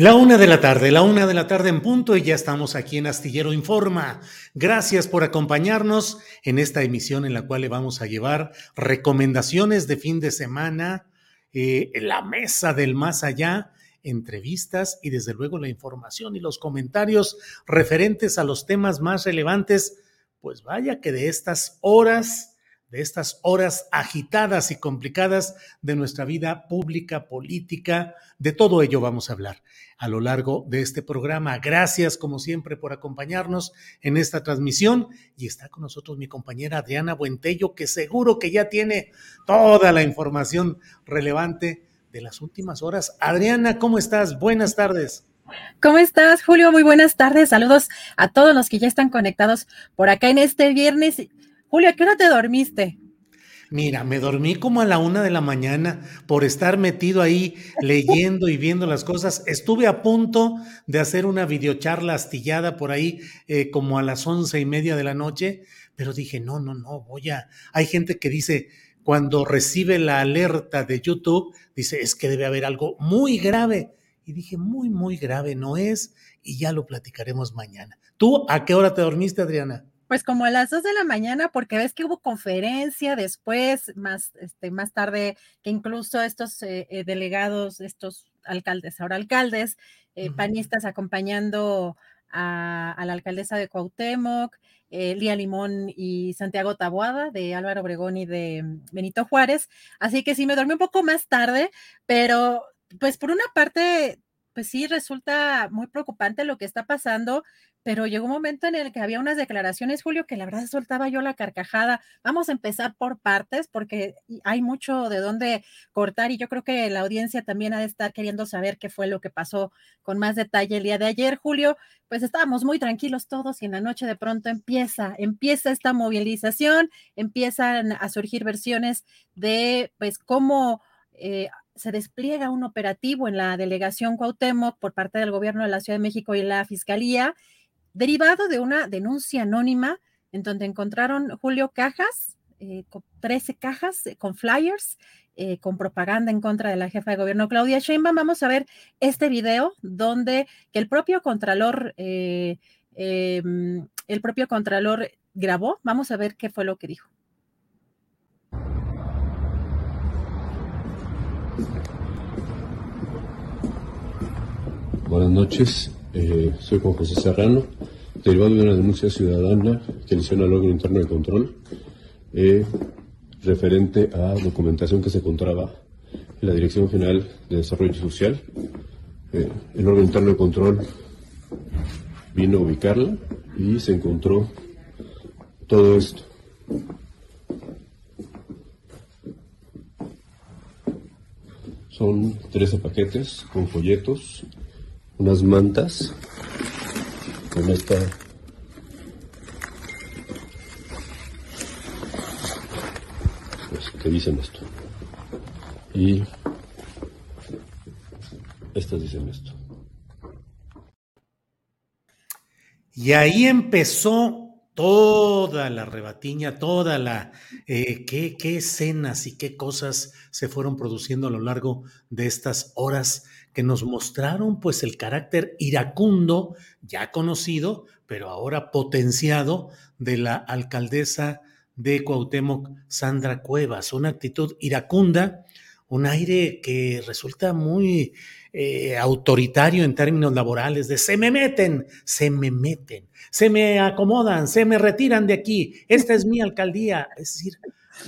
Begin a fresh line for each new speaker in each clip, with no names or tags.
La una de la tarde, la una de la tarde en punto y ya estamos aquí en Astillero Informa. Gracias por acompañarnos en esta emisión en la cual le vamos a llevar recomendaciones de fin de semana, eh, la mesa del más allá, entrevistas y desde luego la información y los comentarios referentes a los temas más relevantes. Pues vaya que de estas horas de estas horas agitadas y complicadas de nuestra vida pública, política, de todo ello vamos a hablar a lo largo de este programa. Gracias, como siempre, por acompañarnos en esta transmisión. Y está con nosotros mi compañera Adriana Buentello, que seguro que ya tiene toda la información relevante de las últimas horas. Adriana, ¿cómo estás? Buenas tardes.
¿Cómo estás, Julio? Muy buenas tardes. Saludos a todos los que ya están conectados por acá en este viernes Julio, ¿a qué hora te dormiste?
Mira, me dormí como a la una de la mañana por estar metido ahí leyendo y viendo las cosas. Estuve a punto de hacer una videocharla astillada por ahí eh, como a las once y media de la noche, pero dije, no, no, no, voy a... Hay gente que dice, cuando recibe la alerta de YouTube, dice, es que debe haber algo muy grave. Y dije, muy, muy grave no es, y ya lo platicaremos mañana. ¿Tú a qué hora te dormiste, Adriana?
Pues como a las dos de la mañana, porque ves que hubo conferencia después, más, este, más tarde, que incluso estos eh, eh, delegados, estos alcaldes, ahora alcaldes, eh, panistas acompañando a, la alcaldesa de Cuauhtémoc, Lía Limón y Santiago Taboada, de Álvaro Obregón y de mm, Benito Juárez. Así que sí, me dormí un poco más tarde, pero pues por una parte, pues sí, resulta muy preocupante lo que está pasando pero llegó un momento en el que había unas declaraciones, Julio, que la verdad soltaba yo la carcajada. Vamos a empezar por partes porque hay mucho de dónde cortar y yo creo que la audiencia también ha de estar queriendo saber qué fue lo que pasó con más detalle el día de ayer, Julio. Pues estábamos muy tranquilos todos y en la noche de pronto empieza, empieza esta movilización, empiezan a surgir versiones de pues cómo... Eh, se despliega un operativo en la delegación Cuauhtémoc por parte del gobierno de la Ciudad de México y la Fiscalía, derivado de una denuncia anónima en donde encontraron Julio cajas, eh, 13 cajas eh, con flyers, eh, con propaganda en contra de la jefa de gobierno Claudia Sheinbaum. Vamos a ver este video donde que el propio contralor, eh, em, el propio contralor grabó. Vamos a ver qué fue lo que dijo.
Buenas noches. Eh, soy Juan José Serrano, derivado de una denuncia ciudadana que inició el órgano interno de control eh, referente a documentación que se encontraba en la Dirección General de Desarrollo Social. Eh, el órgano interno de control vino a ubicarla y se encontró todo esto. Son 13 paquetes con folletos unas mantas con esta pues, que dicen esto. Y estas dicen esto.
Y ahí empezó toda la rebatiña, toda la, eh, qué, qué escenas y qué cosas se fueron produciendo a lo largo de estas horas que nos mostraron pues el carácter iracundo, ya conocido, pero ahora potenciado, de la alcaldesa de Cuauhtémoc, Sandra Cuevas, una actitud iracunda, un aire que resulta muy eh, autoritario en términos laborales, de se me meten, se me meten, se me acomodan, se me retiran de aquí, esta es mi alcaldía. Es decir,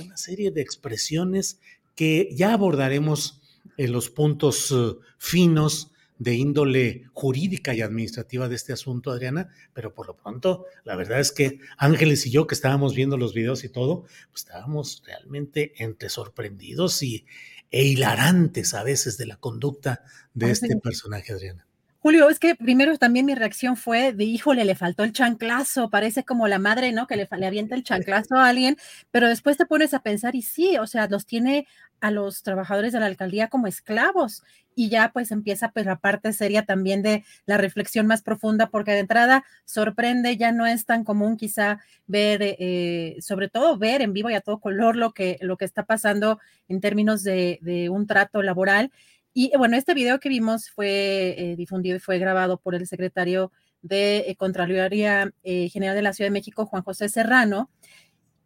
una serie de expresiones que ya abordaremos en los puntos uh, finos de índole jurídica y administrativa de este asunto, Adriana, pero por lo pronto, la verdad es que Ángeles y yo, que estábamos viendo los videos y todo, pues estábamos realmente entre sorprendidos y, e hilarantes a veces de la conducta de este personaje, Adriana.
Julio, es que primero también mi reacción fue de, híjole, le faltó el chanclazo, parece como la madre, ¿no? Que le, le, avienta el chanclazo a alguien, pero después te pones a pensar y sí, o sea, los tiene a los trabajadores de la alcaldía como esclavos y ya pues empieza pues la parte seria también de la reflexión más profunda porque de entrada sorprende, ya no es tan común quizá ver, eh, sobre todo ver en vivo y a todo color lo que, lo que está pasando en términos de, de un trato laboral. Y bueno, este video que vimos fue eh, difundido y fue grabado por el secretario de eh, Contraloría General de la Ciudad de México, Juan José Serrano.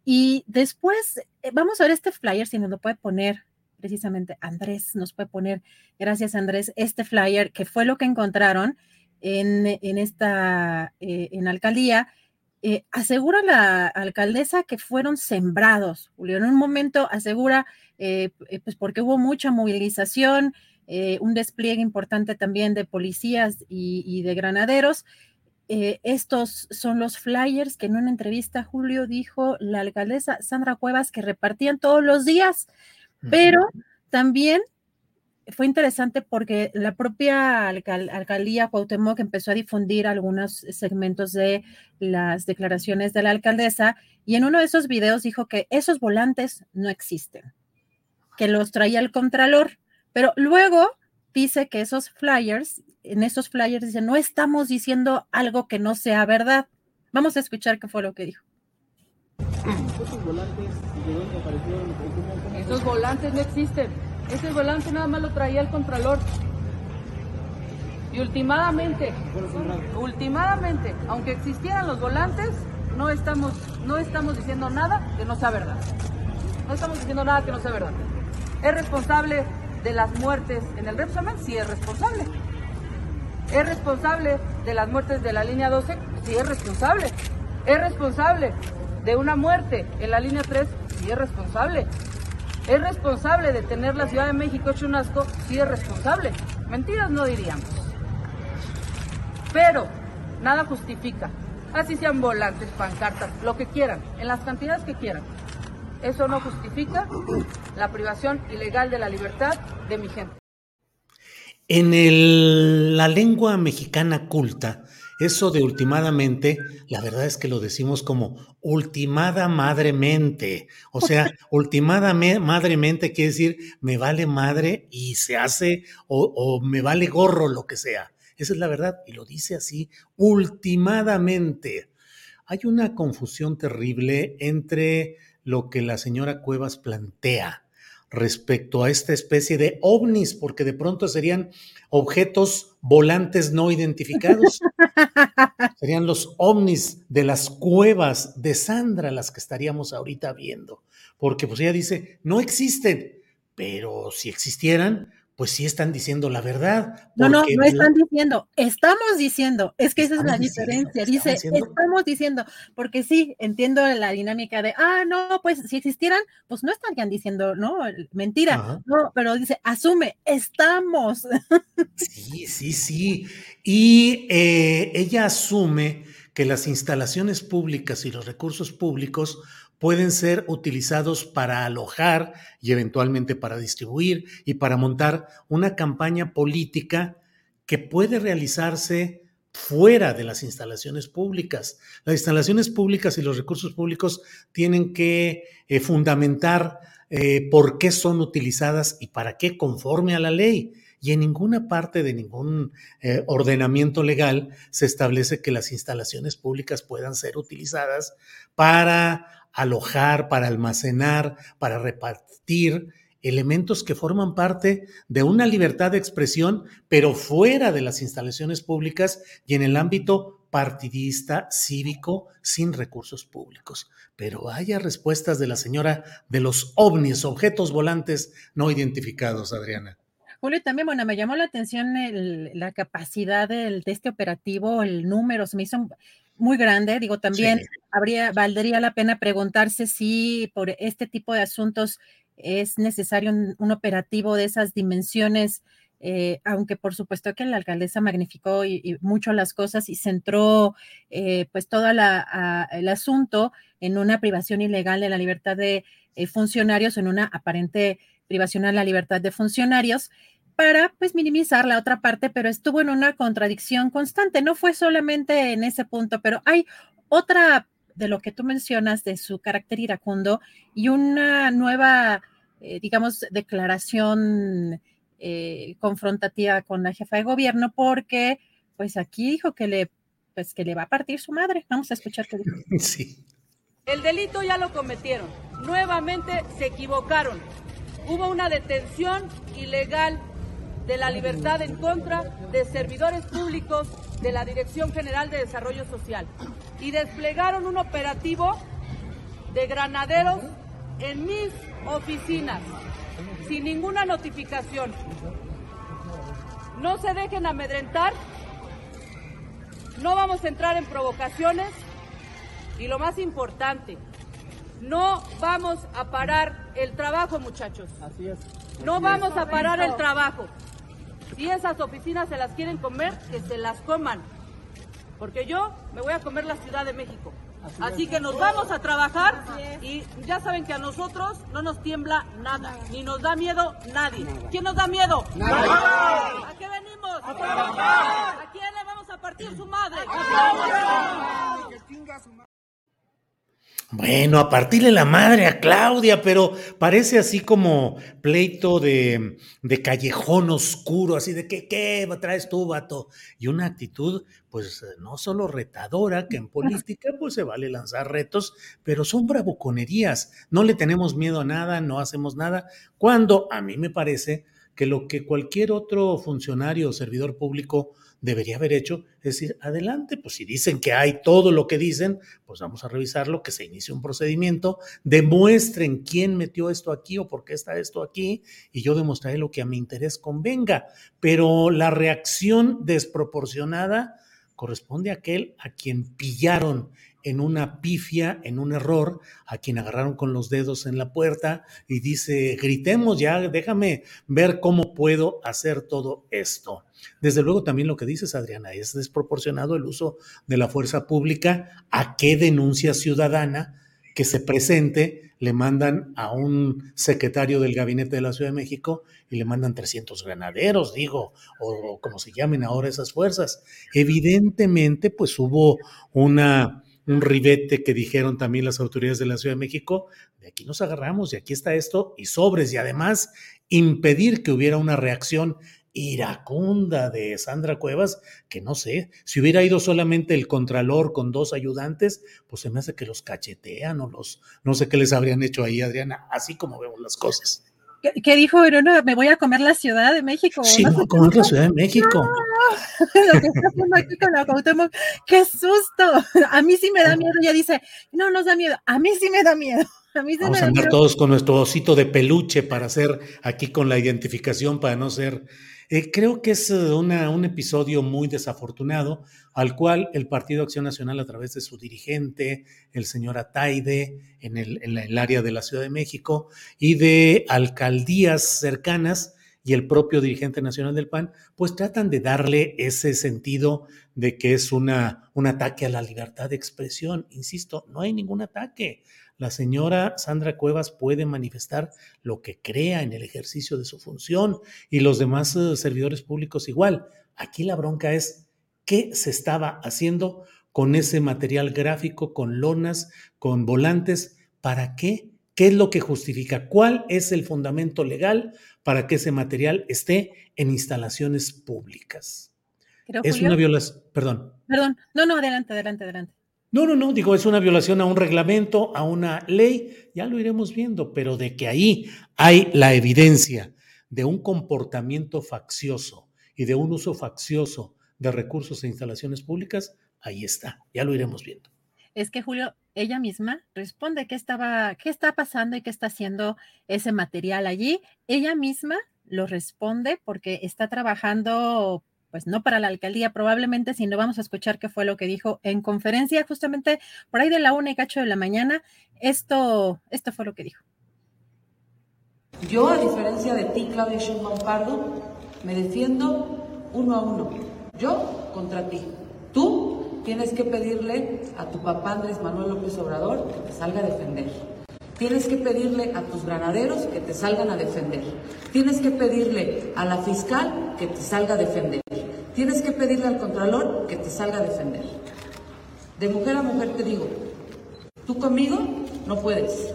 Y después vamos a ver este flyer, si nos lo puede poner precisamente Andrés nos puede poner, gracias Andrés, este flyer que fue lo que encontraron en, en esta, eh, en alcaldía. Eh, asegura la alcaldesa que fueron sembrados, Julio. En un momento asegura, eh, pues porque hubo mucha movilización, un despliegue importante también de policías y, y de granaderos. estos son los flyers que en una entrevista, Julio, dijo la alcaldesa Sandra Cuevas que repartían todos los días. Pero también fue interesante porque la propia alcaldía Cuauhtémoc empezó a difundir algunos segmentos de las declaraciones de la alcaldesa y en uno de esos videos dijo que esos volantes no existen, que los traía el contralor, pero luego dice que esos flyers, en esos flyers dice, no estamos diciendo algo que no sea verdad. Vamos a escuchar qué fue lo que dijo.
Esos volantes, no existen. Ese volante nada más lo traía el Contralor. Y últimamente, últimamente, aunque existieran los volantes, no estamos, no estamos diciendo nada que no sea verdad. No estamos diciendo nada que no sea verdad. ¿Es responsable de las muertes en el Repsamen? Sí, es responsable. ¿Es responsable de las muertes de la línea 12? Sí, es responsable. ¿Es responsable de una muerte en la línea 3? Sí, es responsable. ¿Es responsable de tener la Ciudad de México hecho un asco? Sí es responsable. Mentiras no diríamos. Pero nada justifica. Así sean volantes, pancartas, lo que quieran, en las cantidades que quieran. Eso no justifica la privación ilegal de la libertad de mi gente.
En el, la lengua mexicana culta, eso de ultimadamente, la verdad es que lo decimos como ultimada madremente. O sea, ultimada madremente quiere decir me vale madre y se hace o, o me vale gorro lo que sea. Esa es la verdad y lo dice así, ultimadamente. Hay una confusión terrible entre lo que la señora Cuevas plantea respecto a esta especie de ovnis, porque de pronto serían objetos volantes no identificados. serían los ovnis de las cuevas de Sandra las que estaríamos ahorita viendo, porque pues ella dice, no existen, pero si existieran, pues sí están diciendo la verdad.
No, no, no están diciendo, estamos diciendo, es que esa es la diferencia, dice, estamos diciendo, porque sí, entiendo la dinámica de, ah, no, pues si existieran, pues no estarían diciendo, no, mentira, no, pero dice, asume, estamos.
Sí, sí, sí, y eh, ella asume que las instalaciones públicas y los recursos públicos pueden ser utilizados para alojar y eventualmente para distribuir y para montar una campaña política que puede realizarse fuera de las instalaciones públicas. Las instalaciones públicas y los recursos públicos tienen que eh, fundamentar eh, por qué son utilizadas y para qué conforme a la ley. Y en ninguna parte de ningún eh, ordenamiento legal se establece que las instalaciones públicas puedan ser utilizadas para alojar, para almacenar, para repartir elementos que forman parte de una libertad de expresión, pero fuera de las instalaciones públicas y en el ámbito partidista, cívico, sin recursos públicos. Pero haya respuestas de la señora de los ovnis, objetos volantes no identificados, Adriana.
Julio, también, bueno, me llamó la atención la capacidad del, de este operativo, el número, se me hizo muy grande. Digo, también habría, valdría la pena preguntarse si por este tipo de asuntos es necesario un, operativo de esas dimensiones, eh, aunque por supuesto que la alcaldesa magnificó y, mucho las cosas y centró eh, pues todo el asunto en una privación ilegal de la libertad de eh, funcionarios, en una aparente privación a la libertad de funcionarios para pues minimizar la otra parte, pero estuvo en una contradicción constante. No fue solamente en ese punto, pero hay otra de lo que tú mencionas de su carácter iracundo y una nueva, eh, digamos, declaración eh, confrontativa con la jefa de gobierno, porque pues aquí dijo que le, pues que le va a partir su madre. Vamos a escuchar qué dijo.
Sí.
El delito ya lo cometieron. Nuevamente se equivocaron. Hubo una detención ilegal de la libertad en contra de servidores públicos de la Dirección General de Desarrollo Social y desplegaron un operativo de granaderos en mis oficinas sin ninguna notificación. No se dejen amedrentar, no vamos a entrar en provocaciones y lo más importante, no vamos a parar el trabajo, muchachos. Así es. No vamos a parar el trabajo. Si esas oficinas se las quieren comer, que se las coman. Porque yo me voy a comer la Ciudad de México. Así, que nos vamos a trabajar y ya saben que a nosotros no nos tiembla nada, ni nos da miedo nadie. ¿Quién nos da miedo? ¿A qué venimos? A, ¿A quién le vamos a partir su madre?
Bueno, a partirle la madre a Claudia, pero parece así como pleito de, de callejón oscuro, así de que, ¿qué traes tú, vato? Y una actitud, pues no solo retadora, que en política pues se vale lanzar retos, pero son bravuconerías. No le tenemos miedo a nada, no hacemos nada, cuando a mí me parece que lo que cualquier otro funcionario o servidor público debería haber hecho, es decir, adelante, pues si dicen que hay todo lo que dicen, pues vamos a revisarlo, que se inicie un procedimiento, demuestren quién metió esto aquí o por qué está esto aquí, y yo demostraré lo que a mi interés convenga. Pero la reacción desproporcionada corresponde a aquel a quien pillaron en una pifia, en un error, a quien agarraron con los dedos en la puerta y dice, gritemos ya, déjame ver cómo puedo hacer todo esto. Desde luego también lo que dices, Adriana, es desproporcionado el uso de la fuerza pública. ¿A qué denuncia ciudadana que se presente? Le mandan a un secretario del gabinete de la Ciudad de México y le mandan 300 granaderos, digo, o, como se llamen ahora esas fuerzas. Evidentemente, pues hubo una un ribete que dijeron también las autoridades de la Ciudad de México, de aquí nos agarramos y aquí está esto y sobres y además impedir que hubiera una reacción iracunda de Sandra Cuevas, que no sé, si hubiera ido solamente el contralor con dos ayudantes, pues se me hace que los cachetean o los, no sé qué les habrían hecho ahí, Adriana, así como vemos las cosas.
¿Qué, dijo Verona? Me voy a comer la Ciudad de México.
Sí, me voy a comer la Ciudad de México.
Lo que está haciendo aquí con la Cuauhtémoc, ¡qué susto! A mí sí me da miedo. Ella dice, no nos da miedo. A mí sí me da miedo. A mí sí
Vamos a andar todos con nuestro osito de peluche para hacer aquí con la identificación, para no ser eh, creo que es eh, una, un episodio muy desafortunado al cual el Partido Acción Nacional a través de su dirigente, el señor Ataide, en el, el área de la Ciudad de México y de alcaldías cercanas, y el propio dirigente nacional del PAN, pues tratan de darle ese sentido de que es una, un ataque a la libertad de expresión. Insisto, no hay ningún ataque la señora Sandra Cuevas puede manifestar lo que crea en el ejercicio de su función y los demás eh, servidores públicos igual. Aquí la bronca es ¿Qué se estaba haciendo con ese material gráfico, con lonas, con volantes? ¿Para qué? ¿Qué es lo que justifica? ¿Cuál es el fundamento legal para que ese material esté en instalaciones públicas? es una violación, perdón.
Perdón, no, no, adelante, adelante, adelante.
No, no, no, digo, es una violación a un reglamento, a una ley, ya lo iremos viendo, pero de que ahí hay la evidencia de un comportamiento faccioso y de un uso faccioso de recursos e instalaciones públicas, ahí está, ya lo iremos viendo.
Es que Julio, ella misma responde qué estaba, qué está pasando y qué está haciendo ese material allí. Ella misma lo responde porque está trabajando pues no para la alcaldía probablemente, sino vamos a escuchar qué fue lo que dijo en conferencia justamente por ahí de la una y cacho de la mañana. Esto, esto fue lo que dijo.
Yo, a diferencia de ti, Claudia Sheinbaum Pardo, me defiendo uno a uno. Yo contra ti. Tú tienes que pedirle a tu papá Andrés Manuel López Obrador que te salga a defender. Tienes que pedirle a tus granaderos que te salgan a defender. Tienes que pedirle a la fiscal que te salga a defender. Tienes que pedirle al contralor que te salga a defender. De mujer a mujer te digo, tú conmigo no puedes.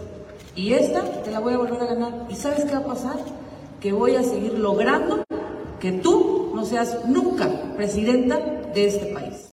Y esta te la voy a volver a ganar. ¿Y sabes qué va a pasar? Que voy a seguir logrando que tú no seas nunca presidenta de este país.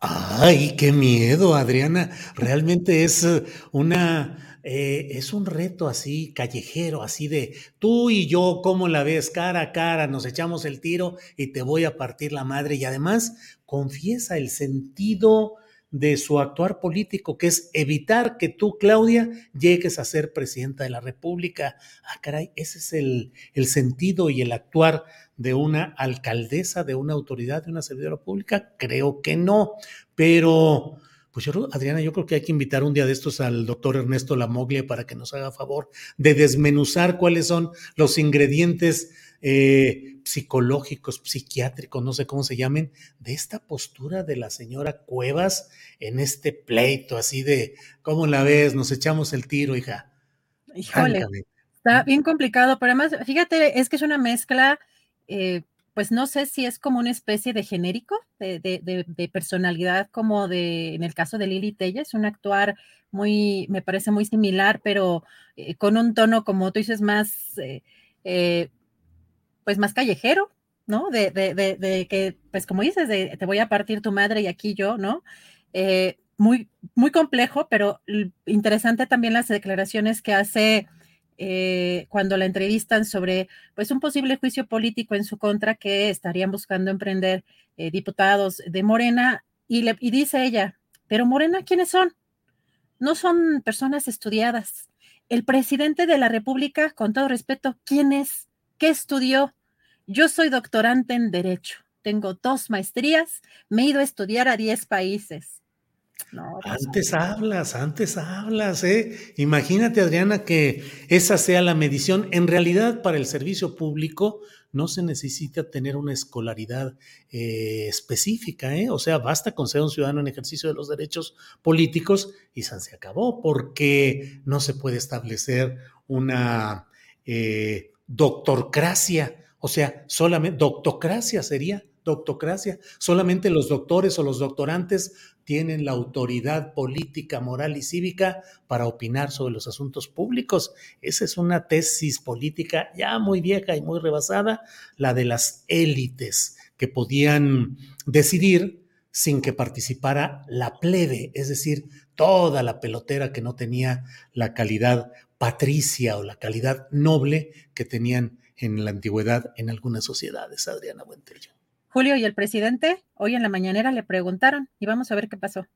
Ay, qué miedo, Adriana. Realmente es una eh, es un reto así callejero, así de tú y yo, ¿cómo la ves? Cara a cara, nos echamos el tiro y te voy a partir la madre. Y además confiesa el sentido de su actuar político, que es evitar que tú, Claudia, llegues a ser presidenta de la República. Ah, caray, ese es el, el sentido y el actuar de una alcaldesa, de una autoridad, de una servidora pública. Creo que no, pero pues yo, Adriana, yo creo que hay que invitar un día de estos al doctor Ernesto Lamoglia para que nos haga favor de desmenuzar cuáles son los ingredientes eh, psicológicos, psiquiátricos, no sé cómo se llamen, de esta postura de la señora Cuevas en este pleito, así de, ¿cómo la ves? Nos echamos el tiro, hija.
Híjole, está bien complicado, pero además, fíjate, es que es una mezcla eh, pues no sé si es como una especie de genérico de, personalidad, como de, en el caso de Lili Telles, un actuar muy, me parece muy similar, pero eh, con un tono, como tú dices, más, eh, eh, pues más callejero, ¿no? De, que, pues como dices, de te voy a partir tu madre y aquí yo, ¿no? muy, muy complejo, pero interesante también las declaraciones que hace eh, cuando la entrevistan sobre pues un posible juicio político en su contra que estarían buscando emprender eh, diputados de Morena y, le, y dice ella, pero Morena, ¿quiénes son? No son personas estudiadas. El presidente de la República, con todo respeto, ¿quién es? ¿Qué estudió? Yo soy doctorante en Derecho. Tengo dos maestrías, me he ido a estudiar a 10 países.
Antes hablas, antes hablas, ¿eh? Imagínate, Adriana, que esa sea la medición. En realidad, para el servicio público no se necesita tener una escolaridad eh, específica, ¿eh? O sea, basta con ser un ciudadano en ejercicio de los derechos políticos y se acabó, porque no se puede establecer una eh, doctorcracia, o sea, solamente doctocracia sería doctocracia. Solamente los doctores o los doctorantes tienen la autoridad política, moral y cívica para opinar sobre los asuntos públicos. Esa es una tesis política ya muy vieja y muy rebasada, la de las élites que podían decidir sin que participara la plebe, es decir, toda la pelotera que no tenía la calidad patricia o la calidad noble que tenían en la antigüedad en algunas sociedades, Adriana Buentello.
Julio y el presidente hoy en la mañanera le preguntaron y vamos a ver qué pasó.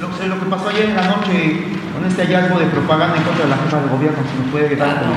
Lo, lo que pasó ayer en la noche con este hallazgo de propaganda en contra de la jefa de gobierno, si nos puede dar claro.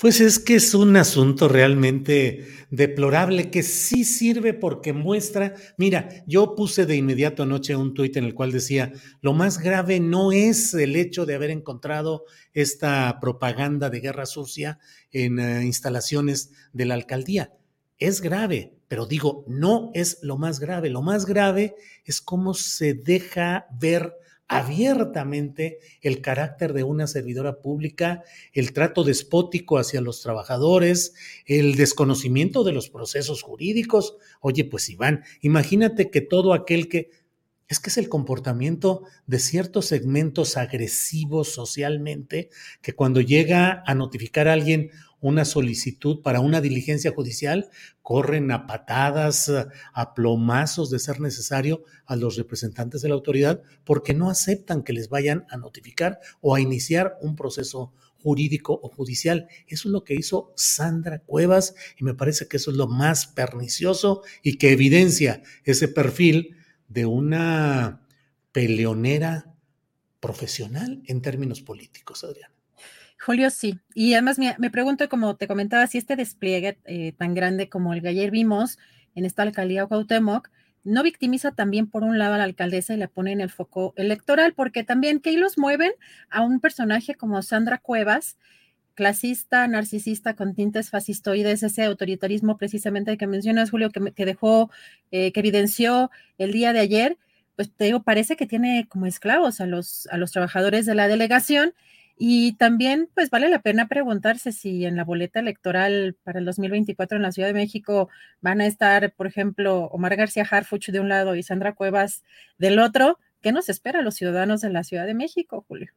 Pues es que es un asunto realmente deplorable que sí sirve porque muestra, mira, yo puse de inmediato anoche un tuit en el cual decía, lo más grave no es el hecho de haber encontrado esta propaganda de guerra sucia en eh, instalaciones de la alcaldía. Es grave, pero digo, no es lo más grave. Lo más grave es cómo se deja ver abiertamente el carácter de una servidora pública, el trato despótico hacia los trabajadores, el desconocimiento de los procesos jurídicos. Oye, pues Iván, imagínate que todo aquel que es que es el comportamiento de ciertos segmentos agresivos socialmente que cuando llega a notificar a alguien una solicitud para una diligencia judicial, corren a patadas, a plomazos de ser necesario a los representantes de la autoridad porque no aceptan que les vayan a notificar o a iniciar un proceso jurídico o judicial. Eso es lo que hizo Sandra Cuevas y me parece que eso es lo más pernicioso y que evidencia ese perfil de una peleonera profesional en términos políticos, Adriana.
Julio, sí. Y además me, pregunto, como te comentaba, si este despliegue eh, tan grande como el que ayer vimos en esta alcaldía Cuauhtémoc, no victimiza también por un lado a la alcaldesa y la pone en el foco electoral, porque también que los mueven a un personaje como Sandra Cuevas, clasista, narcisista, con tintes fascistoides, ese autoritarismo precisamente que mencionas, Julio, que, que dejó, eh, que evidenció el día de ayer, pues te digo, parece que tiene como esclavos a los, a los trabajadores de la delegación y también, pues vale la pena preguntarse si en la boleta electoral para el 2024 en la Ciudad de México van a estar, por ejemplo, Omar García Harfuch de un lado y Sandra Cuevas del otro. ¿Qué nos espera a los ciudadanos de la Ciudad de México, Julio?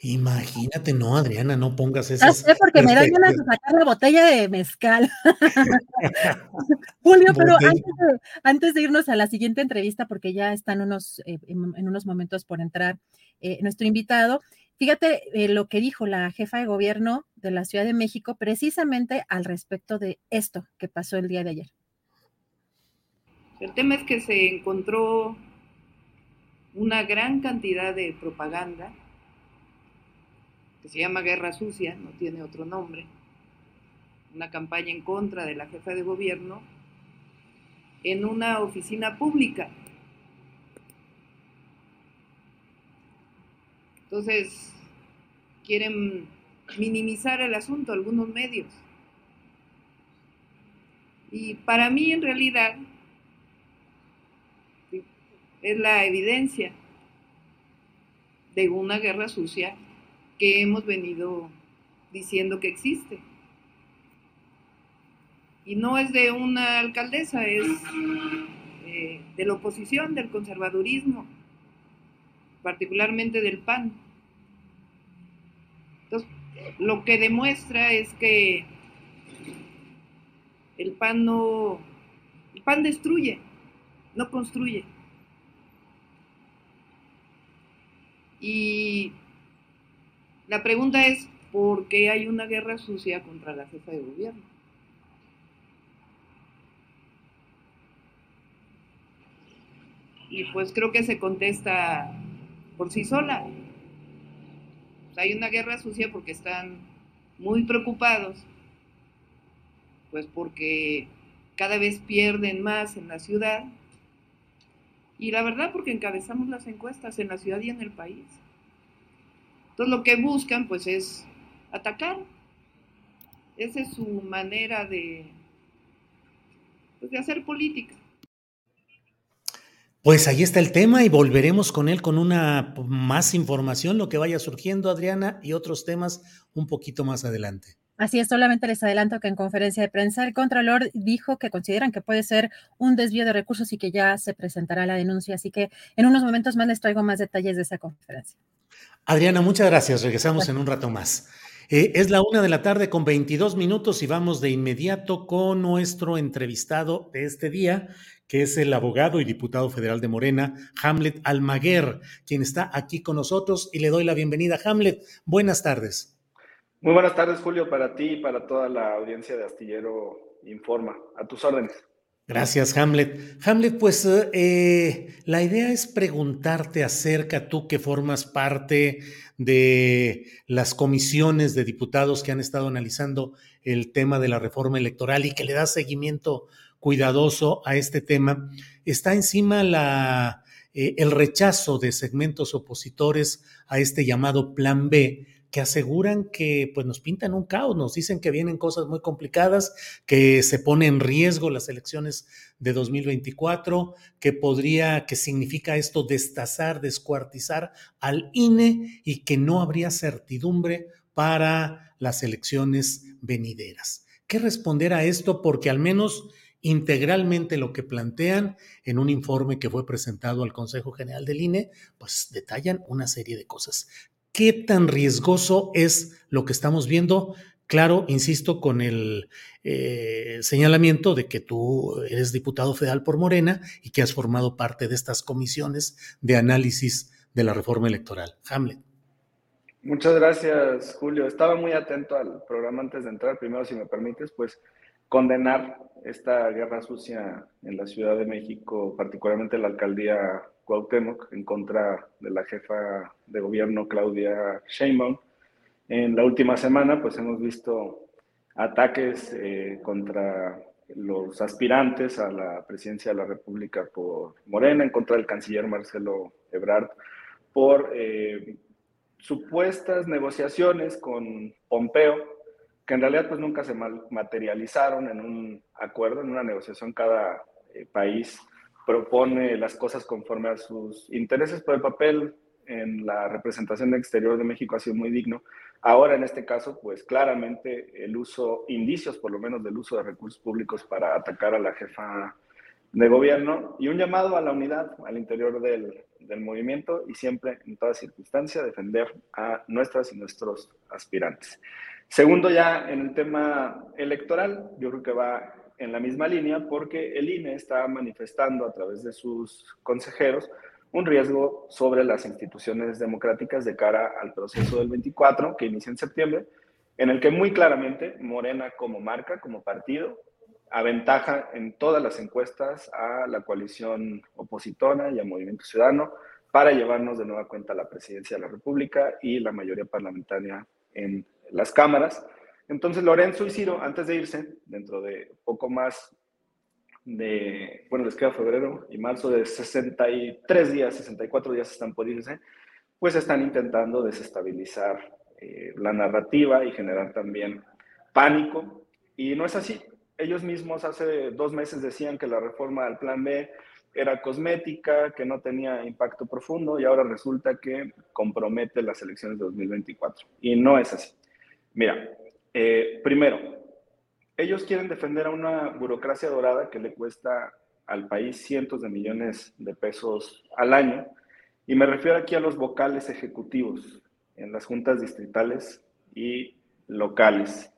Imagínate, no, Adriana, no pongas eso.
No sé, porque me da ganas de sacar la botella de mezcal. Julio, pero antes de, irnos a la siguiente entrevista, porque ya están unos, eh, en, unos momentos por entrar eh, nuestro invitado, Fíjate eh, lo que dijo la jefa de gobierno de la Ciudad de México precisamente al respecto de esto que pasó el día de ayer.
El tema es que se encontró una gran cantidad de propaganda que se llama Guerra Sucia, no tiene otro nombre, una campaña en contra de la jefa de gobierno en una oficina pública Entonces, quieren minimizar el asunto algunos medios. Y para mí, en realidad, es la evidencia de una guerra sucia que hemos venido diciendo que existe. Y no es de una alcaldesa, es eh, de la oposición, del conservadurismo, particularmente del PAN. Entonces, lo que demuestra es que el PAN no, el PAN destruye, no construye. Y la pregunta es, ¿por qué hay una guerra sucia contra la jefa de gobierno? Y pues creo que se contesta por sí sola. hay una guerra sucia porque están muy preocupados, pues porque cada vez pierden más en la ciudad y la verdad porque encabezamos las encuestas en la ciudad y en el país. Entonces lo que buscan pues es atacar. Esa es su manera de, pues, de hacer política.
Pues ahí está el tema y volveremos con él con una más información, lo que vaya surgiendo, Adriana, y otros temas un poquito más adelante.
Así es, solamente les adelanto que en conferencia de prensa el Contralor dijo que consideran que puede ser un desvío de recursos y que ya se presentará la denuncia. Así que en unos momentos más les traigo más detalles de esa conferencia.
Adriana, muchas gracias. Regresamos en un rato más. Eh, es la una de la tarde con 22 minutos y vamos de inmediato con nuestro entrevistado de este día, que es el abogado y diputado federal de Morena, Hamlet Almaguer, quien está aquí con nosotros y le doy la bienvenida. Hamlet, buenas tardes.
Muy buenas tardes, Julio, para ti y para toda la audiencia de Astillero Informa. A tus órdenes.
Gracias, Hamlet. Hamlet, pues eh, la idea es preguntarte acerca, tú que formas parte de las comisiones de diputados que han estado analizando el tema de la reforma electoral y que le das seguimiento cuidadoso a este tema, está encima la, eh, el rechazo de segmentos opositores a este llamado Plan B, que aseguran que pues nos pintan un caos, nos dicen que vienen cosas muy complicadas, que se pone en riesgo las elecciones de 2024, que podría, que significa esto destazar, descuartizar al INE y que no habría certidumbre para las elecciones venideras. ¿Qué responder a esto? Porque al menos integralmente lo que plantean en un informe que fue presentado al Consejo General del INE, pues detallan una serie de cosas. ¿Qué tan riesgoso es lo que estamos viendo? Claro, insisto, con el eh, señalamiento de que tú eres diputado federal por Morena y que has formado parte de estas comisiones de análisis de la reforma electoral. Hamlet.
Muchas gracias, Julio. Estaba muy atento al programa antes de entrar. Primero, si me permites, pues condenar esta guerra sucia en la Ciudad de México, particularmente la alcaldía Cuauhtémoc, en contra de la jefa de gobierno Claudia Sheinbaum. En la última semana, pues hemos visto ataques eh, contra los aspirantes a la presidencia de la República por Morena, en contra del canciller Marcelo Ebrard, por eh, supuestas negociaciones con Pompeo que en realidad pues nunca se materializaron en un acuerdo, en una negociación. Cada eh, país propone las cosas conforme a sus intereses, pero el papel en la representación exterior de México ha sido muy digno. Ahora, en este caso, pues claramente el uso, indicios por lo menos del uso de recursos públicos para atacar a la jefa de gobierno y un llamado a la unidad al interior del, del movimiento y siempre, en toda circunstancia, defender a nuestras y nuestros aspirantes. Segundo, ya en el tema electoral, yo creo que va en la misma línea porque el INE está manifestando a través de sus consejeros un riesgo sobre las instituciones democráticas de cara al proceso del 24 que inicia en septiembre, en el que muy claramente Morena como marca, como partido, aventaja en todas las encuestas a la coalición opositora y al Movimiento Ciudadano para llevarnos de nueva cuenta a la presidencia de la República y la mayoría parlamentaria en las cámaras. Entonces Lorenzo y Ciro, antes de irse, dentro de poco más de, bueno, les queda febrero y marzo de 63 días, 64 días están por irse, pues están intentando desestabilizar eh, la narrativa y generar también pánico. Y no es así. Ellos mismos hace dos meses decían que la reforma del Plan B era cosmética, que no tenía impacto profundo y ahora resulta que compromete las elecciones de 2024. Y no es así. Mira, eh, primero, ellos quieren defender a una burocracia dorada que le cuesta al país cientos de millones de pesos al año. Y me refiero aquí a los vocales ejecutivos en las juntas distritales y locales.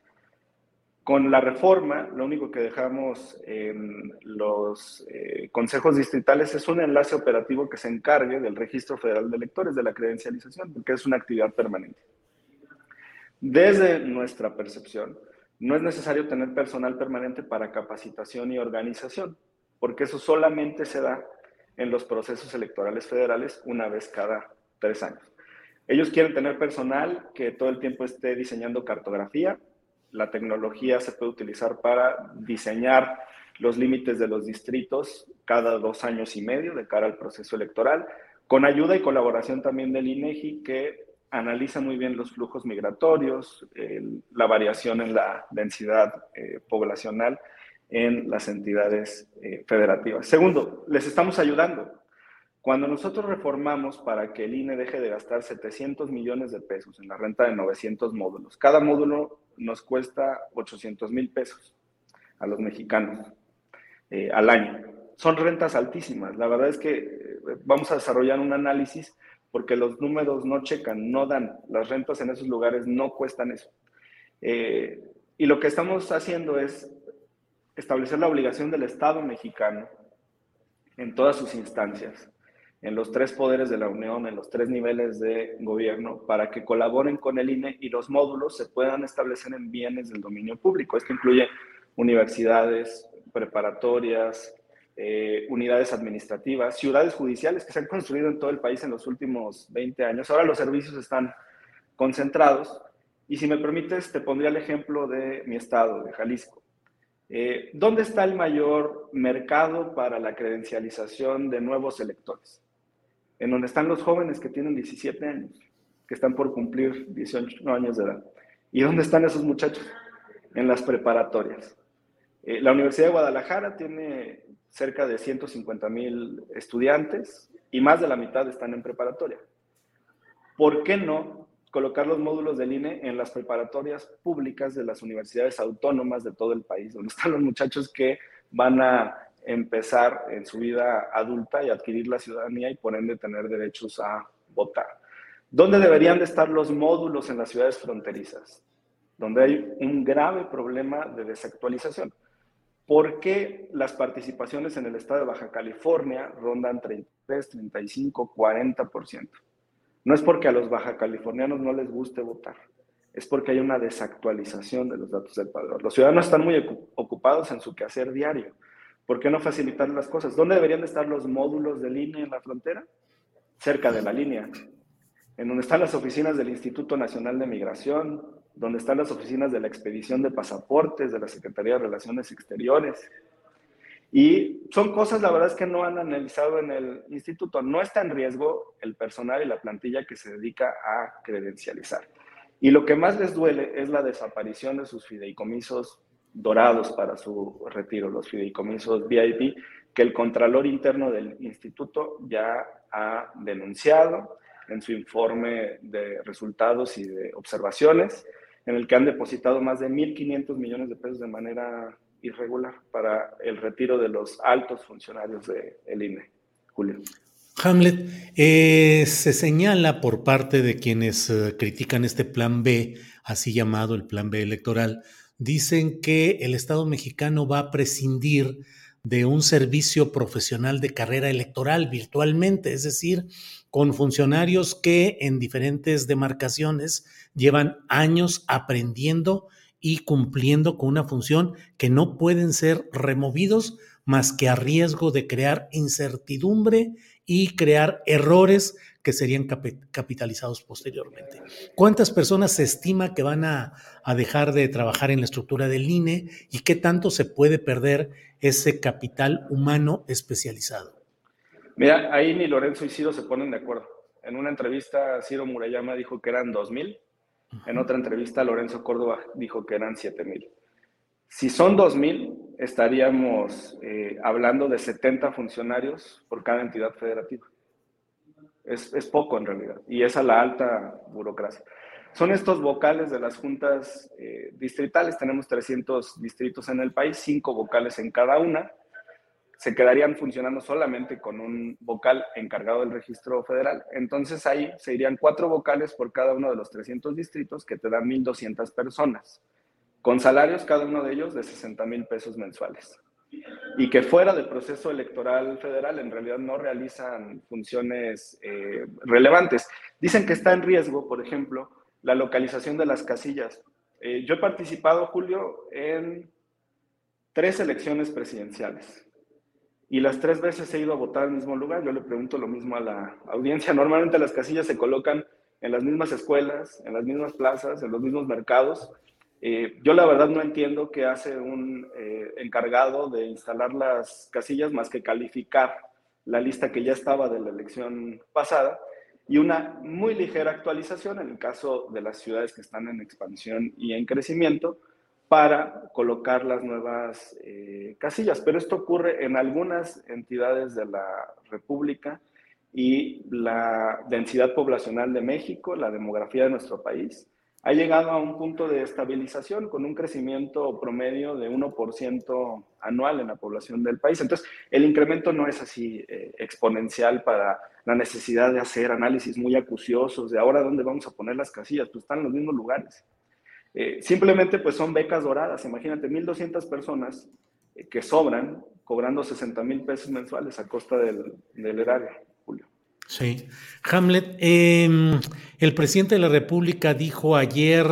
Con la reforma, lo único que dejamos en los eh, consejos distritales es un enlace operativo que se encargue del registro federal de electores, de la credencialización, porque es una actividad permanente. Desde nuestra percepción, no es necesario tener personal permanente para capacitación y organización, porque eso solamente se da en los procesos electorales federales una vez cada tres años. Ellos quieren tener personal que todo el tiempo esté diseñando cartografía. La tecnología se puede utilizar para diseñar los límites de los distritos cada dos años y medio de cara al proceso electoral, con ayuda y colaboración también del INEGI, que analiza muy bien los flujos migratorios, la variación en la densidad eh, poblacional en las entidades eh, federativas. Segundo, les estamos ayudando. Cuando nosotros reformamos para que el INE deje de gastar 700 millones de pesos en la renta de 900 módulos, cada módulo nos cuesta 800 mil pesos a los mexicanos eh, al año. Son rentas altísimas. La verdad es que vamos a desarrollar un análisis porque los números no checan, no dan. Las rentas en esos lugares no cuestan eso. Eh, y lo que estamos haciendo es establecer la obligación del Estado mexicano en todas sus instancias, en los tres poderes de la Unión, en los tres niveles de gobierno, para que colaboren con el INE y los módulos se puedan establecer en bienes del dominio público. Esto incluye universidades, preparatorias, eh, unidades administrativas, ciudades judiciales que se han construido en todo el país en los últimos 20 años. Ahora los servicios están concentrados. Y si me permites, te pondría el ejemplo de mi estado, de Jalisco. Eh, ¿Dónde está el mayor mercado para la credencialización de nuevos electores? En donde están los jóvenes que tienen 17 años. que están por cumplir 18 años de edad. ¿Y dónde están esos muchachos? En las preparatorias. Eh, la Universidad de Guadalajara tiene cerca de 150 mil estudiantes y más de la mitad están en preparatoria. ¿Por qué no colocar los módulos del INE en las preparatorias públicas de las universidades autónomas de todo el país, donde están los muchachos que van a empezar en su vida adulta y adquirir la ciudadanía y por ende tener derechos a votar. ¿Dónde deberían de estar los módulos en las ciudades fronterizas? Donde hay un grave problema de desactualización. ¿Por qué las participaciones en el estado de Baja California rondan 33, 35, 40%? No es porque a los baja californianos no les guste votar, es porque hay una desactualización de los datos del padrón. Los ciudadanos están muy ocupados en su quehacer diario. ¿Por qué no facilitar las cosas? ¿Dónde deberían de estar los módulos de línea en la frontera? Cerca de la línea, en donde están las oficinas del Instituto Nacional de Migración, donde están las oficinas de la expedición de pasaportes, de la Secretaría de Relaciones Exteriores. Y son cosas, la verdad es que no han analizado en el instituto. No está en riesgo el personal y la plantilla que se dedica a credencializar. Y lo que más les duele es la desaparición de sus fideicomisos dorados para su retiro, los fideicomisos VIP, que el Contralor Interno del Instituto ya ha denunciado en su informe de resultados y de observaciones, en el que han depositado más de 1.500 millones de pesos de manera irregular para el retiro de los altos funcionarios del INE. Julio.
Hamlet, eh, se señala por parte de quienes eh, critican este plan B, así llamado el plan B electoral, dicen que el Estado mexicano va a prescindir de un servicio profesional de carrera electoral virtualmente, es decir, con funcionarios que en diferentes demarcaciones llevan años aprendiendo y cumpliendo con una función que no pueden ser removidos más que a riesgo de crear incertidumbre y crear errores que serían capitalizados posteriormente. ¿Cuántas personas se estima que van a, a, dejar de trabajar en la estructura del INE y qué tanto se puede perder ese capital humano especializado?
Mira, ahí ni Lorenzo y Ciro se ponen de acuerdo. En una entrevista, Ciro Murayama dijo que eran 2.000 en otra entrevista, Lorenzo Córdoba dijo que eran 7.000. Si son 2.000, estaríamos eh, hablando de 70 funcionarios por cada entidad federativa. Es, es, poco en realidad, y es a la alta burocracia. Son estos vocales de las juntas eh, distritales, tenemos 300 distritos en el país, 5 vocales en cada una, se quedarían funcionando solamente con un vocal encargado del registro federal. Entonces ahí se irían cuatro vocales por cada uno de los 300 distritos que te dan 1.200 personas, con salarios cada uno de ellos de 60 mil pesos mensuales. Y que fuera del proceso electoral federal en realidad no realizan funciones eh, relevantes. Dicen que está en riesgo, por ejemplo, la localización de las casillas. Eh, yo he participado, Julio, en tres elecciones presidenciales y las tres veces he ido a votar al mismo lugar. Yo le pregunto lo mismo a la audiencia. Normalmente las casillas se colocan en las mismas escuelas, en las mismas plazas, en los mismos mercados. Eh, yo la verdad no entiendo qué hace un eh, encargado de instalar las casillas más que calificar la lista que ya estaba de la elección pasada y una muy ligera actualización en el caso de las ciudades que están en expansión y en crecimiento, para colocar las nuevas eh, casillas. Pero esto ocurre en algunas entidades de la República y la densidad poblacional de México, la demografía de nuestro país, ha llegado a un punto de estabilización con un crecimiento promedio de 1% anual en la población del país. Entonces, el incremento no es así eh, exponencial para la necesidad de hacer análisis muy acuciosos de ahora dónde vamos a poner las casillas, pues están en los mismos lugares. Eh, simplemente pues son becas doradas, imagínate, 1.200 personas eh, que sobran cobrando 60 mil pesos mensuales a costa del, del erario, Julio.
Sí. Hamlet, em, el presidente de la República dijo ayer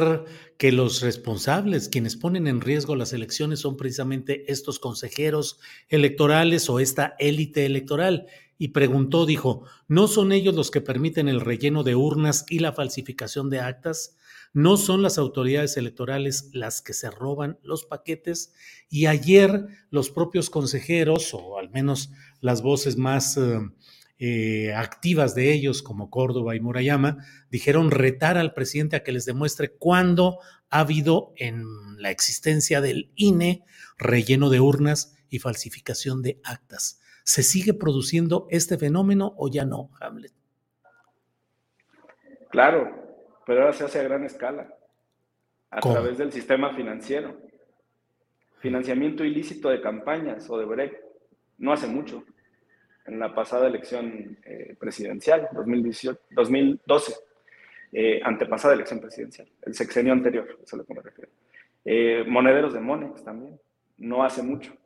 que los responsables, quienes ponen en riesgo las elecciones, son precisamente estos consejeros electorales o esta élite electoral. Y preguntó, dijo, ¿no son ellos los que permiten el relleno de urnas y la falsificación de actas? No son las autoridades electorales las que se roban los paquetes y ayer los propios consejeros, o al menos las voces más eh, eh, activas de ellos, como Córdoba y Murayama, dijeron retar al presidente a que les demuestre cuándo ha habido en la existencia del INE relleno de urnas y falsificación de actas. ¿Se sigue produciendo este fenómeno o ya no, Hamlet?
Claro, pero ahora se hace a gran escala, a través del sistema financiero. Financiamiento ilícito de campañas o de BREC, no hace mucho, en la pasada elección eh, presidencial, 2018, 2012, eh, antepasada elección presidencial, el sexenio anterior, eso es lo que me refiero. Eh, monederos de Monex también, no hace mucho.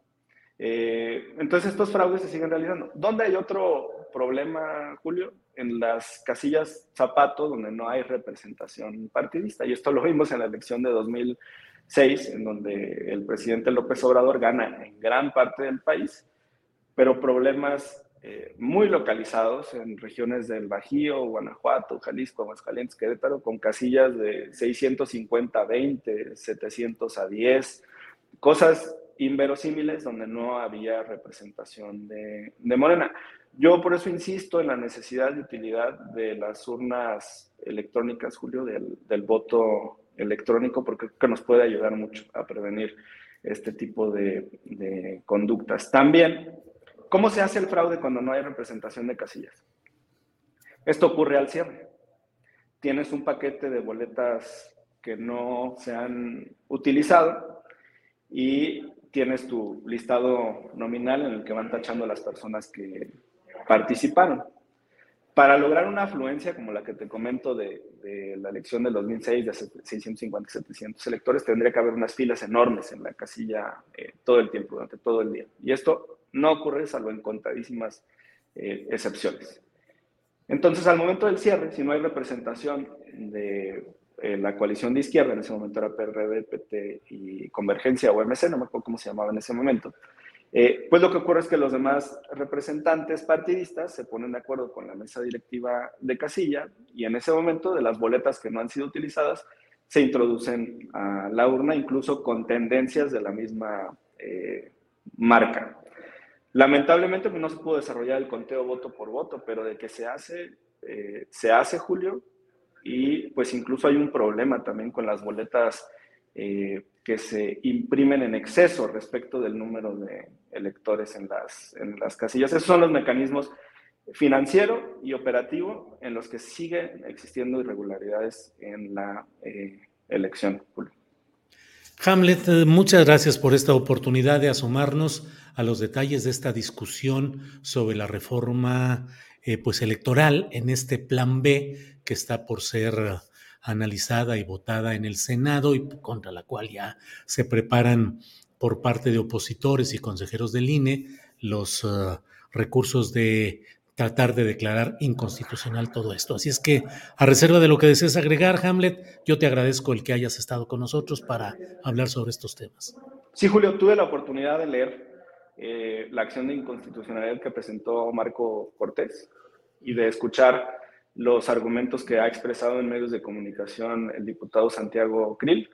Entonces estos fraudes se siguen realizando. ¿Dónde hay otro problema, Julio? En las casillas zapato, donde no hay representación partidista. Y esto lo vimos en la elección de 2006, en donde el presidente López Obrador gana en gran parte del país, pero problemas eh, muy localizados en regiones del Bajío, Guanajuato, Jalisco, Aguascalientes, Querétaro, con casillas de 650 a 20, 700 a 10, cosas inverosímiles donde no había representación de, de Morena. Yo por eso insisto en la necesidad de utilidad de las urnas electrónicas, Julio, del, del voto electrónico, porque que nos puede ayudar mucho a prevenir este tipo de, de conductas. También ¿Cómo se hace el fraude cuando no hay representación de casillas? Esto ocurre al cierre. Tienes un paquete de boletas que no se han utilizado y tienes tu listado nominal en el que van tachando las personas que participaron. Para lograr una afluencia como la que te comento de, la elección del 2006 de 650 700 electores, tendría que haber unas filas enormes en la casilla eh, todo el tiempo, durante todo el día. Y esto no ocurre salvo en contadísimas eh, excepciones. Entonces, al momento del cierre, si no hay representación de eh, la coalición de izquierda, en ese momento era PRD, PT y Convergencia o MC, no me acuerdo cómo se llamaba en ese momento, eh, pues lo que ocurre es que los demás representantes partidistas se ponen de acuerdo con la mesa directiva de casilla y en ese momento de las boletas que no han sido utilizadas se introducen a la urna incluso con tendencias de la misma marca. Lamentablemente pues, no se pudo desarrollar el conteo voto por voto, pero de que se hace, eh, se hace, Julio, y pues incluso hay un problema también con las boletas eh, que se imprimen en exceso respecto del número de electores en las, en las casillas. Esos son los mecanismos financiero y operativo en los que siguen existiendo irregularidades en la eh, elección.
Hamlet, muchas gracias por esta oportunidad de asomarnos a los detalles de esta discusión sobre la reforma eh, pues electoral en este plan B que está por ser analizada y votada en el Senado y contra la cual ya se preparan por parte de opositores y consejeros del INE los uh, recursos de tratar de declarar inconstitucional todo esto. Así es que, a reserva de lo que desees agregar, Hamlet, yo te agradezco el que hayas estado con nosotros para hablar sobre estos temas.
Sí, Julio, tuve la oportunidad de leer eh, la acción de inconstitucionalidad que presentó Marco Cortés y de escuchar los argumentos que ha expresado en medios de comunicación el diputado Santiago Krill.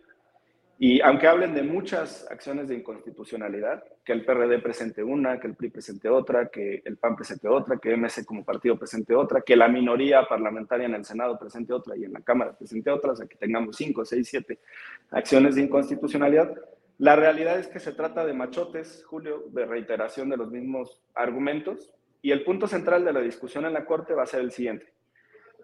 Y aunque hablen de muchas acciones de inconstitucionalidad, que el PRD presente una, que el PRI presente otra, que el PAN presente otra, que MC como partido presente otra, que la minoría parlamentaria en el Senado presente otra y en la Cámara presente otra, o sea, que tengamos cinco, seis, siete acciones de inconstitucionalidad, la realidad es que se trata de machotes, Julio, de reiteración de los mismos argumentos, y el punto central de la discusión en la Corte va a ser el siguiente.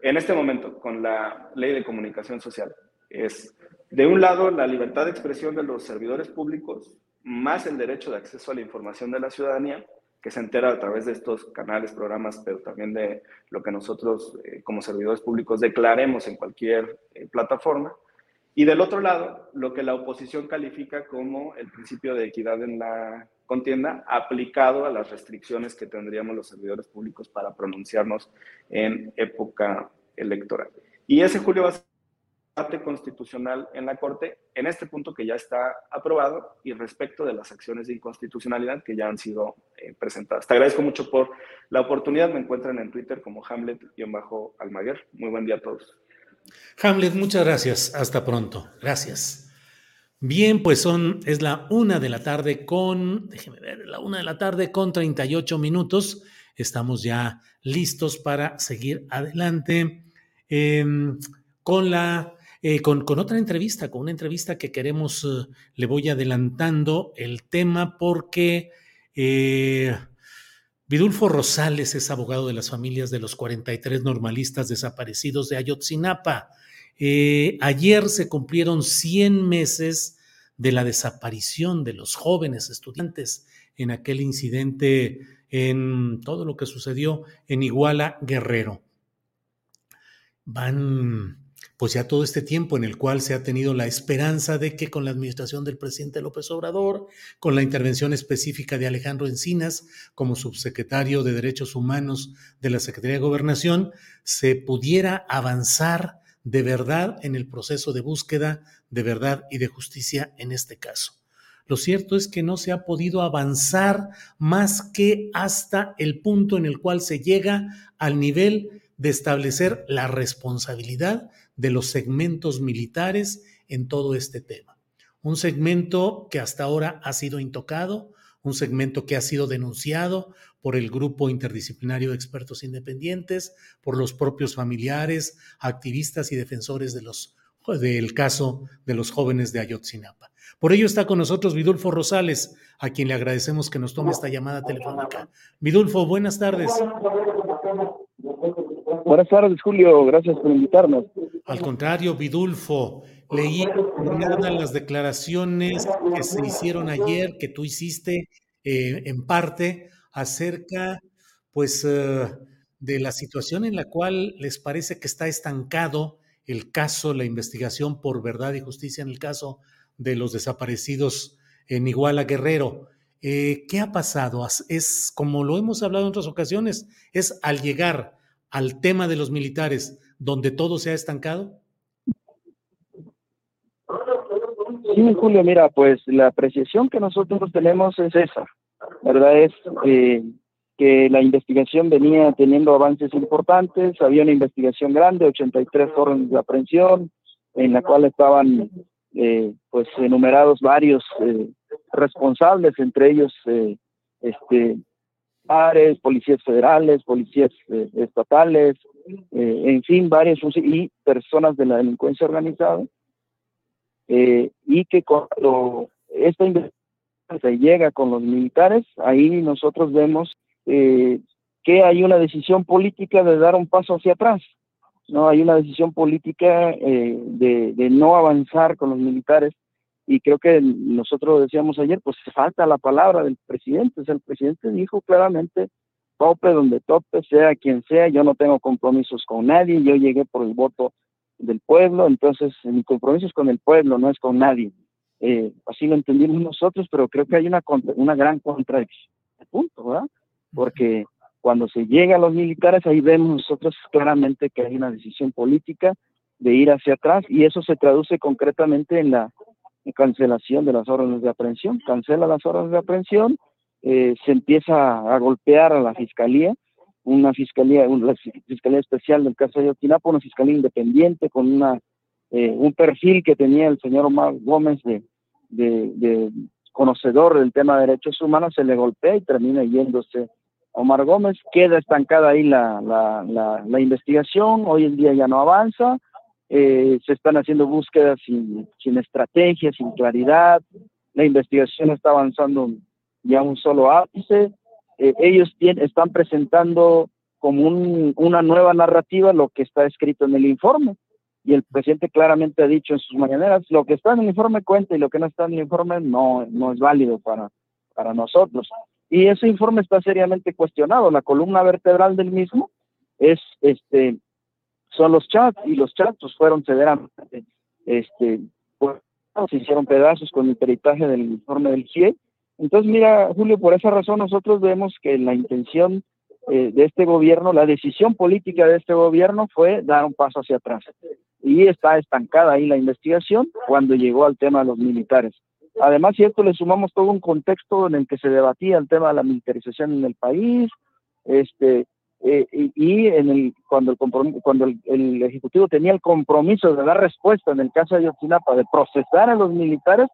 En este momento, con la ley de comunicación social, es, de un lado, la libertad de expresión de los servidores públicos, más el derecho de acceso a la información de la ciudadanía, que se entera a través de estos canales, programas, pero también de lo que nosotros eh, como servidores públicos declaremos en cualquier eh, plataforma. Y del otro lado, lo que la oposición califica como el principio de equidad en la contienda aplicado a las restricciones que tendríamos los servidores públicos para pronunciarnos en época electoral. Y ese julio va a ser debate constitucional en la Corte en este punto que ya está aprobado y respecto de las acciones de inconstitucionalidad que ya han sido eh, presentadas. Te agradezco mucho por la oportunidad. Me encuentran en Twitter como Hamlet-Almaguer. Muy buen día a todos.
Hamlet, muchas gracias. Hasta pronto. Gracias. Bien, pues son, es la una de la tarde con, déjeme ver, la una de la tarde con 38 minutos. estamos ya listos para seguir adelante em, con la eh, con, otra entrevista, con una entrevista que queremos, eh, le voy adelantando el tema porque eh, Vidulfo Rosales es abogado de las familias de los 43 normalistas desaparecidos de Ayotzinapa. ayer se cumplieron 100 meses de la desaparición de los jóvenes estudiantes en aquel incidente, en todo lo que sucedió en Iguala Guerrero. Van pues ya todo este tiempo en el cual se ha tenido la esperanza de que con la administración del presidente López Obrador, con la intervención específica de Alejandro Encinas como subsecretario de Derechos Humanos de la Secretaría de Gobernación, se pudiera avanzar de verdad en el proceso de búsqueda de verdad y de justicia en este caso. Lo cierto es que no se ha podido avanzar más que hasta el punto en el cual se llega al nivel de establecer la responsabilidad de los segmentos militares en todo este tema. Un segmento que hasta ahora ha sido intocado, un segmento que ha sido denunciado por el grupo interdisciplinario de expertos independientes, por los propios familiares, activistas y defensores de los, del caso de los jóvenes de Ayotzinapa. Por ello está con nosotros Vidulfo Rosales, a quien le agradecemos que nos tome esta llamada telefónica. Vidulfo, buenas tardes.
Buenas tardes, Julio. Gracias por invitarnos.
Al contrario, Vidulfo, leí las declaraciones que se hicieron ayer, que tú hiciste eh, en parte acerca, pues, eh, de la situación en la cual les parece que está estancado el caso, la investigación por verdad y justicia en el caso de los desaparecidos en Iguala Guerrero. Eh, ¿Qué ha pasado? Es, como lo hemos hablado en otras ocasiones, es al llegar al tema de los militares donde todo se ha estancado?
Sí, Julio, mira, pues la apreciación que nosotros tenemos es esa, ¿verdad? Es eh, que la investigación venía teniendo avances importantes, había una investigación grande, 83 órdenes de aprehensión, en la cual estaban eh, pues enumerados varios eh, responsables, entre ellos este pares, policías federales, policías estatales, en fin, varios y personas de la delincuencia organizada, y que cuando esta investigación se llega con los militares, ahí nosotros vemos eh, que hay una decisión política de dar un paso hacia atrás. No hay una decisión política eh, de, no avanzar con los militares y creo que nosotros decíamos ayer, pues falta la palabra del presidente. O el presidente dijo claramente, tope donde tope, sea quien sea, yo no tengo compromisos con nadie, yo llegué por el voto del pueblo, entonces mi compromiso es con el pueblo, no es con nadie. Eh, así lo entendimos nosotros, pero creo que hay una, una gran contradicción. Punto, ¿verdad? porque cuando se llega a los militares, ahí vemos nosotros claramente que hay una decisión política de ir hacia atrás y eso se traduce concretamente en la cancelación de las órdenes de aprehensión. Cancela las órdenes de aprehensión, eh, se empieza a golpear a la fiscalía, una fiscalía, una fiscalía especial del caso de Otinapa, una fiscalía independiente con una eh, un perfil que tenía el señor Omar Gómez de, de conocedor del tema de derechos humanos, se le golpea y termina yéndose Omar Gómez, queda estancada ahí la, la, la, investigación, hoy en día ya no avanza, eh, se están haciendo búsquedas sin, sin estrategia, sin claridad, la investigación está avanzando ya un solo ápice, eh, ellos están presentando como un, una nueva narrativa lo que está escrito en el informe, y el presidente claramente ha dicho en sus mañaneras, lo que está en el informe cuenta y lo que no está en el informe no, no es válido para, para nosotros y ese informe está seriamente cuestionado. La columna vertebral del mismo es este son los chats y los chats pues, fueron severamente este pues, se hicieron pedazos con el peritaje del informe del CIE. Entonces, mira, Julio, por esa razón nosotros vemos que la intención eh, de este gobierno, la decisión política de este gobierno fue dar un paso hacia atrás. Y está estancada ahí la investigación cuando llegó al tema de los militares. Además, cierto, le sumamos todo un contexto en el que se debatía el tema de la militarización en el país, este, eh, y, cuando, el, Ejecutivo tenía el compromiso de dar respuesta en el caso de Yotinapa, de procesar a los militares,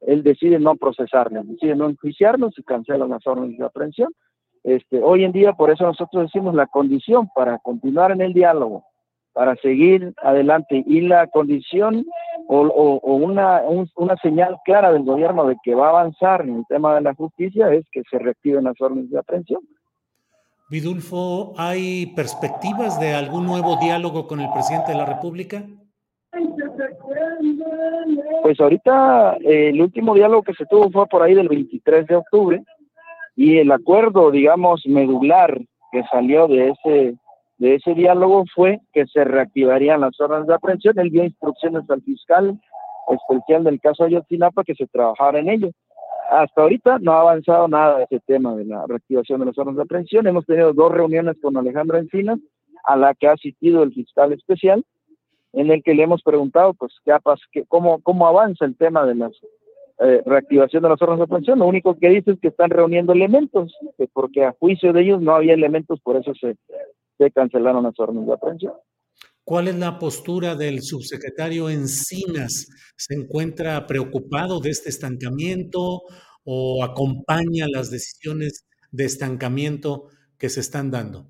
él decide no procesarlos, decide no enjuiciarlos y cancela las órdenes de aprehensión. este, hoy en día, por eso nosotros decimos la condición para continuar en el diálogo, para seguir adelante y la condición o, una, una señal clara del gobierno de que va a avanzar en el tema de la justicia es que se reactiven las órdenes de aprehensión.
Vidulfo, ¿hay perspectivas de algún nuevo diálogo con el presidente de la República?
Pues ahorita eh, el último diálogo que se tuvo fue por ahí del 23 de octubre y el acuerdo, digamos, medular que salió de ese de ese diálogo fue que se reactivarían las órdenes de aprehensión. Él dio instrucciones al fiscal especial del caso Ayotzinapa que se trabajara en ello. Hasta ahorita no ha avanzado nada ese tema de la reactivación de las órdenes de aprehensión. Hemos tenido dos reuniones con Alejandro Encinas, a la que ha asistido el fiscal especial, en el que le hemos preguntado, pues, qué, cómo, cómo avanza el tema de la eh, reactivación de las órdenes de aprehensión. Lo único que dice es que están reuniendo elementos, que porque a juicio de ellos no había elementos, por eso se, se cancelaron las órdenes de aprehensión.
¿Cuál es la postura del subsecretario Encinas? ¿Se encuentra preocupado de este estancamiento o acompaña las decisiones de estancamiento que se están dando?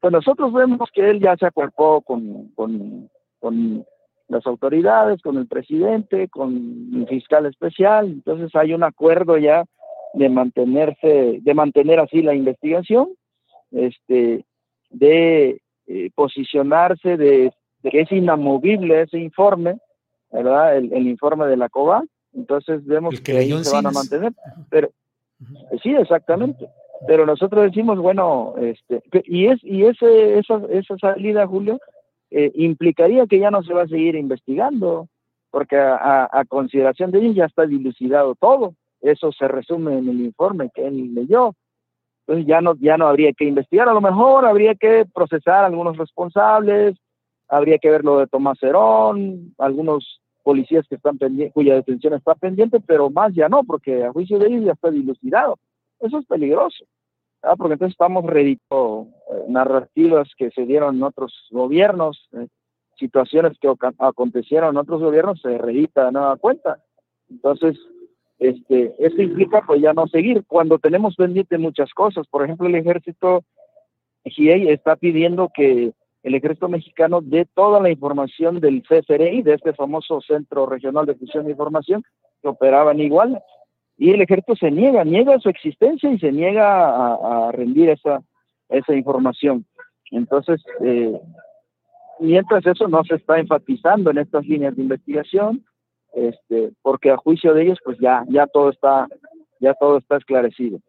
Pues nosotros vemos que él ya se acuerpó con, con, con las autoridades, con el presidente, con el fiscal especial, entonces hay un acuerdo ya de mantenerse, de mantener así la investigación, este, de eh, posicionarse, de, que es inamovible ese informe, ¿verdad? El, informe de la COBA, entonces vemos que, ahí se van a mantener, pero sí, exactamente pero nosotros decimos, bueno, este, y es y ese esa, esa salida, Julio, eh, implicaría que ya no se va a seguir investigando, porque a, consideración de ellos ya está dilucidado todo. Eso se resume en el informe que él leyó. Entonces ya no, ya no habría que investigar, a lo mejor habría que procesar a algunos responsables, habría que ver lo de Tomás Herón, algunos policías que están cuya detención está pendiente, pero más ya no, porque a juicio de ellos ya está dilucidado. Eso es peligroso, porque entonces estamos reeditando eh, narrativas que se dieron en otros gobiernos, eh, situaciones que acontecieron en otros gobiernos, se reedita de nueva cuenta. Entonces, este, implica pues ya no seguir. Cuando tenemos pendiente muchas cosas, por ejemplo, el ejército GIEI está pidiendo que el ejército mexicano dé toda la información del CFRI, de este famoso Centro Regional de Fusión de Información, que operaba en Iguala y el ejército se niega, niega su existencia y se niega a, rendir esa, esa información. Entonces, eh, mientras eso no se está enfatizando en estas líneas de investigación, este, porque a juicio de ellos, pues ya, ya todo está, ya todo está esclarecido.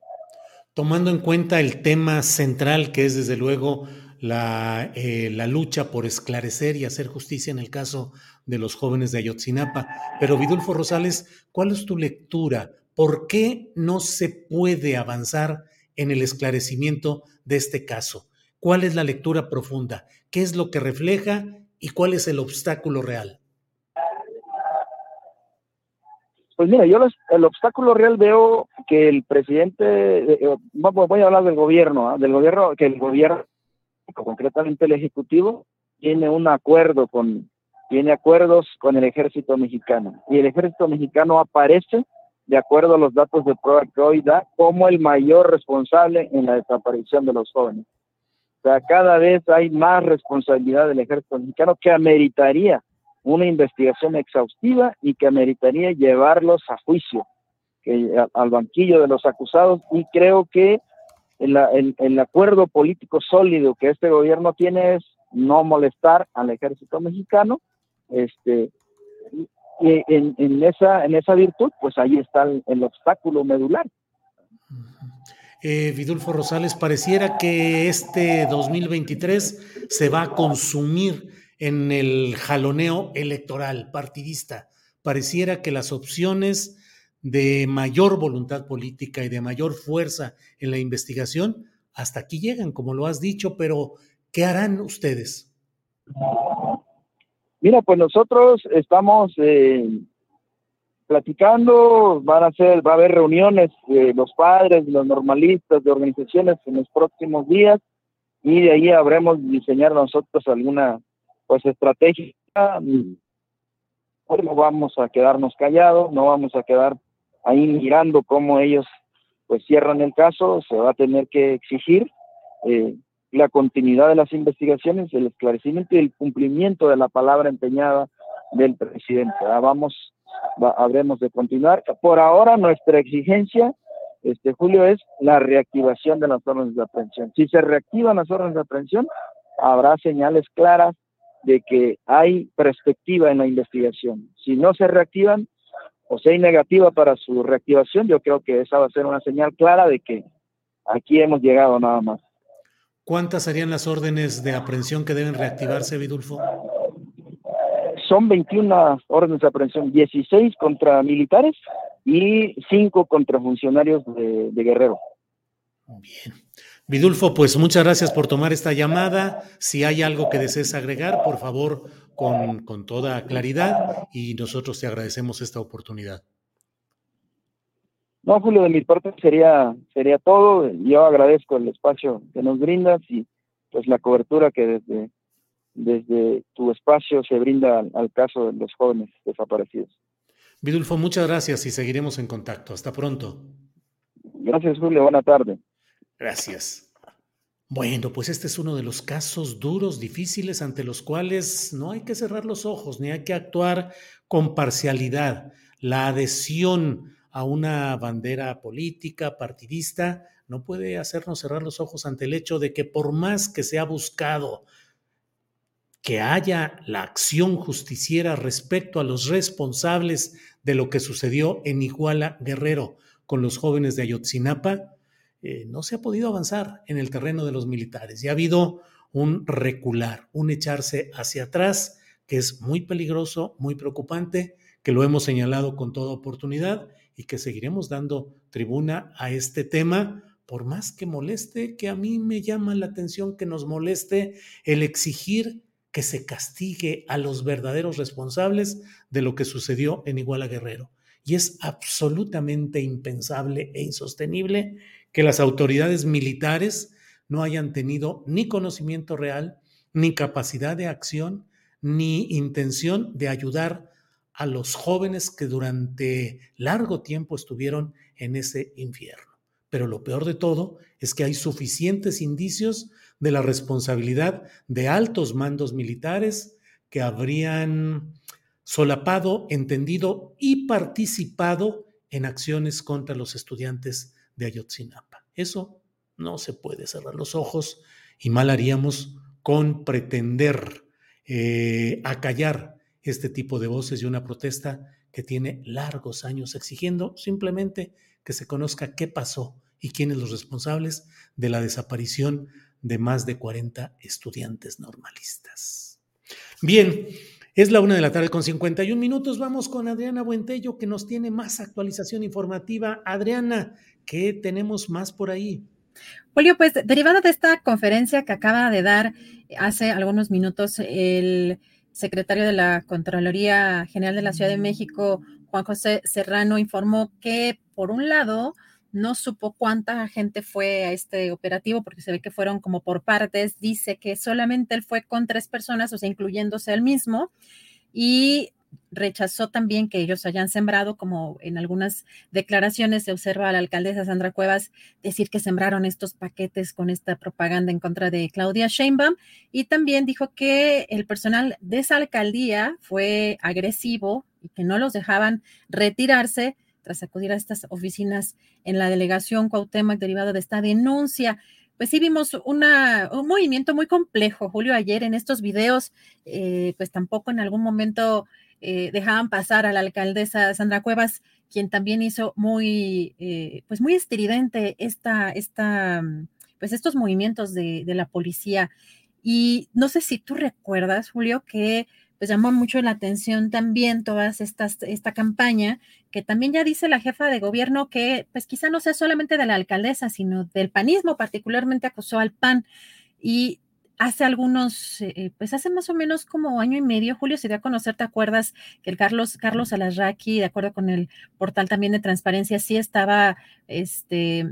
Tomando en cuenta el tema central que es desde luego la, eh, la, lucha por esclarecer y hacer justicia en el caso de los jóvenes de Ayotzinapa. Pero Vidulfo Rosales, ¿cuál es tu lectura ¿Por qué no se puede avanzar en el esclarecimiento de este caso? ¿Cuál es la lectura profunda? ¿Qué es lo que refleja y cuál es el obstáculo real?
Pues mira, yo el obstáculo real veo que el presidente, eh, voy a hablar del gobierno, ¿ah? del gobierno, que el gobierno, concretamente el ejecutivo, tiene un acuerdo con, tiene acuerdos con el ejército mexicano y el ejército mexicano aparece de acuerdo a los datos de prueba que hoy da, como el mayor responsable en la desaparición de los jóvenes. O sea, cada vez hay más responsabilidad del ejército mexicano que ameritaría una investigación exhaustiva y que ameritaría llevarlos a juicio, que, al banquillo de los acusados. Y creo que el, el acuerdo político sólido que este gobierno tiene es no molestar al ejército mexicano, este, y en, esa, en esa virtud, pues ahí está el, obstáculo medular.
Eh, Vidulfo Rosales, pareciera que este 2023 se va a consumir en el jaloneo electoral partidista. Pareciera que las opciones de mayor voluntad política y de mayor fuerza en la investigación hasta aquí llegan, como lo has dicho, pero ¿qué harán ustedes?
Mira, pues nosotros estamos eh, platicando, van a ser, va a haber reuniones de los padres, de los normalistas, de organizaciones en los próximos días y de ahí habremos diseñar nosotros alguna pues estrategia. Pues no vamos a quedarnos callados, no vamos a quedar ahí mirando cómo ellos pues cierran el caso, se va a tener que exigir eh, la continuidad de las investigaciones, el esclarecimiento y el cumplimiento de la palabra empeñada del presidente. Ah, vamos, habremos de continuar. Por ahora nuestra exigencia, este Julio, es la reactivación de las órdenes de aprehensión. Si se reactivan las órdenes de aprehensión, habrá señales claras de que hay perspectiva en la investigación. Si no se reactivan, o sea negativa para su reactivación, yo creo que esa va a ser una señal clara de que aquí hemos llegado nada más.
¿Cuántas serían las órdenes de aprehensión que deben reactivarse, Vidulfo?
Son 21 órdenes de aprehensión, 16 contra militares y 5 contra funcionarios de, de Guerrero.
Bien. Vidulfo, pues muchas gracias por tomar esta llamada. Si hay algo que desees agregar, por favor, con, con toda claridad y nosotros te agradecemos esta oportunidad.
No, Julio, de mi parte sería, sería todo. Yo agradezco el espacio que nos brindas y pues la cobertura que desde, desde tu espacio se brinda al caso de los jóvenes desaparecidos.
Vidulfo, muchas gracias y seguiremos en contacto. Hasta pronto.
Gracias, Julio. Buena tarde.
Gracias. Bueno, pues este es uno de los casos duros, difíciles, ante los cuales no hay que cerrar los ojos, ni hay que actuar con parcialidad. La adhesión a una bandera política, partidista, no puede hacernos cerrar los ojos ante el hecho de que por más que se ha buscado que haya la acción justiciera respecto a los responsables de lo que sucedió en Iguala Guerrero con los jóvenes de Ayotzinapa, eh, no se ha podido avanzar en el terreno de los militares y ha habido un recular, un echarse hacia atrás que es muy peligroso, muy preocupante, que lo hemos señalado con toda oportunidad y que seguiremos dando tribuna a este tema, por más que moleste, que a mí me llama la atención que nos moleste el exigir que se castigue a los verdaderos responsables de lo que sucedió en Iguala Guerrero. Y es absolutamente impensable e insostenible que las autoridades militares no hayan tenido ni conocimiento real, ni capacidad de acción, ni intención de ayudar a los jóvenes que durante largo tiempo estuvieron en ese infierno. Pero lo peor de todo es que hay suficientes indicios de la responsabilidad de altos mandos militares que habrían solapado, entendido y participado en acciones contra los estudiantes de Ayotzinapa. Eso no se puede cerrar los ojos y mal haríamos con pretender eh, acallar este tipo de voces y una protesta que tiene largos años exigiendo simplemente que se conozca qué pasó y quiénes los responsables de la desaparición de más de 40 estudiantes normalistas. Bien, es la una de la tarde con 51 minutos. Vamos con Adriana Buentello que nos tiene más actualización informativa. Adriana, ¿Qué tenemos más por ahí?
Julio, pues derivado de esta conferencia que acaba de dar hace algunos minutos el secretario de la Contraloría General de la Ciudad de México, Juan José Serrano, informó que, por un lado, no supo cuánta gente fue a este operativo porque se ve que fueron como por partes. Dice que solamente él fue con tres personas, o sea, incluyéndose él mismo. Y rechazó también que ellos hayan sembrado, como en algunas declaraciones se observa a la alcaldesa Sandra Cuevas decir que sembraron estos paquetes con esta propaganda en contra de Claudia Sheinbaum y también dijo que el personal de esa alcaldía fue agresivo y que no los dejaban retirarse tras acudir a estas oficinas en la delegación Cuauhtémoc derivado de esta denuncia. Pues sí vimos un movimiento muy complejo, Julio, ayer en estos videos, eh, pues tampoco en algún momento eh, dejaban pasar a la alcaldesa Sandra Cuevas, quien también hizo muy, eh, pues muy estridente esta, esta, pues estos movimientos de, de, la policía. Y no sé si tú recuerdas, Julio, que pues llamó mucho la atención también estas, esta campaña, que también ya dice la jefa de gobierno que pues quizá no sea solamente de la alcaldesa, sino del panismo, particularmente acusó al PAN. Y hace algunos, eh, pues hace más o menos como año y medio, Julio, se dio a conocer, ¿te acuerdas? Que el Carlos, Carlos Alarraqui, de acuerdo con el portal también de transparencia, sí estaba, este,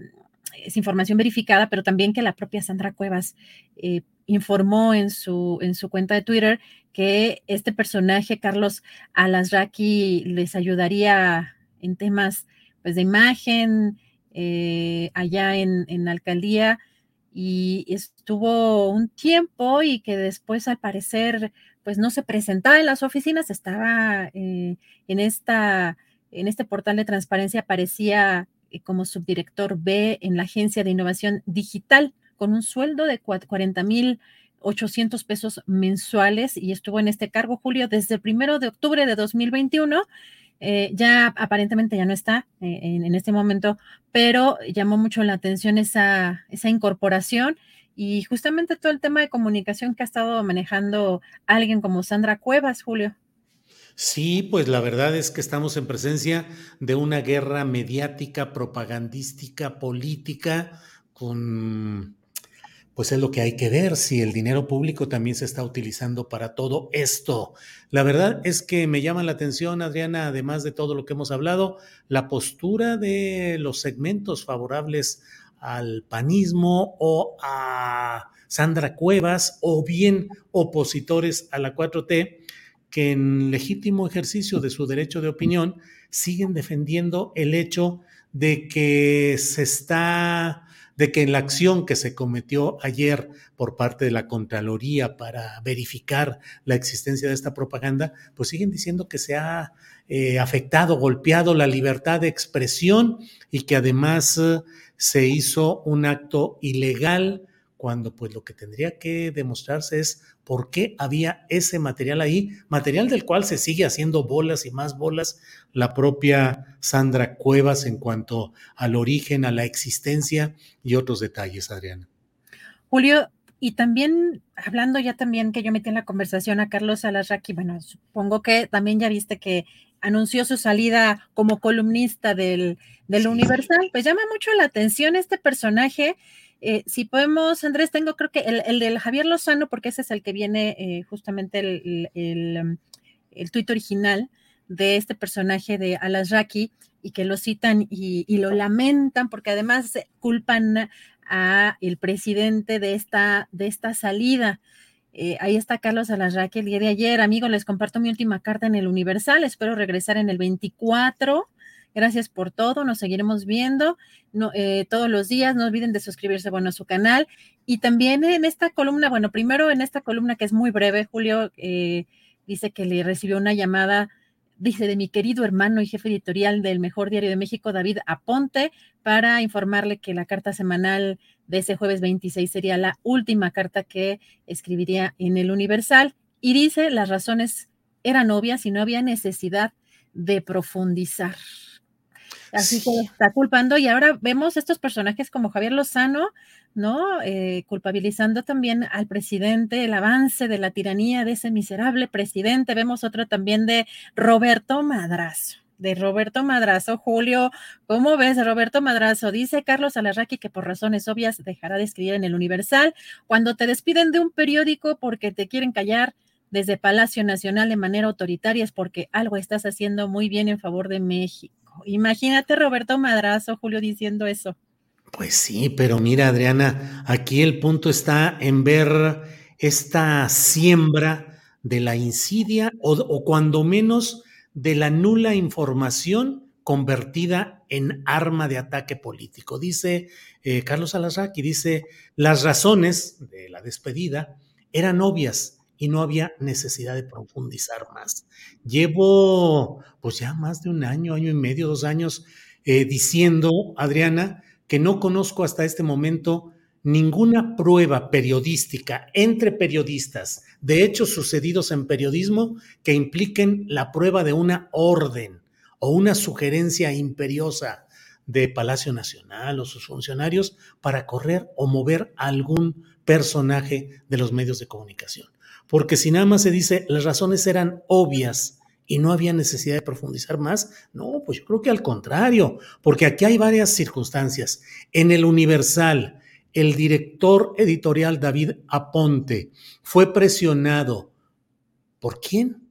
es información verificada, pero también que la propia Sandra Cuevas eh, informó en su, en su cuenta de Twitter que este personaje, Carlos Alasraqui, les ayudaría en temas pues, de imagen, eh, allá en, la alcaldía y estuvo un tiempo y que después al parecer pues no se presentaba en las oficinas, estaba eh, en, esta, en este portal de transparencia, aparecía eh, como subdirector B en la Agencia de Innovación Digital con un sueldo de 40 mil 800 pesos mensuales y estuvo en este cargo, Julio, desde el primero de octubre de 2021. Eh, ya aparentemente ya no está eh, en, este momento, pero llamó mucho la atención esa, esa incorporación y justamente todo el tema de comunicación que ha estado manejando alguien como Sandra Cuevas, Julio.
Sí, pues la verdad es que estamos en presencia de una guerra mediática, propagandística, política, con pues es lo que hay que ver si el dinero público también se está utilizando para todo esto. La verdad es que me llama la atención, Adriana, además de todo lo que hemos hablado, la postura de los segmentos favorables al panismo o a Sandra Cuevas o bien opositores a la 4T que en legítimo ejercicio de su derecho de opinión siguen defendiendo el hecho de que se está de que en la acción que se cometió ayer por parte de la Contraloría para verificar la existencia de esta propaganda, pues siguen diciendo que se ha eh, afectado, golpeado la libertad de expresión y que además eh, se hizo un acto ilegal cuando pues lo que tendría que demostrarse es por qué había ese material ahí, material del cual se sigue haciendo bolas y más bolas la propia Sandra Cuevas en cuanto al origen, a la existencia y otros detalles, Adriana.
Julio, y también hablando ya también que yo metí en la conversación a Carlos Alarraqui, bueno, supongo que también ya viste que anunció su salida como columnista del, del Universal, pues llama mucho la atención este personaje eh, si podemos, Andrés, tengo creo que el, el, del Javier Lozano, porque ese es el que viene eh, justamente el, el, um, el tuit original de este personaje de Alasraki y que lo citan y, y, lo lamentan porque además culpan a el presidente de esta, de esta salida. Eh, ahí está Carlos Alasraki el día de ayer. Amigo, les comparto mi última carta en el Universal. Espero regresar en el 24 Gracias por todo, nos seguiremos viendo eh, todos los días. No olviden de suscribirse, bueno, a su canal. Y también en esta columna, bueno, primero en esta columna que es muy breve, Julio eh, dice que le recibió una llamada, dice, de mi querido hermano y jefe editorial del Mejor Diario de México, David Aponte, para informarle que la carta semanal de ese jueves 26 sería la última carta que escribiría en el Universal. Y dice, las razones eran obvias y no había necesidad de profundizar. Así que está culpando y ahora vemos estos personajes como Javier Lozano, ¿no? Eh, culpabilizando también al presidente, el avance de la tiranía de ese miserable presidente. Vemos otro también de Roberto Madrazo de Roberto Madrazo. Julio, ¿cómo ves, Roberto Madrazo? Dice Carlos Alarraqui que por razones obvias dejará de escribir en el Universal. Cuando te despiden de un periódico porque te quieren callar desde Palacio Nacional de manera autoritaria es porque algo estás haciendo muy bien en favor de México. Imagínate Roberto Madrazo, Julio, diciendo eso.
Pues sí, pero mira, Adriana, aquí el punto está en ver esta siembra de la insidia o, cuando menos de la nula información convertida en arma de ataque político. Dice eh, Carlos Alasraqui, dice, las razones de la despedida eran obvias y no había necesidad de profundizar más. Llevo pues ya más de un año, año y medio, dos años eh, diciendo, Adriana, que no conozco hasta este momento ninguna prueba periodística entre periodistas de hechos sucedidos en periodismo que impliquen la prueba de una orden o una sugerencia imperiosa de Palacio Nacional o sus funcionarios para correr o mover algún personaje de los medios de comunicación porque si nada más se dice las razones eran obvias y no había necesidad de profundizar más, no, pues yo creo que al contrario, porque aquí hay varias circunstancias. En el Universal, el director editorial David Aponte fue presionado. ¿Por quién?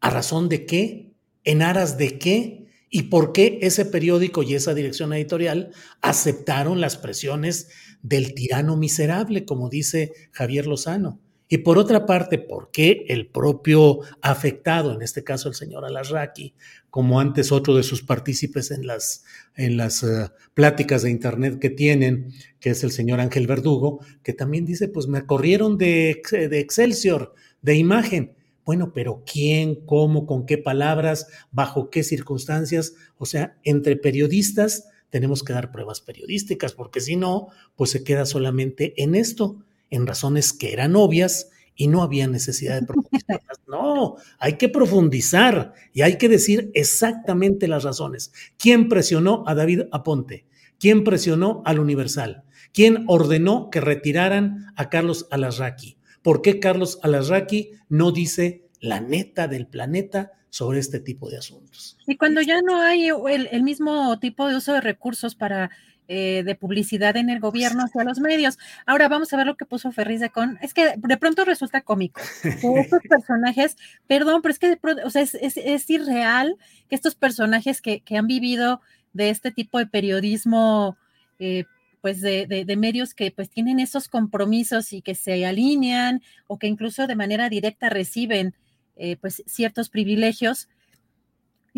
¿A razón de qué? ¿En aras de qué? ¿Y por qué ese periódico y esa dirección editorial aceptaron las presiones del tirano miserable, como dice Javier Lozano? Y por otra parte, ¿por qué el propio afectado, en este caso el señor Alasraqui, como antes otro de sus partícipes en las, en las uh, pláticas de internet que tienen, que es el señor Ángel Verdugo, que también dice, pues me corrieron de, de Excelsior, de imagen. Bueno, pero ¿quién, cómo, con qué palabras, bajo qué circunstancias? O sea, entre periodistas tenemos que dar pruebas periodísticas, porque si no, pues se queda solamente en esto, en razones que eran obvias y no había necesidad de profundizar. No, hay que profundizar y hay que decir exactamente las razones. ¿Quién presionó a David Aponte? ¿Quién presionó al Universal? ¿Quién ordenó que retiraran a Carlos Alasraqui? ¿Por qué Carlos Alasraqui no dice la neta del planeta sobre este tipo de asuntos?
Y cuando ya no hay el, el mismo tipo de uso de recursos para eh, de publicidad en el gobierno hacia los medios. Ahora vamos a ver lo que puso Ferris de Con. Es que de pronto resulta cómico. estos personajes, perdón, pero es que o sea, es, es, es, irreal que estos personajes que, que, han vivido de este tipo de periodismo, eh, pues de, de, de, medios que pues tienen esos compromisos y que se alinean o que incluso de manera directa reciben eh, pues ciertos privilegios,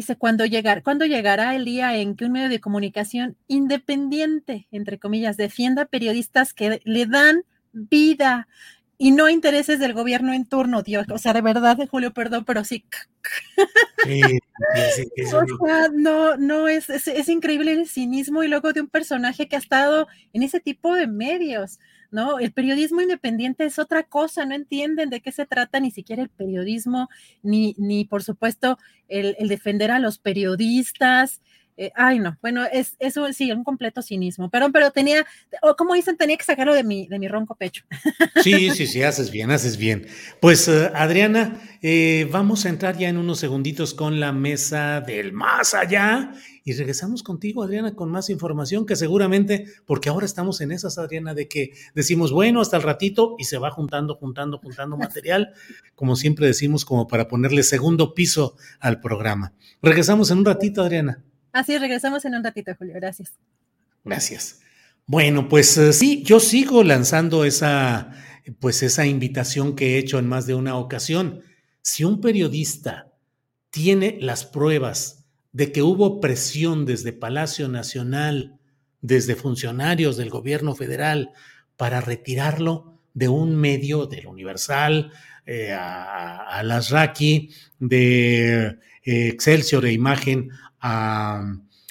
Dice, ¿cuándo, llegar, ¿cuándo llegará el día en que un medio de comunicación independiente, entre comillas, defienda periodistas que le dan vida y no intereses del gobierno en turno, Dios? O sea, de verdad, Julio, perdón, pero sí. sí, sí, sí o sea, no, no, es, es, es increíble el cinismo y luego de un personaje que ha estado en ese tipo de medios. ¿No? El periodismo independiente es otra cosa, no entienden de qué se trata ni siquiera el periodismo, ni, ni por supuesto el, el defender a los periodistas, eh, ay, no, bueno, es eso sí, un completo cinismo. Pero, pero tenía, o como dicen, tenía que sacarlo de mi, de mi ronco pecho.
Sí, sí, sí, haces bien, haces bien. Pues, uh, Adriana, eh, vamos a entrar ya en unos segunditos con la mesa del más allá y regresamos contigo, Adriana, con más información que seguramente, porque ahora estamos en esas, Adriana, de que decimos, bueno, hasta el ratito y se va juntando, juntando, juntando material, como siempre decimos, como para ponerle segundo piso al programa. Regresamos en un ratito, Adriana.
Así regresamos en un ratito, Julio. Gracias.
Gracias. Bueno, pues uh, sí, yo sigo lanzando esa, pues esa invitación que he hecho en más de una ocasión. Si un periodista tiene las pruebas de que hubo presión desde Palacio Nacional, desde funcionarios del gobierno federal, para retirarlo de un medio, del Universal, eh, a, las Raki, de eh, Excelsior e Imagen a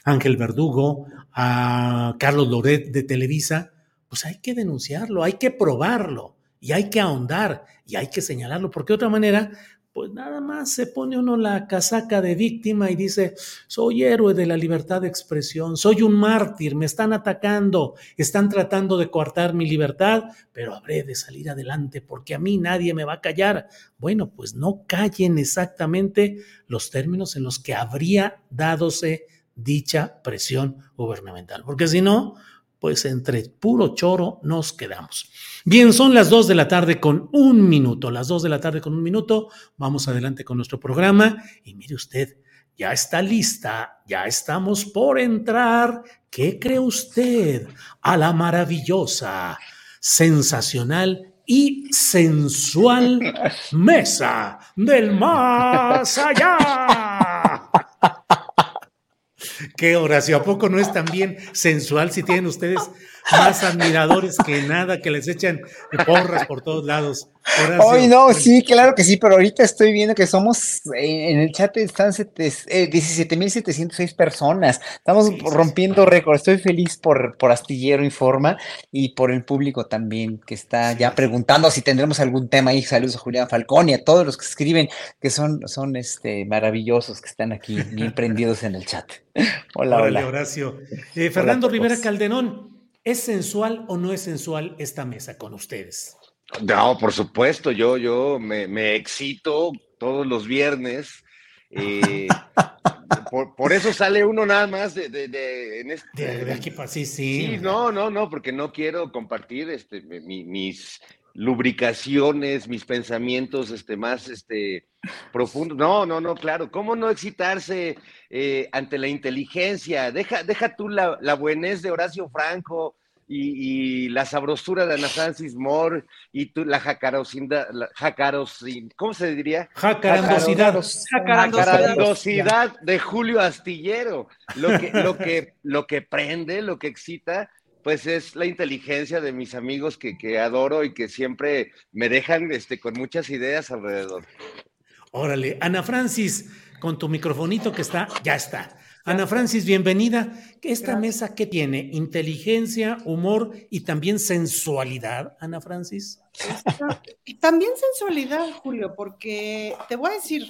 Ángel Verdugo, a Carlos Loret de Televisa, pues hay que denunciarlo, hay que probarlo y hay que ahondar y hay que señalarlo, porque de otra manera, pues nada más se pone uno la casaca de víctima y dice, soy héroe de la libertad de expresión, soy un mártir, me están atacando, están tratando de coartar mi libertad, pero habré de salir adelante porque a mí nadie me va a callar. Bueno, pues no callen exactamente los términos en los que habría dadose dicha presión gubernamental, porque si no, pues entre puro choro nos quedamos. Bien, son las dos de la tarde con un minuto, las dos de la tarde con un minuto. Vamos adelante con nuestro programa y mire usted, ya está lista, ya estamos por entrar. ¿Qué cree usted? A la maravillosa, sensacional y sensual mesa del más allá. Qué Horacio, ¿a poco no es tan bien sensual si tienen ustedes más admiradores que nada, que les echan porras por todos lados?
Hoy no, sí, claro que sí, pero ahorita estoy viendo que somos, eh, en el chat están eh, 17.706 personas, estamos sí, rompiendo sí. récord, estoy feliz por, por Astillero Informa y por el público también que está ya preguntando si tendremos algún tema ahí, saludos a Julián Falcón y a todos los que escriben, que son, son este, maravillosos, que están aquí bien prendidos en el chat. Hola,
Órale,
hola.
Horacio. Eh, Fernando hola Rivera Calderón, ¿es sensual o no es sensual esta mesa con ustedes?
No, por supuesto, yo, yo me, me excito todos los viernes. Eh, por, por, eso sale uno nada más de, de, de, en este,
de, de aquí para sí, sí.
Sí, no, no, no, porque no quiero compartir este, mi, mis lubricaciones, mis pensamientos este, más este, profundos. No, no, no, claro. ¿Cómo no excitarse eh, ante la inteligencia? Deja, deja tú la, la buenez de Horacio Franco, y, la sabrosura de Ana Francis Moore y tu, la jacarosidad, la ¿cómo se diría?
Jacarandosidad.
Jacarandosidad de Julio Astillero. Lo que, lo, que, lo que prende, lo que excita, pues es la inteligencia de mis amigos que, que adoro y que siempre me dejan este, con muchas ideas alrededor.
Órale, Ana Francis, con tu microfonito que está, ya está. Ana Francis, bienvenida. ¿Esta mesa qué tiene? ¿Inteligencia, humor y también sensualidad, Ana Francis?
También sensualidad, Julio, porque te voy a decir,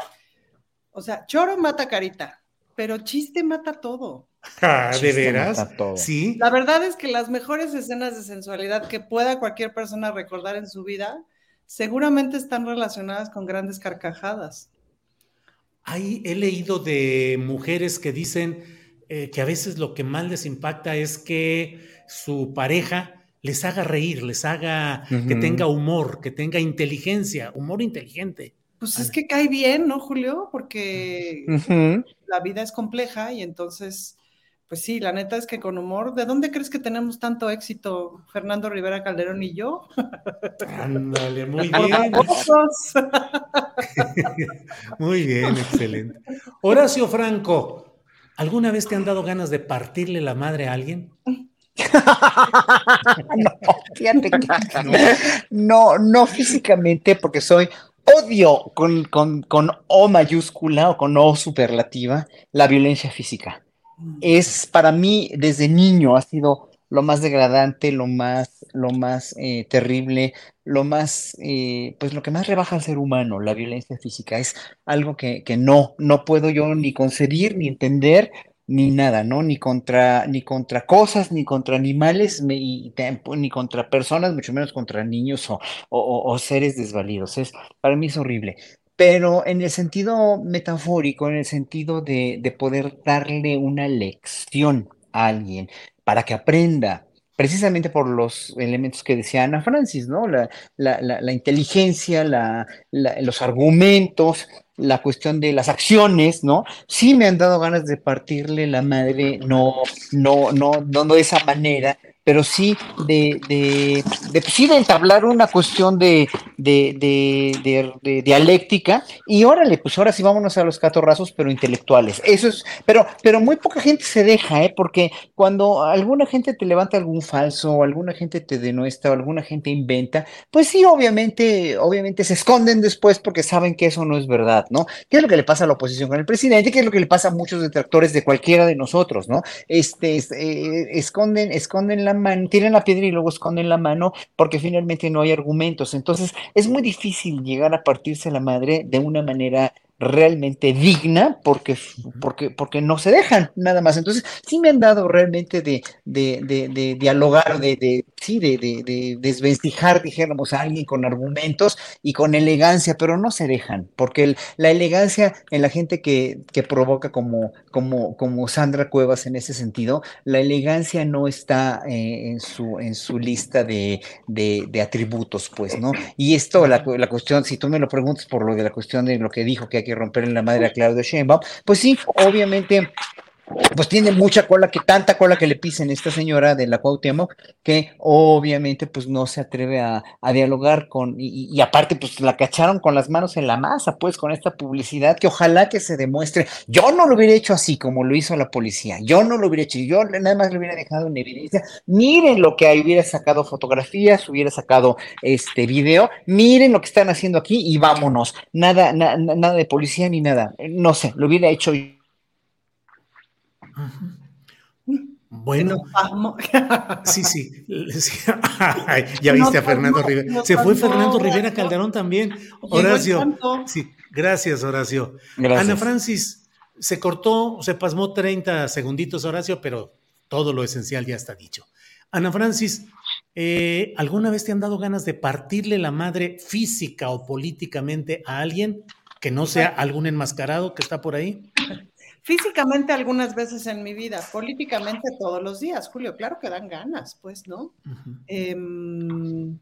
o sea, choro mata carita, pero chiste mata todo.
Ah, ¿De veras? Sí.
La verdad es que las mejores escenas de sensualidad que pueda cualquier persona recordar en su vida seguramente están relacionadas con grandes carcajadas.
Ahí he leído de mujeres que dicen eh, que a veces lo que más les impacta es que su pareja les haga reír, les haga que tenga humor, que tenga inteligencia, humor inteligente.
Pues es que cae bien, ¿no, Julio? Porque la vida es compleja y entonces, pues sí, la neta es que con humor, ¿de dónde crees que tenemos tanto éxito Fernando Rivera Calderón y yo?
Ándale, muy bien. Muy bien, excelente. Horacio Franco, ¿alguna vez te han dado ganas de partirle la madre a alguien?
no, fíjate que no, no físicamente, porque soy odio con, con, con O mayúscula o con O superlativa la violencia física. Es para mí, desde niño, ha sido lo más degradante, lo más, lo más eh, terrible, lo más, eh, pues lo que más rebaja al ser humano, la violencia física. Es algo que, que no, no puedo yo ni concebir, ni entender, ni nada, ¿no? Ni contra, ni contra cosas, ni contra animales, ni, ni contra personas, mucho menos contra niños o, o, seres desvalidos. Es, para mí es horrible pero en el sentido metafórico, en el sentido de, de, poder darle una lección a alguien, para que aprenda, precisamente por los elementos que decía Ana Francis, ¿no? La, inteligencia, los argumentos, la cuestión de las acciones, ¿no? Sí me han dado ganas de partirle la madre, no, no, no, no de esa manera, pero sí de, de, sí de entablar una cuestión de, de, dialéctica y órale, pues ahora sí vámonos a los catorrazos, pero intelectuales. Eso es, pero, pero muy poca gente se deja, ¿eh? Porque cuando alguna gente te levanta algún falso, o alguna gente te denuestra, o alguna gente inventa, pues sí, obviamente, obviamente se esconden después porque saben que eso no es verdad, ¿no? ¿Qué es lo que le pasa a la oposición con el presidente? ¿Qué es lo que le pasa a muchos detractores de cualquiera de nosotros, ¿no? Este, eh, esconden, esconden la tienen la piedra y luego esconden la mano porque finalmente no hay argumentos. Entonces es muy difícil llegar a partirse la madre de una manera realmente digna porque, porque, porque no se dejan nada más. Entonces, sí me han dado realmente de, de, de, de dialogar, de, de, sí, de, de, desvestijar, dijéramos, a alguien con argumentos y con elegancia, pero no se dejan, porque la elegancia en la gente que, que provoca como, como, como Sandra Cuevas en ese sentido, la elegancia no está eh, en, su, en su lista de, de, atributos, pues, ¿no? Y esto, la, la cuestión, si tú me lo preguntas por lo de la cuestión de lo que dijo que hay romper en la madre a Claudio Sheinbaum, pues sí, obviamente pues tiene mucha cola, que tanta cola que le pisen esta señora de la Cuauhtémoc, que obviamente pues no se atreve a, dialogar con, y, aparte pues la cacharon con las manos en la masa, pues con esta publicidad, que ojalá que se demuestre, yo no lo hubiera hecho así como lo hizo la policía, yo no lo hubiera hecho, yo nada más lo hubiera dejado en evidencia, miren lo que hay, hubiera sacado fotografías, hubiera sacado este video, miren lo que están haciendo aquí y vámonos, nada, nada de policía ni nada, no sé, lo hubiera hecho
bueno, sí, sí, ya viste a Fernando Rivera. Se fue Fernando Rivera Calderón también. Horacio, sí, gracias, Horacio. Ana Francis, se cortó, se pasmó 30 segunditos, Horacio, pero todo lo esencial ya está dicho. Ana Francis, eh, ¿alguna vez te han dado ganas de partirle la madre física o políticamente a alguien que no sea algún enmascarado que está por ahí?
Físicamente algunas veces en mi vida, políticamente todos los días, Julio, claro que dan ganas, pues, ¿no? Em,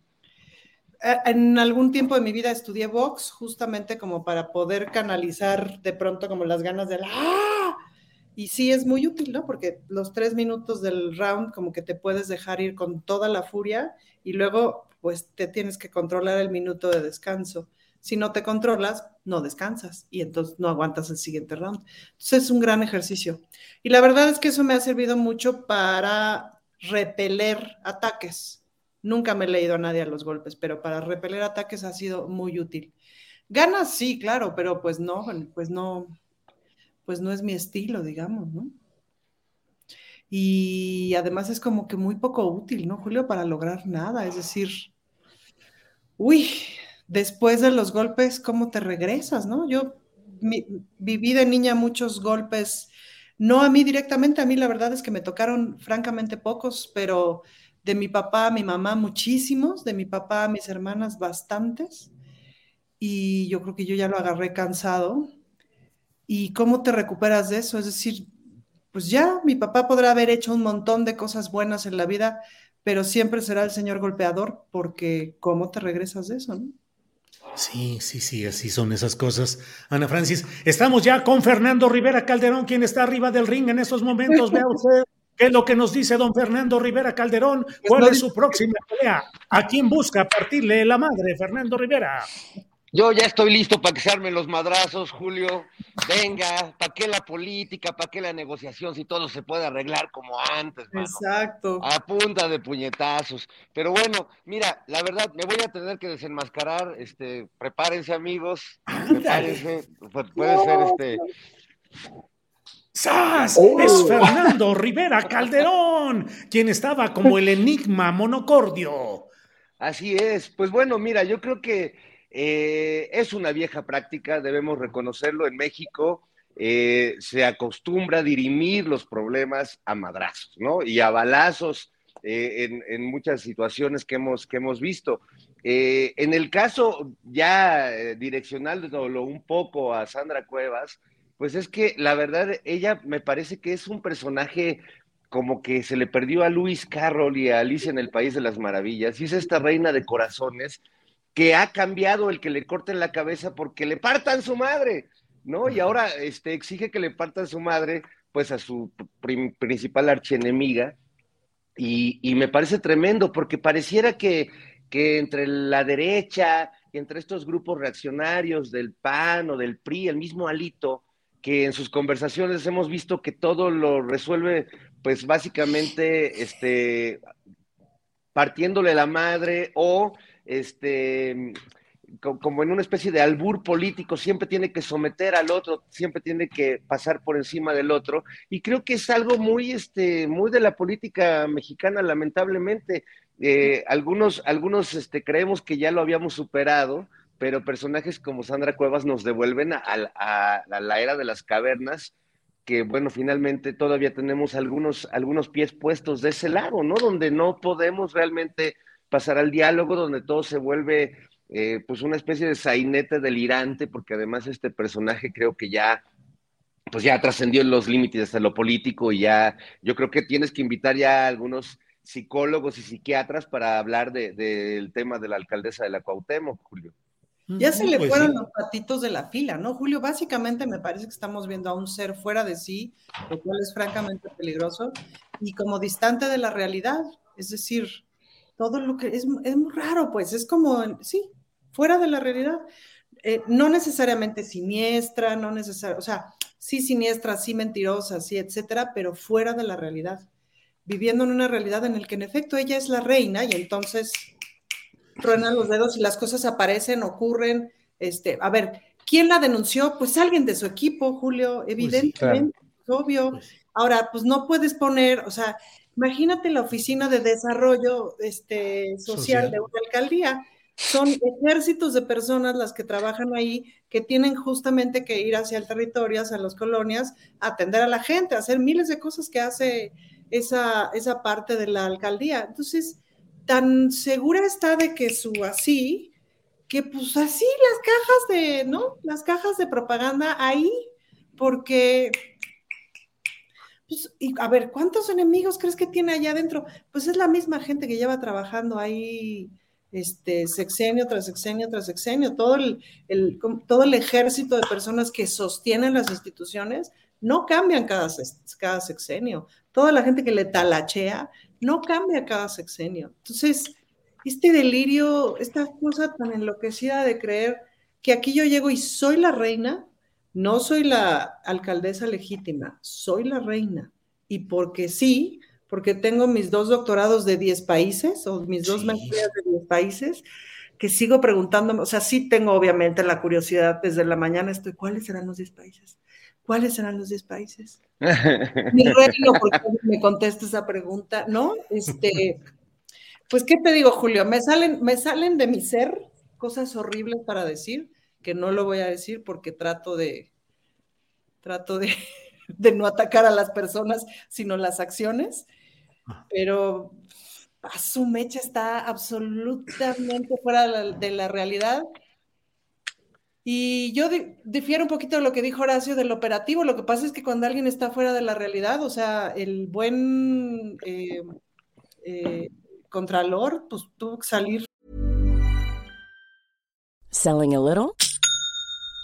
en algún tiempo de mi vida estudié box justamente como para poder canalizar de pronto como las ganas de la... ¡Ah! Y sí es muy útil, ¿no? Porque los tres minutos del round como que te puedes dejar ir con toda la furia y luego pues te tienes que controlar el minuto de descanso. Si no te controlas, no descansas y entonces no aguantas el siguiente round. Entonces es un gran ejercicio. Y la verdad es que eso me ha servido mucho para repeler ataques. Nunca me he leído a nadie a los golpes, pero para repeler ataques ha sido muy útil. Ganas sí, claro, pero pues no, pues no, pues no es mi estilo, digamos, ¿no? Y además es como que muy poco útil, ¿no, Julio? Para lograr nada, es decir, uy, después de los golpes, ¿cómo te regresas, no? Yo viví de niña muchos golpes, no a mí directamente, a mí la verdad es que me tocaron francamente pocos, pero de mi papá a mi mamá muchísimos, de mi papá a mis hermanas bastantes, y yo creo que yo ya lo agarré cansado. ¿Y cómo te recuperas de eso? Es decir, pues ya mi papá podrá haber hecho un montón de cosas buenas en la vida, pero siempre será el señor golpeador, porque ¿cómo te regresas de eso? No?
Sí, sí, sí, así son esas cosas. Ana Francis, estamos ya con Fernando Rivera Calderón, quien está arriba del ring en estos momentos. Vea usted qué es lo que nos dice don Fernando Rivera Calderón. ¿Cuál es su próxima pelea? ¿A quién busca partirle la madre, Fernando Rivera?
Yo ya estoy listo para que se armen los madrazos, Julio. Venga, ¿para qué la política? ¿Para qué la negociación si todo se puede arreglar como antes?
Exacto.
A punta de puñetazos. Pero bueno, mira, la verdad, me voy a tener que desenmascarar. Este, prepárense, amigos. Prepárense. Puede ser este.
¡Sas! Es Fernando Rivera Calderón, quien estaba como el enigma monocordio.
Así es. Pues bueno, mira, yo creo que eh, es una vieja práctica, debemos reconocerlo. En México eh, se acostumbra a dirimir los problemas a madrazos, ¿no? Y a balazos eh, en, muchas situaciones que hemos, que hemos visto. en el caso ya direccionándolo un poco a Sandra Cuevas, pues es que la verdad, ella me parece que es un personaje como que se le perdió a Luis Carroll y a Alicia en el País de las Maravillas, y es esta reina de corazones que ha cambiado el que le corten la cabeza porque le partan su madre, ¿no? Y ahora este, exige que le partan su madre, pues a su principal archienemiga. Y, y, me parece tremendo porque pareciera que, que entre la derecha entre estos grupos reaccionarios del PAN o del PRI, el mismo Alito, que en sus conversaciones hemos visto que todo lo resuelve, pues básicamente, este, partiéndole la madre o este, como en una especie de albur político, siempre tiene que someter al otro, siempre tiene que pasar por encima del otro. Y creo que es algo muy, este, muy de la política mexicana, lamentablemente. Eh, algunos, algunos este, creemos que ya lo habíamos superado, pero personajes como Sandra Cuevas nos devuelven a, a la era de las cavernas, que bueno, finalmente todavía tenemos algunos, algunos pies puestos de ese lado, ¿no? Donde no podemos realmente pasar al diálogo donde todo se vuelve eh, pues una especie de sainete delirante, porque además este personaje creo que ya pues ya trascendió los límites de lo político y ya yo creo que tienes que invitar ya a algunos psicólogos y psiquiatras para hablar del tema de la alcaldesa de la Cuauhtémoc, Julio.
Ya se le pues fueron los patitos de la fila, ¿no, Julio? Básicamente me parece que estamos viendo a un ser fuera de sí, lo cual es francamente peligroso, y como distante de la realidad. Es decir, todo lo que es, es muy raro, pues es como, sí, fuera de la realidad. Eh, no necesariamente siniestra, no necesariamente, o sea, sí siniestra, sí mentirosa, sí, etcétera, pero fuera de la realidad. Viviendo en una realidad en la que en efecto ella es la reina y entonces truenan los dedos y las cosas aparecen, ocurren. Este, a ver, ¿quién la denunció? Pues alguien de su equipo, Julio, pues evidentemente, obvio. Pues Ahora, pues no puedes poner, o sea, Imagínate la oficina de desarrollo este, social, de una alcaldía. Son ejércitos de personas las que trabajan ahí, que tienen justamente que ir hacia el territorio, hacia las colonias, atender a la gente, hacer miles de cosas que hace esa, esa parte de la alcaldía. Entonces, tan segura está de que su así, que pues así las cajas de, ¿no? Las cajas de propaganda ahí, porque pues, y a ver, ¿cuántos enemigos crees que tiene allá adentro? Pues es la misma gente que lleva trabajando ahí este, sexenio tras sexenio tras sexenio, todo el, todo el ejército de personas que sostienen las instituciones, no cambian cada, cada sexenio. Toda la gente que le talachea no cambia cada sexenio. Entonces, este delirio, esta cosa tan enloquecida de creer que aquí yo llego y soy la reina, no soy la alcaldesa legítima, soy la reina. Y porque sí, porque tengo mis dos doctorados de 10 países o mis dos maestrías de 10 países, que sigo preguntándome, o sea, sí tengo obviamente la curiosidad desde la mañana, estoy, ¿cuáles serán los 10 países? ¿Cuáles serán los 10 países? Mi reino, porque me contesta esa pregunta, ¿no? Este, pues, ¿qué te digo, Julio? Me salen, me salen de mi ser cosas horribles para decir, que no lo voy a decir porque trato de, trato de, de no atacar a las personas, sino las acciones, ah. pero a su mecha está absolutamente fuera de la, realidad. Y yo difiero un poquito de lo que dijo Horacio del operativo. Lo que pasa es que cuando alguien está fuera de la realidad, o sea, el buen eh, eh, contralor, pues tuvo que salir.
Selling a little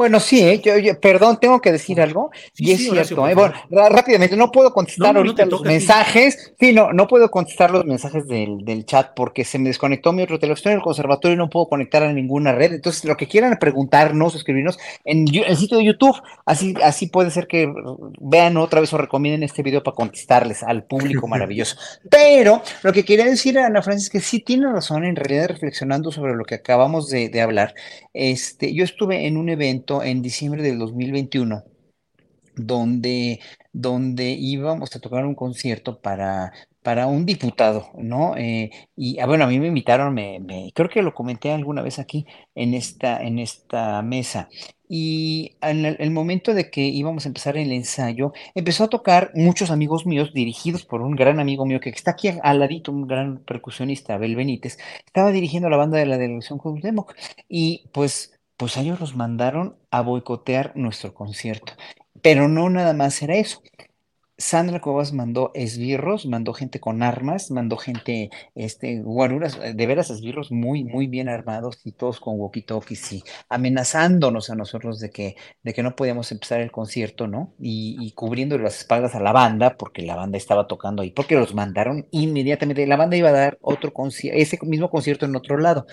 Bueno, sí, ¿eh? yo, perdón, tengo que decir algo, y es cierto, ¿eh? bueno, rápidamente, no puedo contestar ahorita los mensajes, sí, no, no puedo contestar los mensajes del, del, chat porque se me desconectó mi otro teléfono, estoy en el conservatorio y no puedo conectar a ninguna red, entonces lo que quieran preguntarnos, escribirnos en, el sitio de YouTube, así, así puede ser que vean otra vez o recomienden este video para contestarles al público maravilloso. Pero lo que quería decir a Ana Francis es que sí tiene razón, en realidad reflexionando sobre lo que acabamos de, de hablar, este, yo estuve en un evento en diciembre del 2021 donde, donde íbamos a tocar un concierto para, para un diputado, ¿no? Eh, y ah, bueno, a mí me invitaron, me, creo que lo comenté alguna vez aquí en esta, en esta mesa. Y en el, momento de que íbamos a empezar el ensayo, empezó a tocar muchos amigos míos, dirigidos por un gran amigo mío que está aquí al ladito, un gran percusionista, Abel Benítez, estaba dirigiendo la banda de la delegación Cuauhtémoc. Y pues pues ellos los mandaron a boicotear nuestro concierto. Pero no nada más era eso. Sandra Cuevas mandó esbirros, mandó gente con armas, mandó gente, este, guaruras, de veras esbirros muy, muy bien armados y todos con walkie-talkies y amenazándonos a nosotros de que, de que no podíamos empezar el concierto, ¿no? Y, y cubriendo las espaldas a la banda, porque la banda estaba tocando ahí, porque los mandaron inmediatamente. La banda iba a dar otro concierto, ese mismo concierto en otro lado.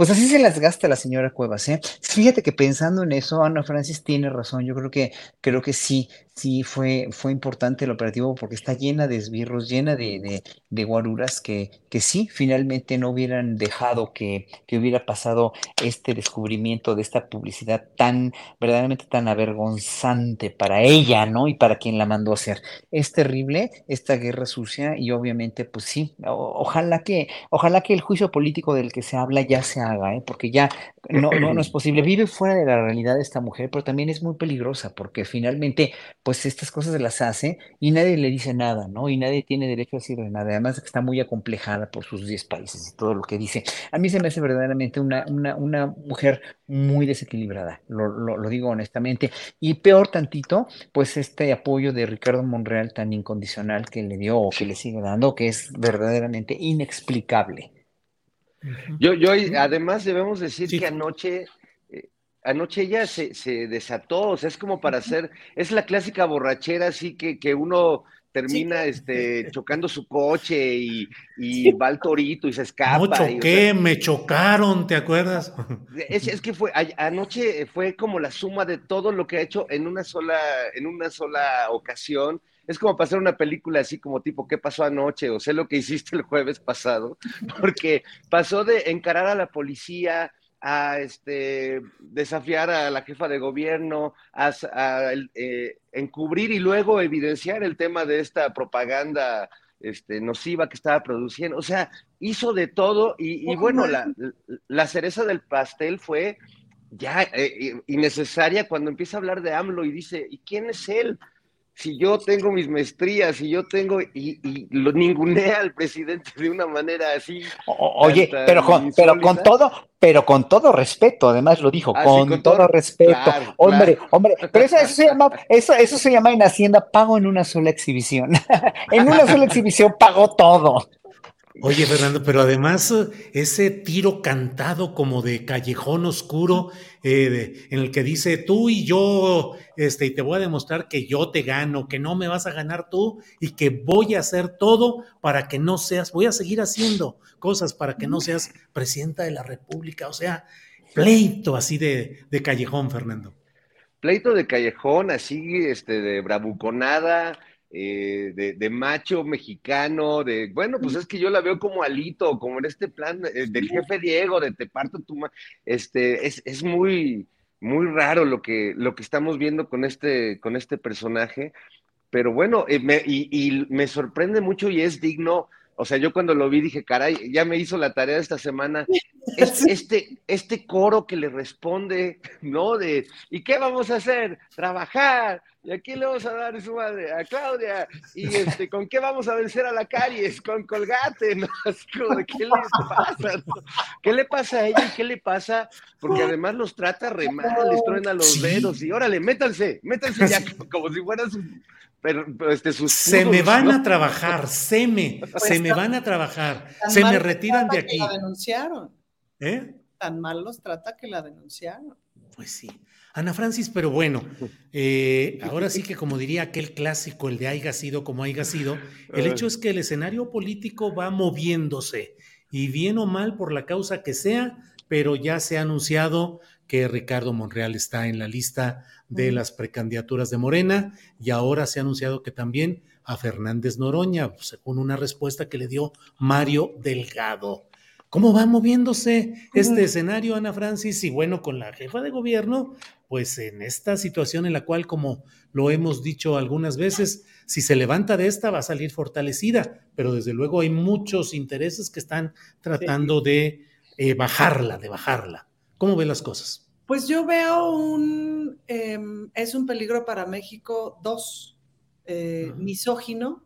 Pues así se las gasta la señora Cuevas, ¿eh? Fíjate que pensando en eso, Ana Francis tiene razón. Yo creo que, creo que sí, sí fue, fue importante el operativo porque está llena de esbirros, llena de, de, guaruras que, que sí, finalmente no hubieran dejado que, que hubiera pasado este descubrimiento de esta publicidad tan, verdaderamente tan avergonzante para ella, ¿no? Y para quien la mandó a hacer. Es terrible esta guerra sucia y obviamente, pues sí, ojalá que, ojalá que el juicio político del que se habla ya se haga, ¿eh? porque ya no, no, no es posible. Vive fuera de la realidad esta mujer, pero también es muy peligrosa, porque finalmente, pues estas cosas las hace y nadie le dice nada, ¿no? Y nadie tiene derecho a decirle nada. Además de que está muy acomplejada por sus 10 países y todo lo que dice. A mí se me hace verdaderamente una, una, una mujer muy desequilibrada, lo, lo, lo, digo honestamente. Y peor tantito, pues este apoyo de Ricardo Monreal tan incondicional que le dio o que le sigue dando, que es verdaderamente inexplicable.
Yo, yo, además debemos decir que anoche, anoche ella se, se, desató, o sea, es como para hacer, es la clásica borrachera así que, que uno termina este, chocando su coche y, y va al torito y se escapa.
No choqué, me chocaron, ¿te acuerdas?
Es, es, que fue, anoche fue como la suma de todo lo que ha hecho en una sola, en una sola ocasión. Es como pasar una película así como tipo, ¿qué pasó anoche? O sé lo que hiciste el jueves pasado, porque pasó de encarar a la policía, a este, desafiar a la jefa de gobierno, a, a eh, encubrir y luego evidenciar el tema de esta propaganda este, nociva que estaba produciendo. O sea, hizo de todo y, y bueno, la, la, cereza del pastel fue ya eh, innecesaria cuando empieza a hablar de AMLO y dice, ¿y quién es él? Si yo tengo mis maestrías y yo tengo, y, y lo ningunea al presidente de una manera así.
O, oye, pero con, pero con todo, pero con todo respeto, además lo dijo, ah, con, sí, con, todo, todo respeto. Claro, hombre, claro. hombre, pero eso, eso, se llama, eso, eso se llama en Hacienda pago en una sola exhibición. en una sola exhibición pagó todo.
Oye, Fernando, pero además ese tiro cantado como de callejón oscuro, eh, de, en el que dice tú y yo, este, y te voy a demostrar que yo te gano, que no me vas a ganar tú y que voy a hacer todo para que no seas, voy a seguir haciendo cosas para que no seas presidenta de la República. O sea, pleito así de, de callejón, Fernando.
Pleito de callejón, así, este, de bravuconada eh, de, de, macho mexicano, de, bueno, pues es que yo la veo como alito, como en este plan eh, del jefe Diego, de te parto tu este, es, es, muy, muy raro lo que, lo que estamos viendo con este, con este personaje, pero bueno, eh, me, y, y, me sorprende mucho y es digno, o sea, yo cuando lo vi dije, caray, ya me hizo la tarea de esta semana, este, este, este coro que le responde, ¿no? De, ¿y qué vamos a hacer? Trabajar, ¿Y a quién le vamos a dar su madre? A Claudia. ¿Y este, con qué vamos a vencer a la caries? Con colgate, ¿no? ¿qué le pasa? No? ¿Qué le pasa a ella y qué le pasa? Porque además los trata re mal, les truena los dedos y órale, métanse, métanse ya, como si fueran sus. Pero, pero este, sus
se me van ¿no? a trabajar, se me, pues se me van a trabajar, se me retiran de aquí.
Que la denunciaron.
¿Eh?
Tan mal los trata que la denunciaron.
Pues sí. Ana Francis, pero bueno, eh, ahora sí que como diría aquel clásico, el de haya sido como haya sido, el hecho es que el escenario político va moviéndose y bien o mal por la causa que sea, pero ya se ha anunciado que Ricardo Monreal está en la lista de las precandidaturas de Morena y ahora se ha anunciado que también a Fernández Noroña, según una respuesta que le dio Mario Delgado. ¿Cómo va moviéndose este escenario, Ana Francis? Y bueno, con la jefa de gobierno, pues en esta situación en la cual, como lo hemos dicho algunas veces, si se levanta de esta va a salir fortalecida, pero desde luego hay muchos intereses que están tratando sí. de eh, bajarla, de bajarla. ¿Cómo ven las cosas?
Pues yo veo un, eh, es un peligro para México dos, eh, misógino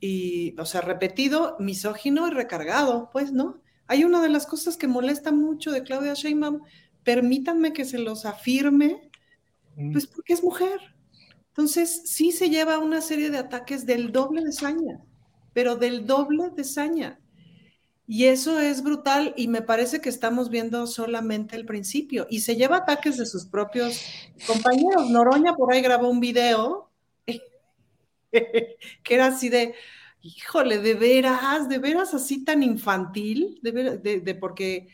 y, o sea, repetido, misógino y recargado, pues, ¿no? Hay una de las cosas que molesta mucho de Claudia Sheinbaum, permítanme que se los afirme, pues porque es mujer. Entonces, sí se lleva una serie de ataques del doble de saña, pero del doble de saña. Y eso es brutal y me parece que estamos viendo solamente el principio. Y se lleva ataques de sus propios compañeros. Noroña por ahí grabó un video que era así de, híjole, de veras, de veras así tan infantil, de, ver, de, de, porque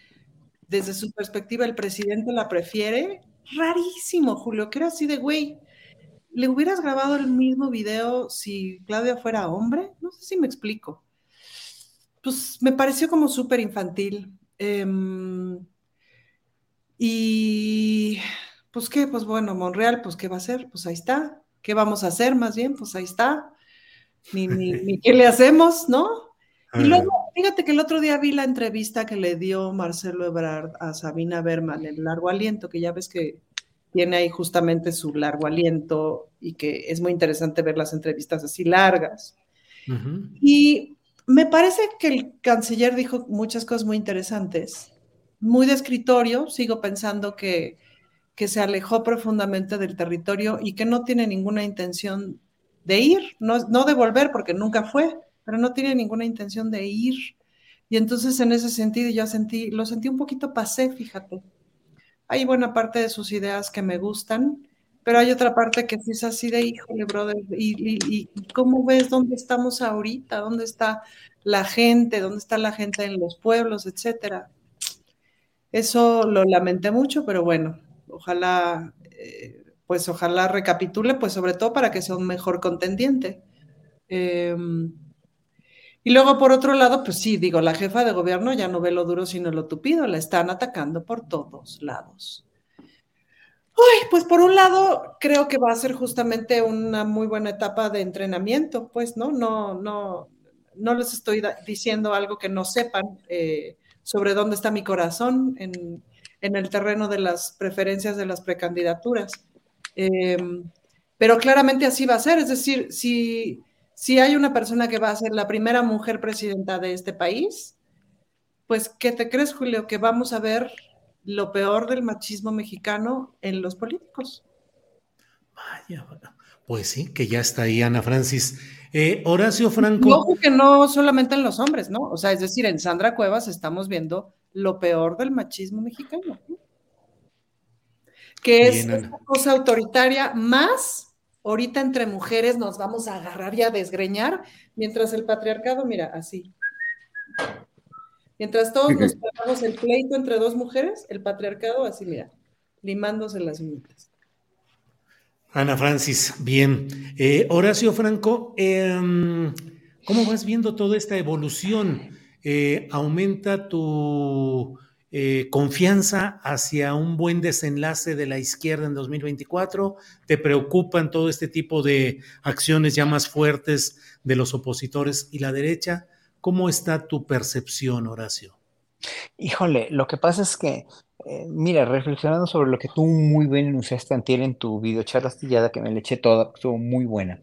desde su perspectiva el presidente la prefiere. Rarísimo, Julio, que era así de, güey, ¿le hubieras grabado el mismo video si Claudia fuera hombre? No sé si me explico. Pues me pareció como súper infantil. Eh, y pues qué, pues bueno, Monreal, pues qué va a hacer, pues ahí está. ¿Qué vamos a hacer más bien? Pues ahí está ni, ni, ni qué le hacemos, ¿no? Y luego, fíjate que el otro día vi la entrevista que le dio Marcelo Ebrard a Sabina Berman, el largo aliento, que ya ves que tiene ahí justamente su largo aliento y que es muy interesante ver las entrevistas así largas. Uh -huh. Y me parece que el canciller dijo muchas cosas muy interesantes, muy de escritorio, sigo pensando que, que se alejó profundamente del territorio y que no tiene ninguna intención de ir, no, no de volver porque nunca fue, pero no tiene ninguna intención de ir. Y entonces en ese sentido yo sentí, lo sentí un poquito pasé, fíjate. hay buena parte de sus ideas que me gustan, pero hay otra parte que sí es así de, híjole, brother, y, y, cómo ves dónde estamos ahorita, dónde está la gente, dónde está la gente en los pueblos, etcétera. Eso lo lamenté mucho, pero bueno, ojalá, eh, pues ojalá recapitule, pues sobre todo para que sea un mejor contendiente. Em, y luego, por otro lado, pues sí, digo, la jefa de gobierno ya no ve lo duro sino lo tupido, la están atacando por todos lados. Pues por un lado, creo que va a ser justamente una muy buena etapa de entrenamiento, pues, ¿no? No, no, no les estoy diciendo algo que no sepan eh, sobre dónde está mi corazón en, el terreno de las preferencias de las precandidaturas. Em, pero claramente así va a ser, es decir, si si hay una persona que va a ser la primera mujer presidenta de este país, pues, ¿qué te crees, Julio? Que vamos a ver lo peor del machismo mexicano en los políticos.
Vaya, pues sí, que ya está ahí Ana Francis. Eh, Horacio Franco.
ojo que no solamente en los hombres, ¿no? O sea, es decir, en Sandra Cuevas estamos viendo lo peor del machismo mexicano. Que es una cosa autoritaria más ahorita entre mujeres nos vamos a agarrar y a desgreñar, mientras el patriarcado, mira, así. Mientras todos nos pagamos el pleito entre dos mujeres, el patriarcado así, mira, limándose las uñas.
Ana Francis, bien. Eh, Horacio Franco, em, ¿cómo vas viendo toda esta evolución? Eh, ¿Aumenta tu eh, confianza hacia un buen desenlace de la izquierda en 2024? ¿Te preocupan todo este tipo de acciones ya más fuertes de los opositores y la derecha? ¿Cómo está tu percepción, Horacio?
Híjole, lo que pasa es que, eh, mira, reflexionando sobre lo que tú muy bien enunciaste antier en tu videocharla astillada, que me le eché toda, estuvo muy buena,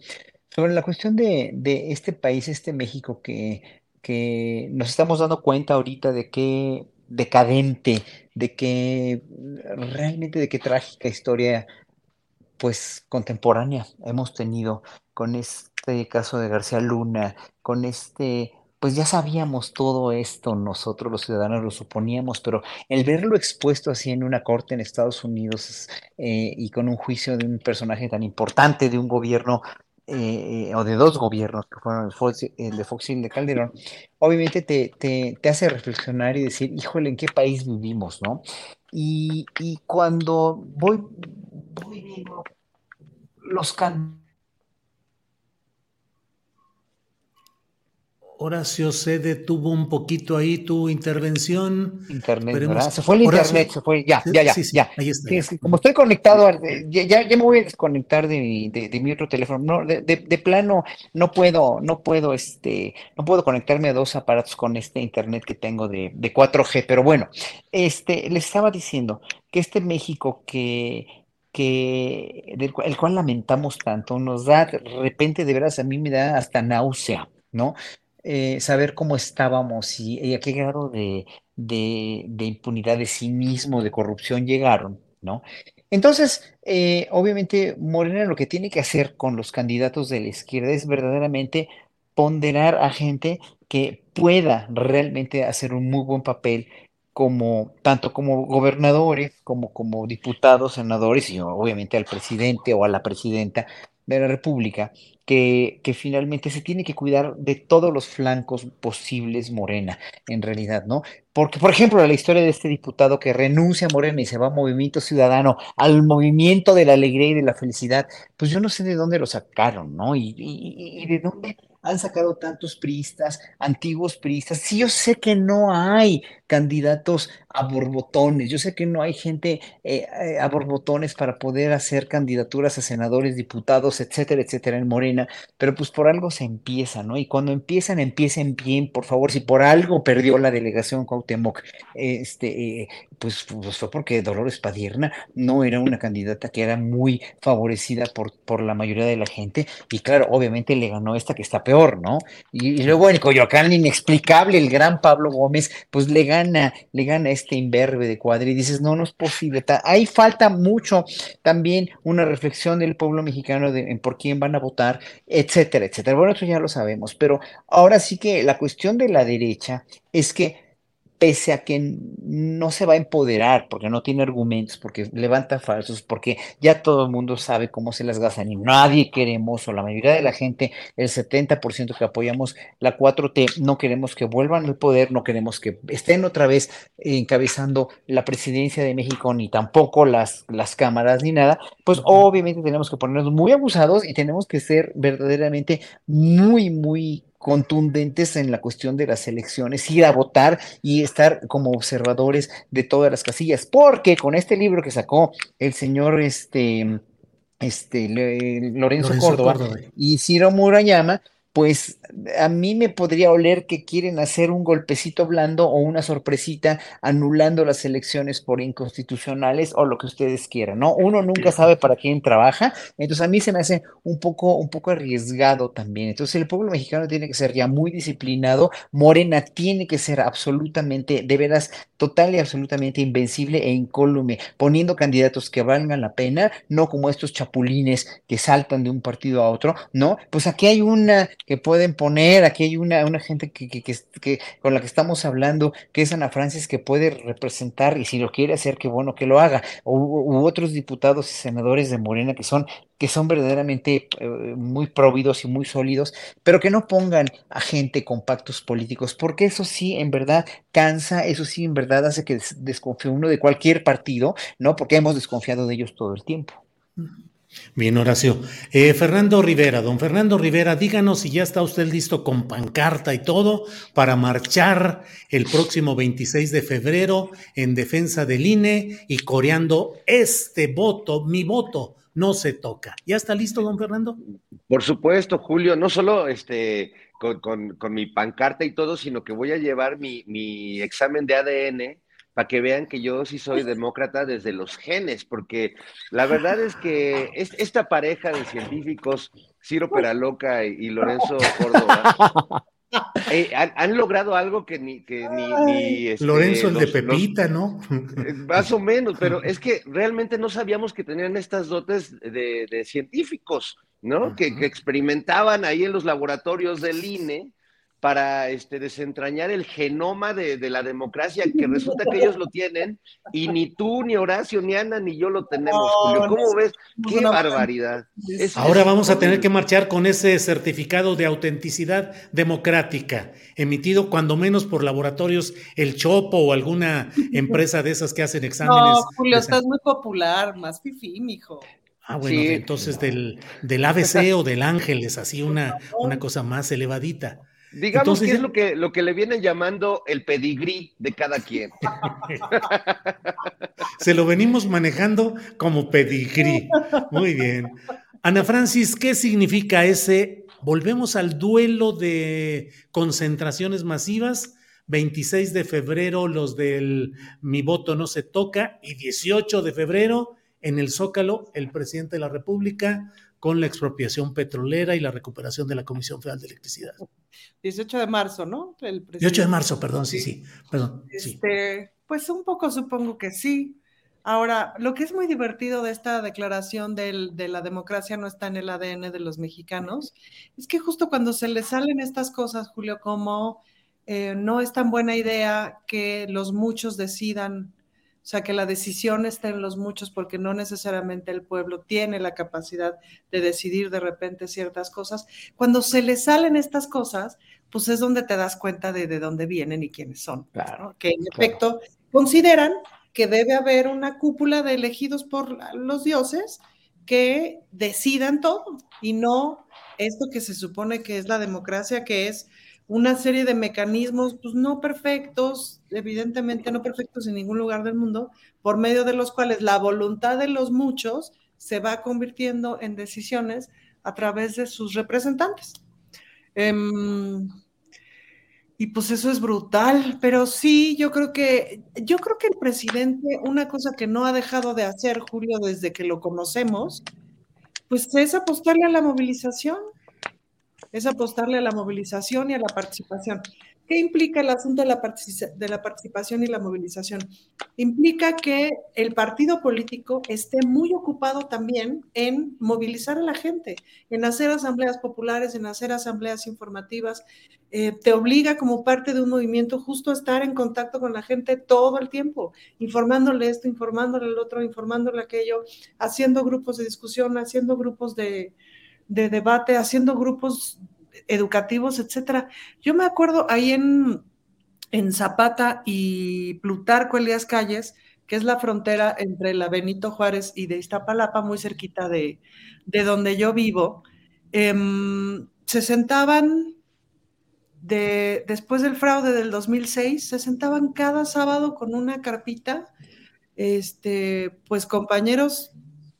sobre la cuestión de, de este país, este México, que, que nos estamos dando cuenta ahorita de que decadente, de que realmente de qué trágica historia pues contemporánea hemos tenido con este caso de García Luna, con este, pues ya sabíamos todo esto nosotros los ciudadanos lo suponíamos, pero el verlo expuesto así en una corte en Estados Unidos eh, y con un juicio de un personaje tan importante de un gobierno eh, o de dos gobiernos, que fueron el, de Fox y el de Calderón, obviamente te, te, hace reflexionar y decir, híjole, ¿en qué país vivimos, no? Y, y cuando voy, voy viendo los cantos
Horacio, se detuvo un poquito ahí tu intervención.
Internet, ¿verdad? Se fue el internet, se fue, ya, ya, ya, ya. Ahí está. como estoy conectado, ya, ya, me voy a desconectar de mi, de, mi otro teléfono. No, de, de, plano, no puedo, no puedo, este, no puedo conectarme a dos aparatos con este internet que tengo de, 4G, pero bueno, este, les estaba diciendo que este México que, que, del el cual lamentamos tanto, nos da de repente, de veras, a mí me da hasta náusea, ¿no? Eh, saber cómo estábamos y, a qué grado de, de, impunidad, de cinismo, de corrupción llegaron, ¿no? Entonces, eh, obviamente, Morena lo que tiene que hacer con los candidatos de la izquierda es verdaderamente ponderar a gente que pueda realmente hacer un muy buen papel como tanto como gobernadores como como diputados, senadores y obviamente al presidente o a la presidenta de la República que, que, finalmente se tiene que cuidar de todos los flancos posibles Morena, en realidad, ¿no? Porque, por ejemplo, la historia de este diputado que renuncia a Morena y se va a Movimiento Ciudadano, al movimiento de la alegría y de la felicidad, pues yo no sé de dónde lo sacaron, ¿no? Y, y, y de dónde han sacado tantos priistas, antiguos priistas. Sí, yo sé que no hay candidatos a borbotones, yo sé que no hay gente eh, eh, a borbotones para poder hacer candidaturas a senadores, diputados, etcétera, etcétera, en Morena, pero pues por algo se empieza, ¿no? Y cuando empiezan, empiecen bien, por favor, si por algo perdió la delegación Cuauhtémoc, este, eh, pues, pues, fue porque Dolores Padierna no era una candidata que era muy favorecida por, por la mayoría de la gente, y claro, obviamente le ganó esta que está peor, ¿no? Y, luego en Coyoacán, inexplicable, el gran Pablo Gómez, pues le gana, le gana este imberbe de cuadri, dices, no, no es posible, ahí falta mucho también una reflexión del pueblo mexicano de, en por quién van a votar, etcétera, etcétera. Bueno, eso ya lo sabemos, pero ahora sí que la cuestión de la derecha es que pese a que no se va a empoderar, porque no tiene argumentos, porque levanta falsos, porque ya todo el mundo sabe cómo se las gastan y nadie queremos, o la mayoría de la gente, el 70% que apoyamos la 4T, no queremos que vuelvan al poder, no queremos que estén otra vez encabezando la presidencia de México, ni tampoco las, las cámaras, ni nada, pues obviamente tenemos que ponernos muy abusados y tenemos que ser verdaderamente muy, muy contundentes en la cuestión de las elecciones, ir a votar y estar como observadores de todas las casillas, porque con este libro que sacó el señor este, este Lorenzo, Córdoba, y Ciro Murayama, pues a mí me podría oler que quieren hacer un golpecito blando o una sorpresita anulando las elecciones por inconstitucionales o lo que ustedes quieran, ¿no? Uno nunca sabe para quién trabaja, entonces a mí se me hace un poco, un poco arriesgado también. Entonces el pueblo mexicano tiene que ser ya muy disciplinado, Morena tiene que ser absolutamente, de veras, total y absolutamente invencible e incólume, poniendo candidatos que valgan la pena, no como estos chapulines que saltan de un partido a otro, ¿no? Pues aquí hay una que pueden poner, aquí hay una, una gente que, que, con la que estamos hablando, que es Ana Francis, que puede representar, y si lo quiere hacer, qué bueno que lo haga, u, u otros diputados y senadores de Morena que son que son verdaderamente eh, muy providos y muy sólidos, pero que no pongan a gente con pactos políticos, porque eso sí, en verdad, cansa, eso sí, en verdad, hace que desconfíe uno de cualquier partido, ¿no? Porque hemos desconfiado de ellos todo el tiempo.
Bien, Horacio. Eh, Fernando Rivera, don Fernando Rivera, díganos si ya está usted listo con pancarta y todo para marchar el próximo 26 de febrero en defensa del INE y coreando este voto, mi voto, no se toca. ¿Ya está listo, don Fernando?
Por supuesto, Julio, no solo este, con, mi pancarta y todo, sino que voy a llevar mi, mi examen de ADN para que vean que yo sí soy demócrata desde los genes, porque la verdad es que esta pareja de científicos, Ciro Peraloca y, Lorenzo Córdoba, eh, han, logrado algo que ni... Que ni,
este, Lorenzo el de Pepita, ¿no?
Eh, más o menos, pero es que realmente no sabíamos que tenían estas dotes de, científicos, ¿no? que, que experimentaban ahí en los laboratorios del INE para este, desentrañar el genoma de, la democracia, que resulta que ellos lo tienen, y ni tú, ni Horacio, ni Ana, ni yo lo tenemos, Julio. ¿Cómo ves? ¡Qué barbaridad!
Ahora vamos a tener que marchar con ese certificado de autenticidad democrática, emitido cuando menos por laboratorios El Chopo o alguna empresa de esas que hacen exámenes. No,
Julio, estás muy popular, más fifí, mijo.
Ah, bueno, entonces del, del ABC o del Ángeles, así una, una cosa más elevadita.
Digamos que es lo que, lo que le vienen llamando el pedigrí de cada quien.
Se lo venimos manejando como pedigrí. Muy bien. Ana Francis, ¿qué significa ese? Volvemos al duelo de concentraciones masivas. 26 de febrero los del Mi voto no se toca y 18 de febrero en el Zócalo el presidente de la República con la expropiación petrolera y la recuperación de la Comisión Federal de Electricidad.
18 de marzo, ¿no?
El 18 de marzo, perdón, sí, sí, perdón.
Este, Pues un poco supongo que sí. Ahora, lo que es muy divertido de esta declaración de la democracia no está en el ADN de los mexicanos, es que justo cuando se les salen estas cosas, Julio, como eh, no es tan buena idea que los muchos decidan o sea, que la decisión está en los muchos porque no necesariamente el pueblo tiene la capacidad de decidir de repente ciertas cosas. Cuando se le salen estas cosas, pues es donde te das cuenta de, de dónde vienen y quiénes son. Claro, Que en efecto consideran que debe haber una cúpula de elegidos por los dioses que decidan todo y no esto que se supone que es la democracia, que es una serie de mecanismos, pues no perfectos, evidentemente no perfectos en ningún lugar del mundo, por medio de los cuales la voluntad de los muchos se va convirtiendo en decisiones a través de sus representantes. Em, y pues eso es brutal, pero sí, yo creo que, yo creo que el presidente, una cosa que no ha dejado de hacer, Julio, desde que lo conocemos, pues es apostarle a la movilización es apostarle a la movilización y a la participación. ¿Qué implica el asunto de la, participación y la movilización? Implica que el partido político esté muy ocupado también en movilizar a la gente, en hacer asambleas populares, en hacer asambleas informativas. Eh, te obliga como parte de un movimiento justo a estar en contacto con la gente todo el tiempo, informándole esto, informándole el otro, informándole aquello, haciendo grupos de discusión, haciendo grupos de, de debate, haciendo grupos educativos, etcétera. Yo me acuerdo ahí en, en Zapata y Plutarco Elías Calles, que es la frontera entre la Benito Juárez y de Iztapalapa, muy cerquita de, de donde yo vivo, em, se sentaban de, después del fraude del 2006, se sentaban cada sábado con una carpita, este, pues compañeros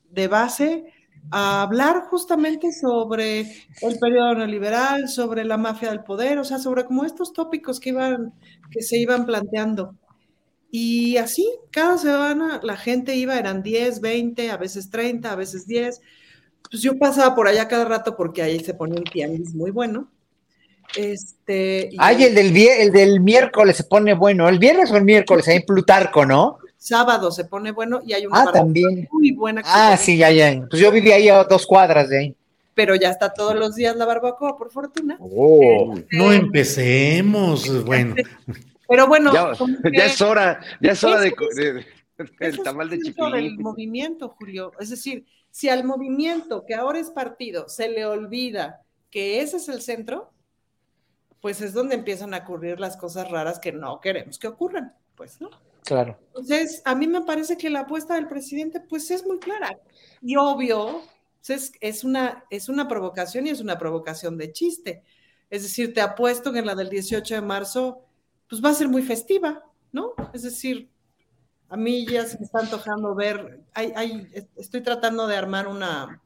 de base, a hablar justamente sobre el periodo neoliberal, sobre la mafia del poder, o sea, sobre como estos tópicos que, iban, que se iban planteando. Y así, cada semana la gente iba, eran 10, 20, a veces 30, a veces 10. Pues yo pasaba por allá cada rato porque ahí se ponía un tianguis muy bueno. Este,
Ay, el del, el del miércoles se pone bueno. El viernes o el miércoles, ahí Plutarco, ¿no?
Sábado se pone bueno y hay una
ah, también.
muy buena.
Ah, sí, ya, ya. Pues yo viví ahí a dos cuadras de ahí.
Pero ya está todos los días la barbacoa, por fortuna.
Oh, este, no empecemos, bueno.
Pero bueno,
ya, es hora, ya es hora de, el tamal de chipilín.
del movimiento, Julio. Es decir, si al movimiento que ahora es partido se le olvida que ese es el centro, pues es donde empiezan a ocurrir las cosas raras que no queremos que ocurran, pues, ¿no?
Claro.
Entonces, a mí me parece que la apuesta del presidente, pues es muy clara. Y obvio, es, es, una, es una provocación y es una provocación de chiste. Es decir, te apuesto que en la del 18 de marzo, pues va a ser muy festiva, ¿no? Es decir, a mí ya se me está antojando ver, hay, hay, estoy tratando de armar una,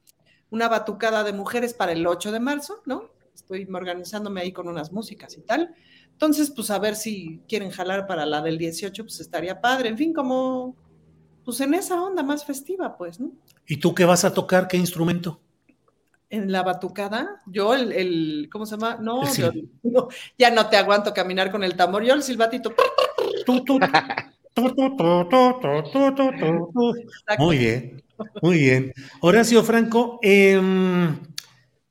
una batucada de mujeres para el 8 de marzo, ¿no? Estoy organizándome ahí con unas músicas y tal. Entonces, pues a ver si quieren jalar para la del 18, pues estaría padre. En fin, como, pues en esa onda más festiva, pues, ¿no?
¿Y tú qué vas a tocar? ¿Qué instrumento?
En la batucada, yo el, el ¿cómo se llama? No, ya no te aguanto caminar con el tambor, yo el silbatito.
muy bien, muy bien. Horacio Franco, eh,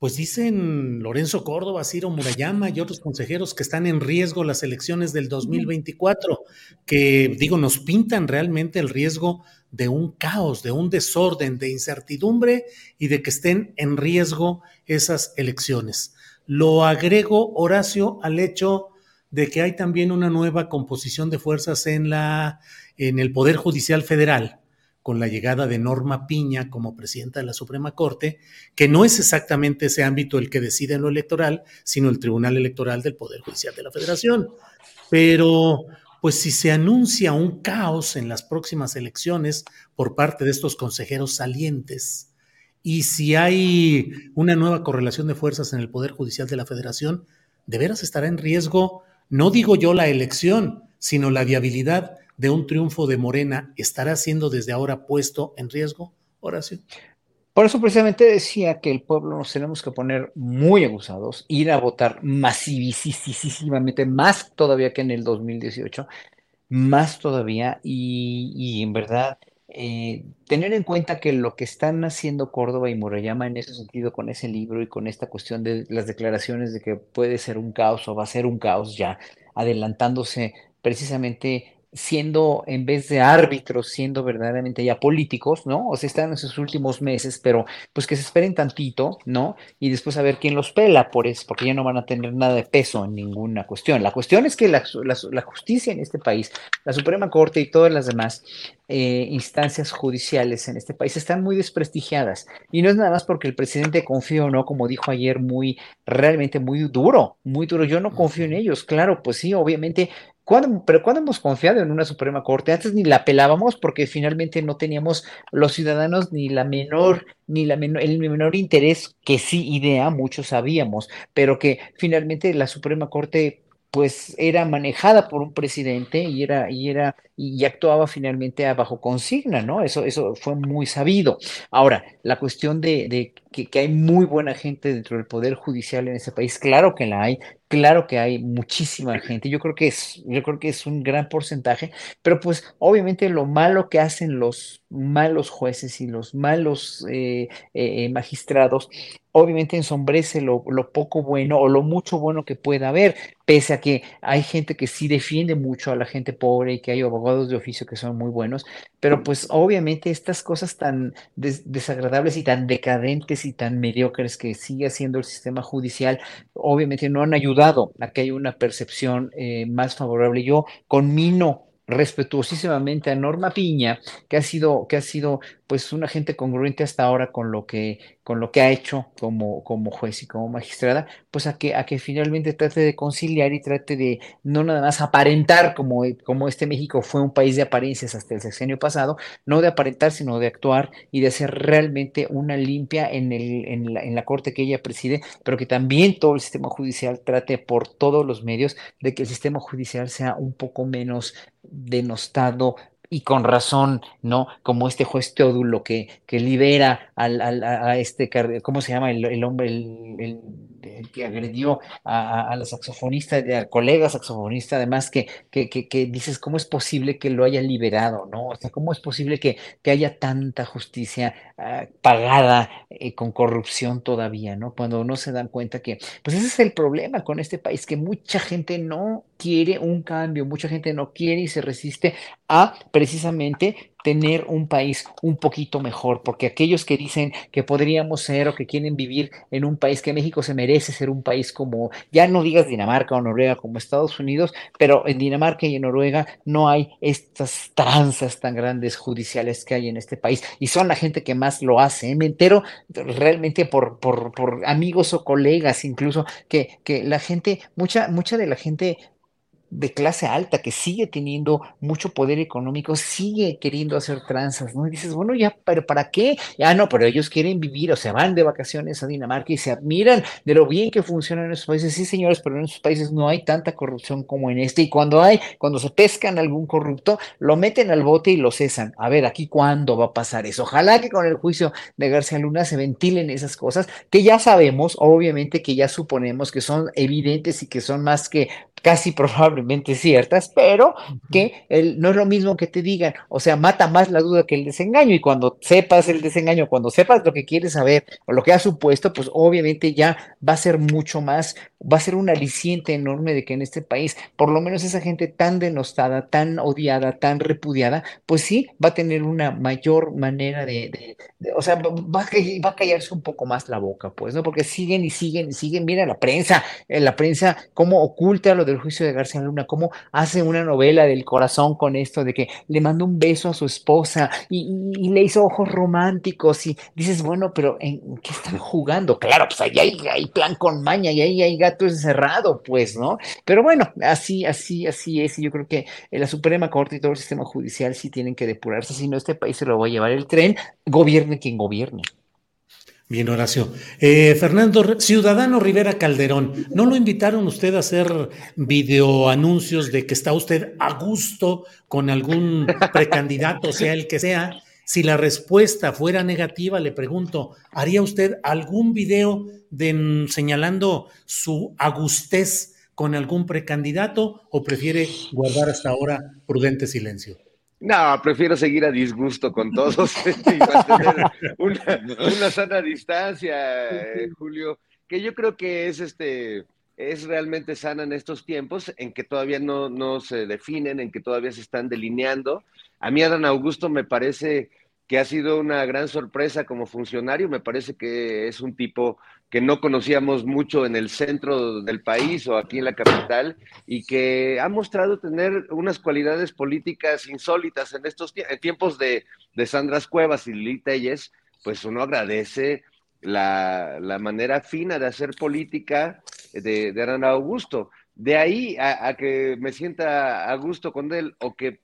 pues dicen Lorenzo Córdoba, Ciro Murayama y otros consejeros que están en riesgo las elecciones del 2024, que digo, nos pintan realmente el riesgo de un caos, de un desorden, de incertidumbre y de que estén en riesgo esas elecciones. Lo agrego, Horacio, al hecho de que hay también una nueva composición de fuerzas en la en el Poder Judicial Federal con la llegada de Norma Piña como presidenta de la Suprema Corte, que no es exactamente ese ámbito el que decide en lo electoral, sino el Tribunal Electoral del Poder Judicial de la Federación. Pero, pues si se anuncia un caos en las próximas elecciones por parte de estos consejeros salientes, y si hay una nueva correlación de fuerzas en el Poder Judicial de la Federación, de veras estará en riesgo, no digo yo la elección, sino la viabilidad de un triunfo de Morena estará siendo desde ahora puesto en riesgo, Horacio?
Por eso precisamente decía que el pueblo nos tenemos que poner muy abusados, ir a votar masivísimamente, más todavía que en el 2018, más todavía, y, en verdad eh, tener en cuenta que lo que están haciendo Córdoba y Murayama en ese sentido con ese libro y con esta cuestión de las declaraciones de que puede ser un caos o va a ser un caos ya, adelantándose precisamente siendo, en vez de árbitros, siendo verdaderamente ya políticos, ¿no? O sea, están en sus últimos meses, pero pues que se esperen tantito, ¿no? Y después a ver quién los pela por eso, porque ya no van a tener nada de peso en ninguna cuestión. La cuestión es que la, justicia en este país, la Suprema Corte y todas las demás eh, instancias judiciales en este país están muy desprestigiadas. Y no es nada más porque el presidente confío o no, como dijo ayer, muy, realmente muy duro, muy duro. Yo no confío en ellos, claro, pues sí, obviamente pero ¿cuándo hemos confiado en una Suprema Corte? Antes ni la pelábamos porque finalmente no teníamos los ciudadanos ni la menor, ni la menor, el menor interés, que sí idea, muchos sabíamos, pero que finalmente la Suprema Corte pues era manejada por un presidente y era, y era, y actuaba finalmente bajo consigna, ¿no? Eso, eso fue muy sabido. Ahora, la cuestión de, que, hay muy buena gente dentro del Poder Judicial en ese país, claro que la hay, claro que hay muchísima gente, yo creo que es, yo creo que es un gran porcentaje, pero pues obviamente lo malo que hacen los malos jueces y los malos eh, eh, magistrados obviamente ensombrece lo, poco bueno o lo mucho bueno que pueda haber, pese a que hay gente que sí defiende mucho a la gente pobre y que hay abogados de oficio que son muy buenos, pero pues obviamente estas cosas tan des desagradables y tan decadentes y tan mediocres que sigue haciendo el sistema judicial, obviamente no han ayudado a que haya una percepción eh, más favorable. Yo conmino respetuosísimamente a Norma Piña, que ha sido, que ha sido pues una gente congruente hasta ahora con lo que, con lo que ha hecho como, como juez y como magistrada, pues a que, a que finalmente trate de conciliar y trate de no nada más aparentar como, como este México fue un país de apariencias hasta el sexenio pasado, no de aparentar, sino de actuar y de hacer realmente una limpia en, el, en, la, en la corte que ella preside, pero que también todo el sistema judicial trate por todos los medios de que el sistema judicial sea un poco menos denostado, y con razón, ¿no? Como este juez Teodulo que, que libera al, al, a este, ¿cómo se llama? El, el hombre, el, que agredió a, a, la saxofonista, al colega saxofonista, además, que, que, que, que, dices, ¿cómo es posible que lo haya liberado, ¿no? O sea, ¿cómo es posible que, haya tanta justicia uh, pagada eh, con corrupción todavía, ¿no? Cuando no se dan cuenta que, pues ese es el problema con este país, que mucha gente no quiere un cambio, mucha gente no quiere y se resiste a precisamente tener un país un poquito mejor, porque aquellos que dicen que podríamos ser o que quieren vivir en un país que México se merece ser un país como, ya no digas Dinamarca o Noruega como Estados Unidos, pero en Dinamarca y en Noruega no hay estas tranzas tan grandes judiciales que hay en este país y son la gente que más lo hace. ¿eh? Me entero realmente por, por, por amigos o colegas incluso que, que la gente, mucha, mucha de la gente de clase alta que sigue teniendo mucho poder económico, sigue queriendo hacer tranzas, ¿no? Y dices, bueno, ya, pero ¿para qué? Ya no, pero ellos quieren vivir o se van de vacaciones a Dinamarca y se admiran de lo bien que funcionan en esos países. Sí, señores, pero en esos países no hay tanta corrupción como en este. Y cuando hay, cuando se pescan algún corrupto, lo meten al bote y lo cesan. A ver, aquí cuándo va a pasar eso. Ojalá que con el juicio de García Luna se ventilen esas cosas que ya sabemos, obviamente que ya suponemos que son evidentes y que son más que casi probablemente ciertas, pero que el, no es lo mismo que te digan, o sea, mata más la duda que el desengaño y cuando sepas el desengaño, cuando sepas lo que quieres saber o lo que has supuesto, pues obviamente ya va a ser mucho más, va a ser un aliciente enorme de que en este país, por lo menos esa gente tan denostada, tan odiada, tan repudiada, pues sí, va a tener una mayor manera de, de, de o sea, va a, va a callarse un poco más la boca, pues, ¿no? Porque siguen y siguen y siguen, mira la prensa, eh, la prensa, cómo oculta lo de el juicio de García Luna, cómo hace una novela del corazón con esto de que le mandó un beso a su esposa y, le hizo ojos románticos y dices, bueno, pero ¿en qué están jugando? Claro, pues ahí hay, plan con maña y ahí hay gato encerrado, pues, ¿no? Pero bueno, así, así, así es y yo creo que la Suprema Corte y todo el sistema judicial sí tienen que depurarse, si no este país se lo va a llevar el tren, gobierne quien gobierne.
Bien, Horacio. Eh, Fernando, Ciudadano Rivera Calderón, ¿no lo invitaron usted a hacer videoanuncios de que está usted a gusto con algún precandidato, sea el que sea? Si la respuesta fuera negativa, le pregunto, ¿haría usted algún video de, señalando su agustez con algún precandidato o prefiere guardar hasta ahora prudente silencio?
No, prefiero seguir a disgusto con todos y mantener una, una sana distancia, eh, Julio, que yo creo que es este es realmente sana en estos tiempos en que todavía no, no se definen, en que todavía se están delineando. A mí Adán Augusto me parece que ha sido una gran sorpresa como funcionario. Me parece que es un tipo que no conocíamos mucho en el centro del país o aquí en la capital y que ha mostrado tener unas cualidades políticas insólitas en estos tiempos de, de Sandras Cuevas y Lili Telles, pues uno agradece la, la, manera fina de hacer política de, de Augusto. De ahí a, a, que me sienta a gusto con él o que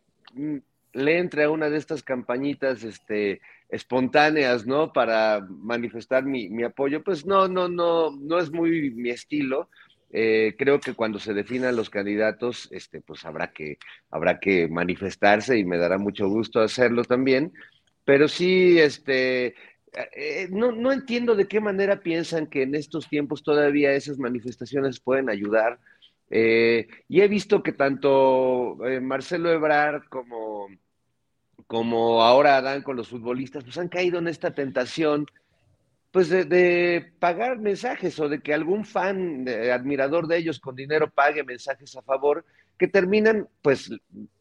le entre a una de estas campañitas este, espontáneas, ¿no? Para manifestar mi, mi, apoyo, pues no, no, no, no es muy mi estilo. Eh, creo que cuando se definan los candidatos, este, pues habrá que, habrá que manifestarse y me dará mucho gusto hacerlo también. Pero sí, este, eh, no, no entiendo de qué manera piensan que en estos tiempos todavía esas manifestaciones pueden ayudar. Eh, y he visto que tanto Marcelo Ebrard como, como ahora Adán con los futbolistas, pues han caído en esta tentación pues de, pagar mensajes o de que algún fan, admirador de ellos con dinero pague mensajes a favor que terminan pues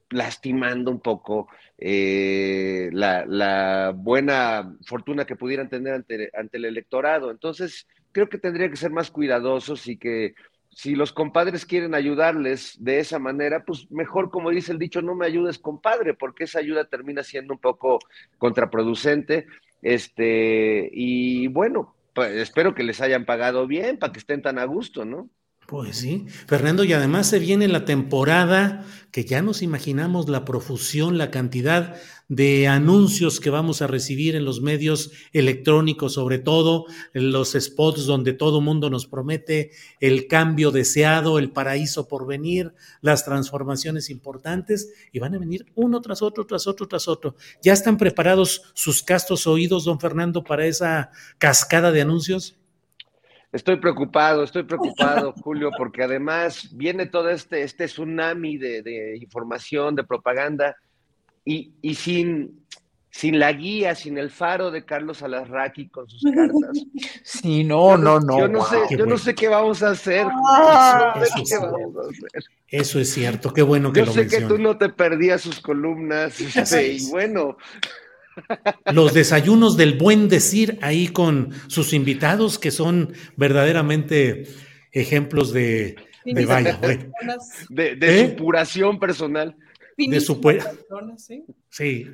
lastimando un poco eh, la, buena fortuna que pudieran tener ante, ante el electorado. Entonces, creo que tendría que ser más cuidadosos y que si los compadres quieren ayudarles de esa manera, pues mejor, como dice el dicho, no me ayudes, compadre, porque esa ayuda termina siendo un poco contraproducente. Este, y bueno, pues espero que les hayan pagado bien para que estén tan a gusto, ¿no?
Pues sí, Fernando, y además se viene la temporada que ya nos imaginamos la profusión, la cantidad de anuncios que vamos a recibir en los medios electrónicos, sobre todo en los spots donde todo mundo nos promete el cambio deseado, el paraíso por venir, las transformaciones importantes, y van a venir uno tras otro, tras otro, tras otro. ¿Ya están preparados sus castos oídos, don Fernando, para esa cascada de anuncios?
Estoy preocupado, estoy preocupado, Julio, porque además viene todo este, este tsunami de, información, de propaganda, y, y, sin, sin la guía, sin el faro de Carlos Alarraqui con sus cartas.
Sí, no, no, no.
Yo no, sé, yo no sé qué vamos a hacer.
eso, es cierto, qué bueno que
yo
lo
sé que tú no te perdías sus columnas, este, y bueno,
los desayunos del buen decir ahí con sus invitados, que son verdaderamente ejemplos de, de vaya,
de, de, ¿Eh? supuración personal.
De su ¿sí? sí.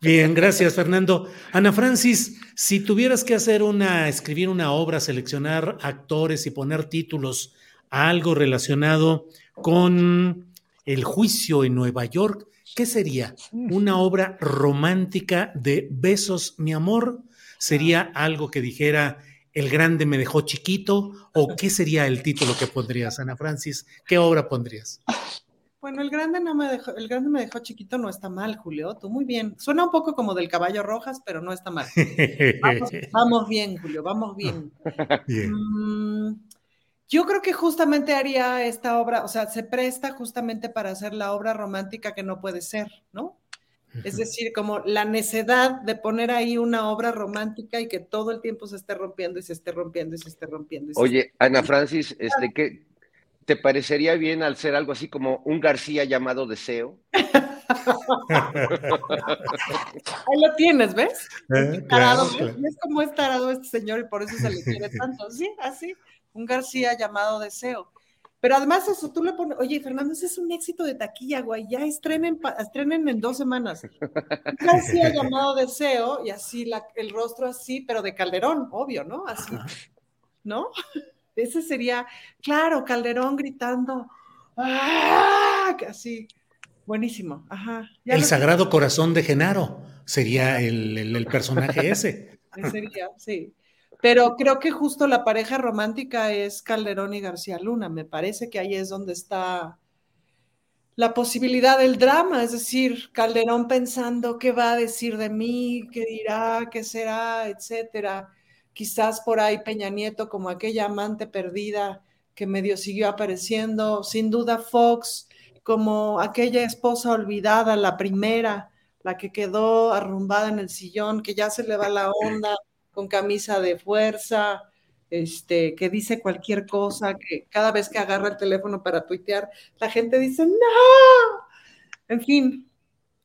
Bien, gracias, Fernando. Ana Francis, si tuvieras que hacer una, escribir una obra, seleccionar actores y poner títulos a algo relacionado con el juicio en Nueva York, ¿Qué sería? ¿Una obra romántica de besos, mi amor? ¿Sería algo que dijera El grande me dejó chiquito? ¿O qué sería el título que pondrías, Ana Francis? ¿Qué obra pondrías?
Bueno, el grande no me dejó, el grande me dejó chiquito, no está mal, Julio. Tú muy bien. Suena un poco como del caballo rojas, pero no está mal. Vamos, bien, Julio, vamos bien. bien. Mm, yo creo que justamente haría esta obra, o sea, se presta justamente para hacer la obra romántica que no puede ser, ¿no? Es decir, como la necedad de poner ahí una obra romántica y que todo el tiempo se esté rompiendo y se esté rompiendo y se esté rompiendo.
Oye, Ana Francis, este, ¿qué, ¿te parecería bien al ser algo así como un García llamado Deseo?
Ahí lo tienes, ¿ves? Eh, es como es tarado este señor y por eso se le quiere tanto, ¿sí? Así un García llamado Deseo. Pero además eso, tú le pones, oye, Fernando, ese es un éxito de taquilla, güey, ya estrenen, estrenen en dos semanas. Un García llamado Deseo, y así la, el rostro así, pero de Calderón, obvio, ¿no? Así, ¿no? Ese sería, claro, Calderón gritando, ¡ah! Así, buenísimo, ajá.
el Sagrado Corazón de Genaro sería el, el personaje ese.
Sería, sí. Pero creo que justo la pareja romántica es Calderón y García Luna. Me parece que ahí es donde está la posibilidad del drama, es decir, Calderón pensando qué va a decir de mí, qué dirá, qué será, etcétera. Quizás por ahí Peña Nieto como aquella amante perdida que medio siguió apareciendo, sin duda Fox como aquella esposa olvidada, la primera, la que quedó arrumbada en el sillón, que ya se le va la onda, con camisa de fuerza, este, que dice cualquier cosa, que cada vez que agarra el teléfono para tuitear, la gente dice, no. En fin,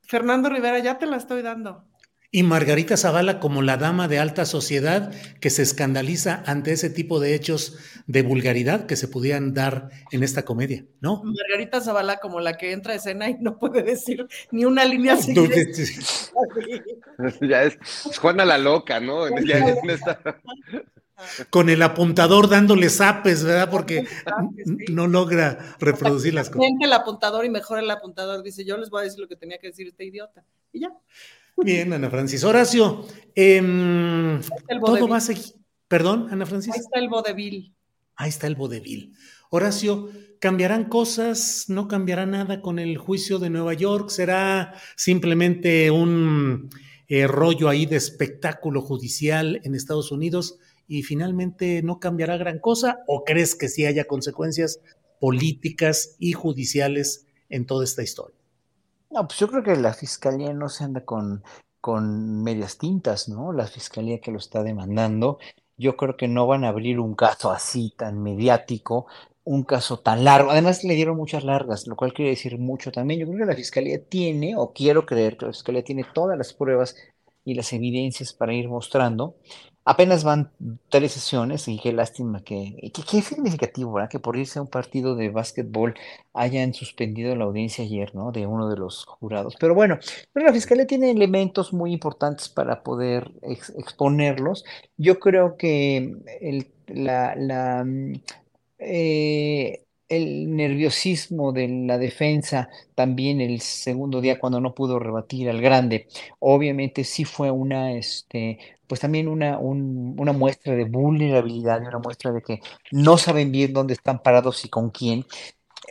Fernando Rivera, ya te la estoy dando.
Y Margarita Zavala como la dama de alta sociedad que se escandaliza ante ese tipo de hechos de vulgaridad que se pudieran dar en esta comedia, ¿no?
Margarita Zavala como la que entra a escena y no puede decir ni una línea así.
ya es, Juana la loca, ¿no?
Con el apuntador dándole zapes, ¿verdad? Porque no logra reproducir las
cosas. el apuntador y mejor el apuntador dice, yo les voy a decir lo que tenía que decir este idiota. Y ya.
Bien, Ana Francis. Horacio, eh, todo va a seguir. Perdón, Ana Francis.
Ahí está el vodevil.
Ahí está el vodevil. Horacio, ¿cambiarán cosas? ¿No cambiará nada con el juicio de Nueva York? ¿Será simplemente un eh, rollo ahí de espectáculo judicial en Estados Unidos y finalmente no cambiará gran cosa? ¿O crees que sí haya consecuencias políticas y judiciales en toda esta historia?
No, pues yo creo que la fiscalía no se anda con, con medias tintas, ¿no? La fiscalía que lo está demandando, yo creo que no van a abrir un caso así tan mediático, un caso tan largo. Además, le dieron muchas largas, lo cual quiere decir mucho también. Yo creo que la fiscalía tiene, o quiero creer que la fiscalía tiene todas las pruebas y las evidencias para ir mostrando Apenas van tres sesiones y qué lástima que, qué significativo, ¿verdad? Que por irse a un partido de básquetbol hayan suspendido la audiencia ayer, ¿no? De uno de los jurados. Pero bueno, pero la fiscalía tiene elementos muy importantes para poder exponerlos. Yo creo que el, la, la mm, eh, el nerviosismo de la defensa también el segundo día cuando no pudo rebatir al grande, obviamente sí fue una, este, pues también una, una muestra de vulnerabilidad, una muestra de que no saben bien dónde están parados y con quién.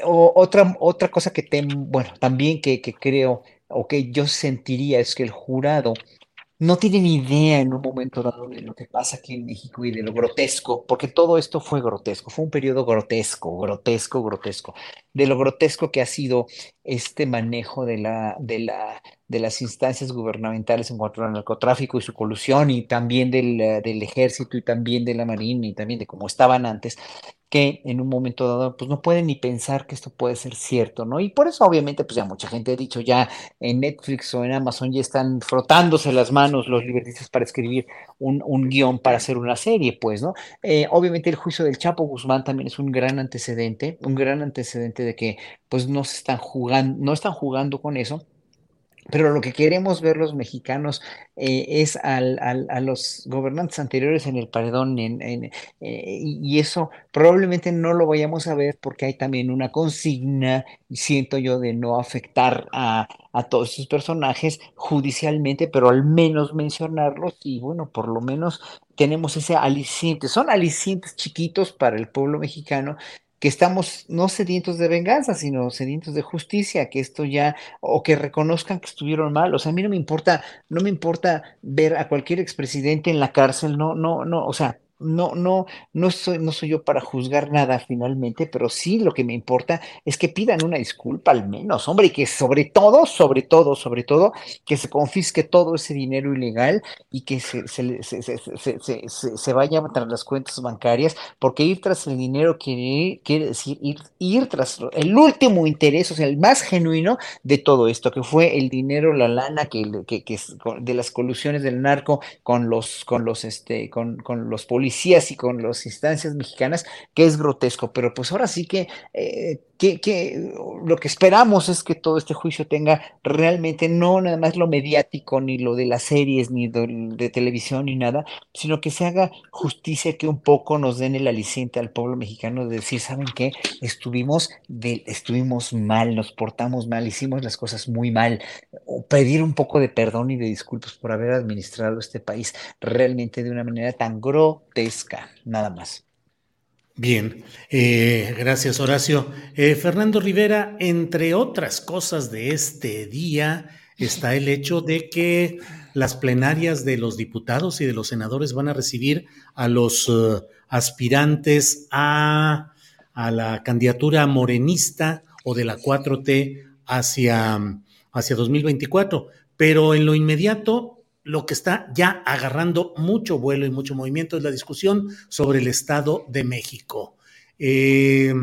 O, otra, otra cosa que, bueno, también que, que creo o que yo sentiría es que el jurado no tienen idea en un momento dado de lo que pasa aquí en México y de lo grotesco, porque todo esto fue grotesco, fue un periodo grotesco, grotesco, grotesco, de lo grotesco que ha sido este manejo de, la, de, la, de las instancias gubernamentales en cuanto al narcotráfico y su colusión, y también del, del ejército y también de la marina y también de cómo estaban antes, que en un momento dado, pues no pueden ni pensar que esto puede ser cierto, ¿no? Y por eso, obviamente, pues ya mucha gente ha dicho ya en Netflix o en Amazon ya están frotándose las manos los libertistas para escribir un, guion para hacer una serie, pues, ¿no? Eh, obviamente el juicio del Chapo Guzmán también es un gran antecedente, un gran antecedente de que, pues, no se están jugando, no están jugando con eso pero lo que queremos ver los mexicanos eh, es al, a los gobernantes anteriores en el paredón en, eh, y eso probablemente no lo vayamos a ver porque hay también una consigna, siento yo, de no afectar a, a todos esos personajes judicialmente, pero al menos mencionarlos y bueno, por lo menos tenemos ese aliciente. Son alicientes chiquitos para el pueblo mexicano que estamos no sedientos de venganza, sino sedientos de justicia, que esto ya, o que reconozcan que estuvieron mal. O sea, a mí no me importa, no me importa ver a cualquier expresidente en la cárcel, no, no, no, o sea, no, no, no soy, no soy yo para juzgar nada finalmente, pero sí lo que me importa es que pidan una disculpa al menos, hombre, y que sobre todo, sobre todo, sobre todo, que se confisque todo ese dinero ilegal y que se, se, se, se vaya tras las cuentas bancarias, porque ir tras el dinero quiere, quiere decir ir, ir tras el último interés, o sea, el más genuino de todo esto, que fue el dinero, la lana que, que, que de las colusiones del narco con los, con los, este, con, con los y con las instancias mexicanas, que es grotesco, pero pues ahora sí que, eh, que, lo que esperamos es que todo este juicio tenga realmente no nada más lo mediático, ni lo de las series, ni de, televisión, ni nada, sino que se haga justicia, que un poco nos den el aliciente al pueblo mexicano de decir, ¿saben qué? Estuvimos, de, estuvimos mal, nos portamos mal, hicimos las cosas muy mal, o pedir un poco de perdón y de disculpas por haber administrado este país realmente de una manera tan grotesca nada más.
Bien, eh, gracias Horacio. Eh, Fernando Rivera, entre otras cosas de este día, está el hecho de que las plenarias de los diputados y de los senadores van a recibir a los uh, aspirantes a, a, la candidatura morenista o de la 4T hacia, hacia 2024. Pero en lo inmediato, lo que está ya agarrando mucho vuelo y mucho movimiento es la discusión sobre el Estado de México. Eh,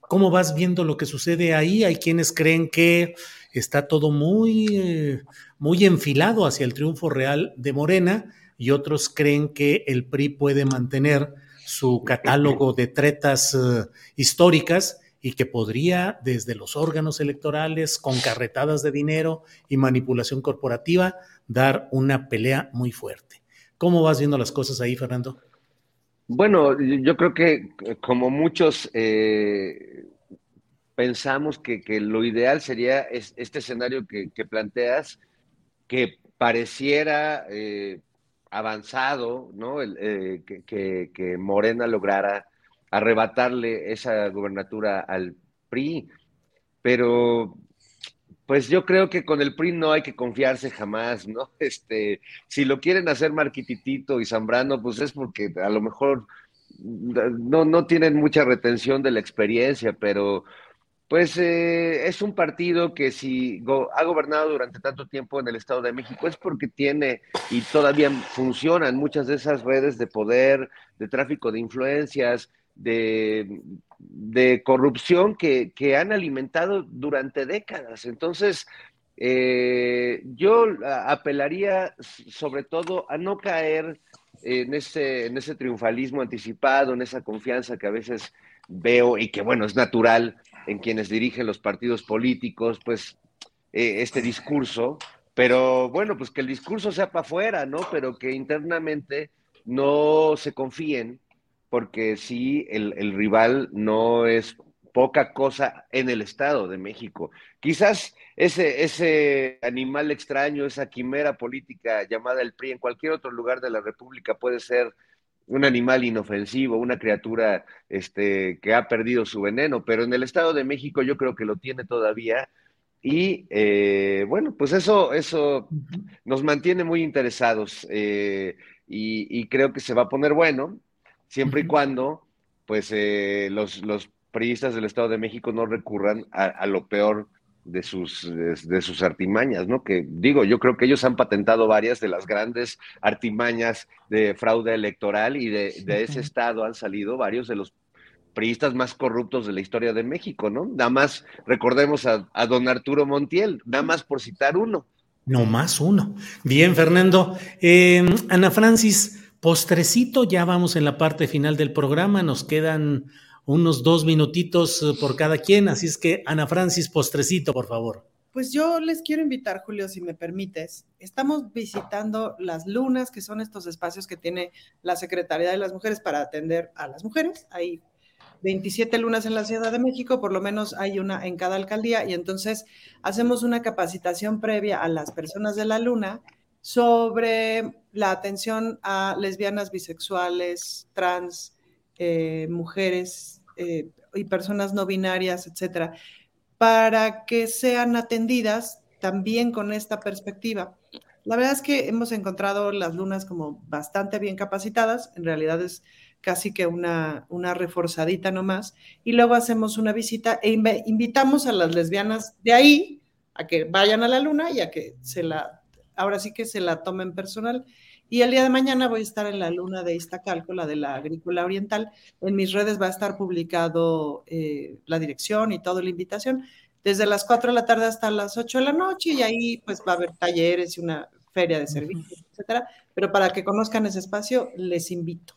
¿Cómo vas viendo lo que sucede ahí? Hay quienes creen que está todo muy, muy enfilado hacia el triunfo real de Morena y otros creen que el PRI puede mantener su catálogo de tretas eh, históricas y que podría desde los órganos electorales, con carretadas de dinero y manipulación corporativa, dar una pelea muy fuerte. ¿Cómo vas viendo las cosas ahí, Fernando?
Bueno, yo creo que como muchos eh, pensamos que, lo ideal sería este escenario que, planteas, que pareciera eh, avanzado, ¿no? Eh, que, Morena lograra arrebatarle esa gubernatura al PRI. Pero pues yo creo que con el PRI no hay que confiarse jamás, ¿no? Este, si lo quieren hacer Marquititito y Zambrano, pues es porque a lo mejor no, no tienen mucha retención de la experiencia, pero pues eh, es un partido que si ha gobernado durante tanto tiempo en el Estado de México es porque tiene y todavía funcionan muchas de esas redes de poder, de tráfico de influencias, de, corrupción que, han alimentado durante décadas. Entonces, eh, yo apelaría sobre todo a no caer en ese, en ese triunfalismo anticipado, en esa confianza que a veces veo y que, bueno, es natural en quienes dirigen los partidos políticos, pues eh, este discurso, pero bueno, pues que el discurso sea para afuera, ¿no? Pero que internamente no se confíen, porque sí, el, el rival no es poca cosa en el Estado de México. Quizás ese, ese animal extraño, esa quimera política llamada el PRI en cualquier otro lugar de la República puede ser un animal inofensivo, una criatura este, que ha perdido su veneno, pero en el Estado de México yo creo que lo tiene todavía. Y eh, bueno, pues eso, eso nos mantiene muy interesados eh, y, creo que se va a poner bueno, siempre y cuando pues eh, los, los periodistas del Estado de México no recurran a lo peor de sus, de, sus artimañas, ¿no? Que digo, yo creo que ellos han patentado varias de las grandes artimañas de fraude electoral y de, ese estado han salido varios de los priistas más corruptos de la historia de México, ¿no? Nada más recordemos a, don Arturo Montiel, nada más por citar uno.
No más uno. Bien, Fernando. Eh, Ana Francis, postrecito, ya vamos en la parte final del programa, nos quedan unos dos minutitos eh, por cada quien, así es que Ana Francis, postrecito, por favor.
Pues yo les quiero invitar, Julio, si me permites. Estamos visitando las lunas, que son estos espacios que tiene la Secretaría de las Mujeres para atender a las mujeres. Hay 27 lunas en la Ciudad de México, por lo menos hay una en cada alcaldía, y entonces hacemos una capacitación previa a las personas de la luna sobre la atención a lesbianas, bisexuales, trans, eh, mujeres eh, y personas no binarias, etcétera, para que sean atendidas también con esta perspectiva. La verdad es que hemos encontrado las lunas como bastante bien capacitadas, en realidad es casi que una, una reforzadita nomás, y luego hacemos una visita e invitamos a las lesbianas de ahí a que vayan a la luna y a que se la, ahora sí que se la tomen personal. Y el día de mañana voy a estar en la luna de Iztacalco, la de la agrícola oriental. En mis redes va a estar publicado eh, la dirección y toda la invitación, desde las 4 de la tarde hasta las 8 de la noche, y ahí pues va a haber talleres y una feria de servicios, etcétera. Pero para que conozcan ese espacio, les invito.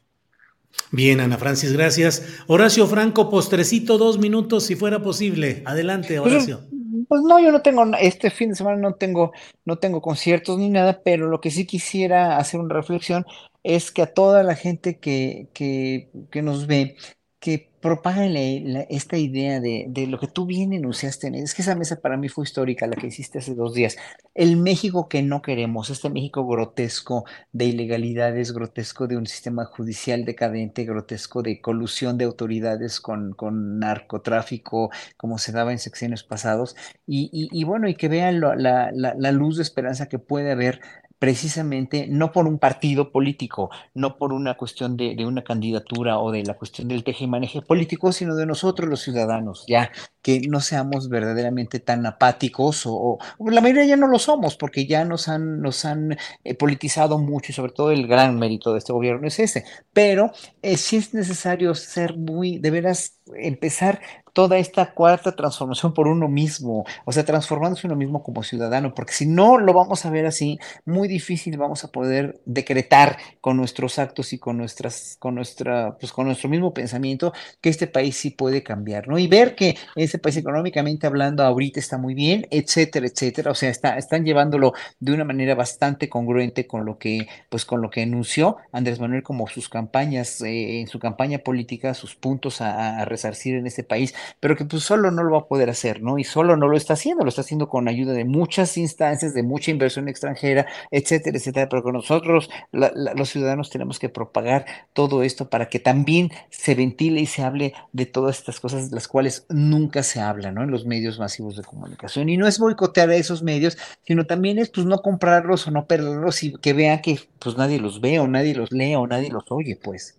Bien, Ana Francis, gracias. Horacio Franco, postrecito, dos minutos, si fuera posible. Adelante, Horacio.
Pues no, yo no tengo, este fin de semana no tengo, no tengo conciertos ni nada, pero lo que sí quisiera hacer una reflexión es que a toda la gente que, que, que nos ve, que propagan esta idea de, de, lo que tú bien enunciaste. Es que esa mesa para mí fue histórica, la que hiciste hace dos días. El México que no queremos, este México grotesco de ilegalidades, grotesco de un sistema judicial decadente, grotesco de colusión de autoridades con, con narcotráfico, como se daba en sexenios pasados. Y, y, bueno, y que vean la, la, la luz de esperanza que puede haber precisamente no por un partido político, no por una cuestión de, una candidatura o de la cuestión del teje y maneje político, sino de nosotros los ciudadanos, ya que no seamos verdaderamente tan apáticos o, la mayoría ya no lo somos porque ya nos han, nos han eh, politizado mucho y sobre todo el gran mérito de este gobierno es ese, pero eh, sí es necesario ser muy, de veras, empezar toda esta cuarta transformación por uno mismo, o sea, transformándose uno mismo como ciudadano, porque si no lo vamos a ver así, muy difícil vamos a poder decretar con nuestros actos y con nuestras, con nuestra, pues con nuestro mismo pensamiento que este país sí puede cambiar, ¿no? Y ver que este país económicamente hablando ahorita está muy bien, etcétera, etcétera, o sea, está, están llevándolo de una manera bastante congruente con lo que, pues con lo que anunció Andrés Manuel como sus campañas, eh, en su campaña política, sus puntos a, a resarcir en este país pero que pues solo no lo va a poder hacer, ¿no? Y solo no lo está haciendo, lo está haciendo con ayuda de muchas instancias, de mucha inversión extranjera, etcétera, etcétera, pero que nosotros, los ciudadanos, tenemos que propagar todo esto para que también se ventile y se hable de todas estas cosas de las cuales nunca se habla, ¿no? En los medios masivos de comunicación. Y no es boicotear a esos medios, sino también es pues no comprarlos o no perderlos y que vean que pues nadie los ve o nadie los lee o nadie los oye, pues.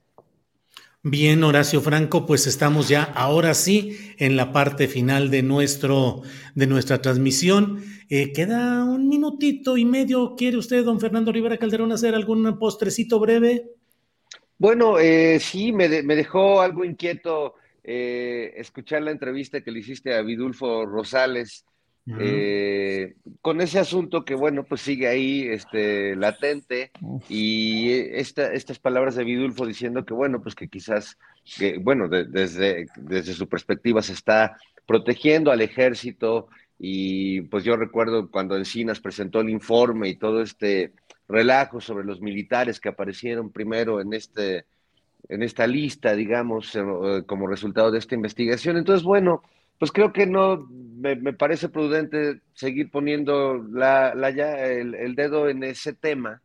Bien, Horacio Franco, pues estamos ya ahora sí en la parte final de, nuestro, de nuestra transmisión. Eh, queda un minutito y medio. ¿Quiere usted, don Fernando Rivera Calderón, hacer algún postrecito breve?
Bueno, eh, sí, me, dejó algo inquieto eh, escuchar la entrevista que le hiciste a Vidulfo Rosales eh, con ese asunto que, bueno, pues sigue ahí este, latente y esta, estas palabras de Vidulfo diciendo que, bueno, pues que quizás, que, bueno, desde, desde su perspectiva se está protegiendo al ejército y pues yo recuerdo cuando Encinas presentó el informe y todo este relajo sobre los militares que aparecieron primero en este en esta lista, digamos, eh, como resultado de esta investigación. Entonces, bueno, pues creo que no me, parece prudente seguir poniendo la, la ya, el, dedo en ese tema,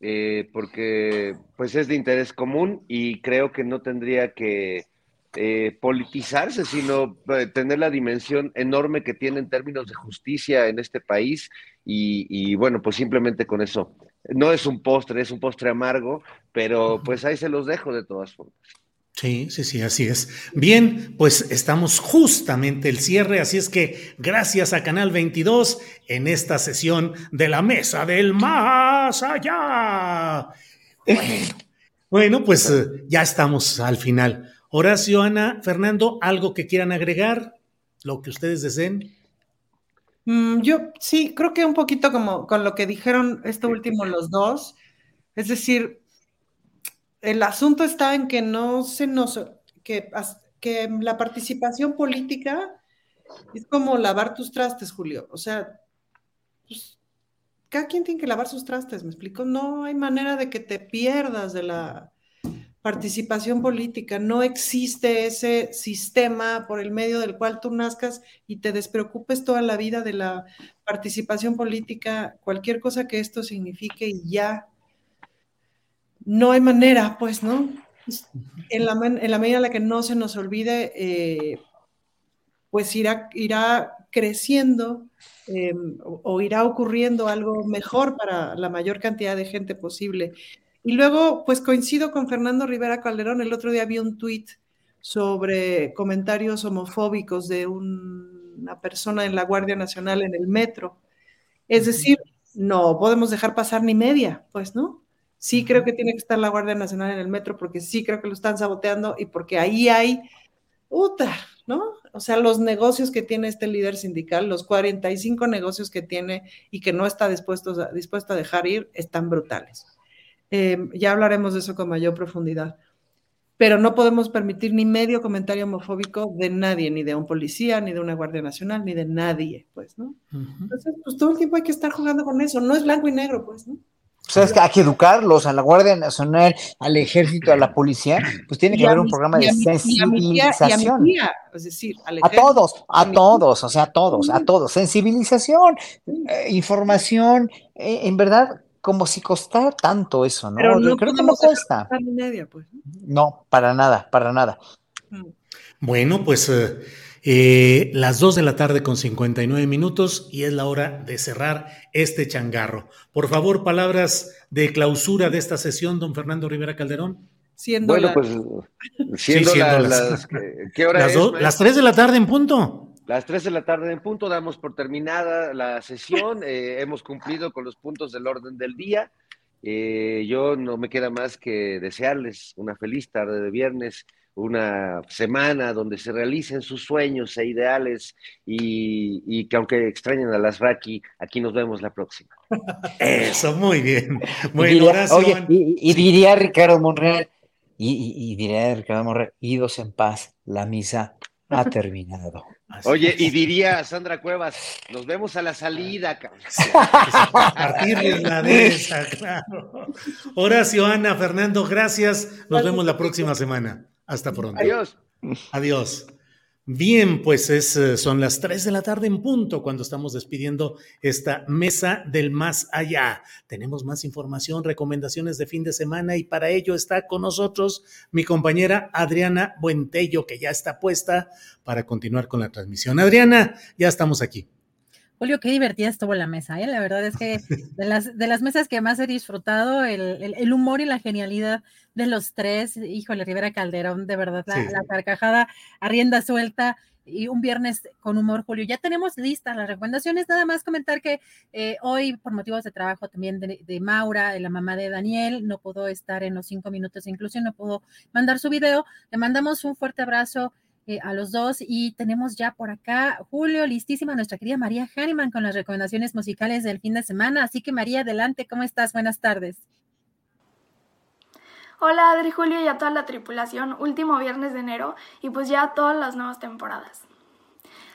eh, porque pues es de interés común y creo que no tendría que eh, politizarse, sino eh, tener la dimensión enorme que tiene en términos de justicia en este país y bueno, pues simplemente con eso. No es un postre, es un postre amargo, pero pues ahí se los dejo de todas formas.
Sí, sí, sí, así es. Bien, pues estamos justamente el cierre, así es que gracias a Canal 22 en esta sesión de la Mesa del Más Allá. Bueno, pues eh, ya estamos al final. Horacio, Ana, Fernando, ¿algo que quieran agregar? Lo que ustedes deseen.
Mm, yo sí, creo que un poquito como con lo que dijeron esto último los dos. Es decir, el asunto está en que no se nos, que, que la participación política es como lavar tus trastes, Julio. O sea, pues, cada quien tiene que lavar sus trastes, ¿me explico? No hay manera de que te pierdas de la participación política. No existe ese sistema por el medio del cual tú nazcas y te despreocupes toda la vida de la participación política, cualquier cosa que esto signifique y ya no hay manera, pues, ¿no? En la, en la medida en la que no se nos olvide, eh, pues irá, irá creciendo em, o, irá ocurriendo algo mejor para la mayor cantidad de gente posible. Y luego, pues coincido con Fernando Rivera Calderón, el otro día vi un tuit sobre comentarios homofóbicos de una persona en la Guardia Nacional en el metro. Es decir, no podemos dejar pasar ni media, pues, ¿no? Sí creo que tiene que estar la Guardia Nacional en el metro porque sí creo que lo están saboteando y porque ahí hay, puta, ¿no? O sea, los negocios que tiene este líder sindical, los 45 negocios que tiene y que no está dispuesto, a, dispuesto a dejar ir, están brutales. Em, ya hablaremos de eso con mayor profundidad. Pero no podemos permitir ni medio comentario homofóbico de nadie, ni de un policía, ni de una Guardia Nacional, ni de nadie, pues, ¿no? Entonces, pues todo el tiempo hay que estar jugando con eso. No es blanco y negro, pues, ¿no?
O sea, es que hay que educarlos a la Guardia Nacional, al Ejército, a la policía, pues tiene que haber un programa de sensibilización.
es decir,
a todos, a todos, o sea, a todos, a todos. Sensibilización, eh, información, eh, en verdad, como si costara tanto eso, ¿no?
Pero no Creo que no cuesta. pues.
No, para nada, para nada.
Mm. Bueno, pues eh, eh, las 2 de la tarde con 59 minutos y es la hora de cerrar este changarro. Por favor, palabras de clausura de esta sesión, don Fernando Rivera Calderón.
Siendo
bueno, pues siendo, las, ¿qué hora es,
las 3 de la tarde en punto.
Las 3 de la tarde en punto, damos por terminada la sesión, eh, hemos cumplido con los puntos del orden del día. Eh, yo no me queda más que desearles una feliz tarde de viernes una semana donde se realicen sus sueños e ideales y, que aunque extrañen a las Raki, aquí nos vemos la próxima.
Eso, muy bien.
Bueno, y, diría Ricardo Monreal, y, diría Ricardo Monreal, idos en paz, la misa ha terminado.
Oye, y diría Sandra Cuevas, nos vemos a la salida.
Partirles la de esa, claro. Horacio, Ana, Fernando, gracias. Nos vemos la próxima semana. Hasta pronto.
Adiós.
Adiós. Bien, pues es, eh, son las 3 de la tarde en punto cuando estamos despidiendo esta mesa del más allá. Tenemos más información, recomendaciones de fin de semana y para ello está con nosotros mi compañera Adriana Buentello, que ya está puesta para continuar con la transmisión. Adriana, ya estamos aquí.
Julio, qué divertida estuvo la mesa, ¿eh? La verdad es que de las, de las mesas que más he disfrutado, el, humor y la genialidad de los tres, híjole, Rivera Calderón, de verdad, la, carcajada a rienda suelta y un viernes con humor, Julio. Ya tenemos listas las recomendaciones, nada más comentar que eh, hoy, por motivos de trabajo también de, de, Maura, de la mamá de Daniel, no pudo estar en los cinco minutos de inclusión, no pudo mandar su video. Le mandamos un fuerte abrazo eh, a los dos. Y tenemos ya por acá, Julio, listísima nuestra querida María Haniman con las recomendaciones musicales del fin de semana. Así que María, adelante, ¿cómo estás? Buenas tardes.
Hola Adri, Julio y a toda la tripulación, último viernes de enero y pues ya todas las nuevas temporadas.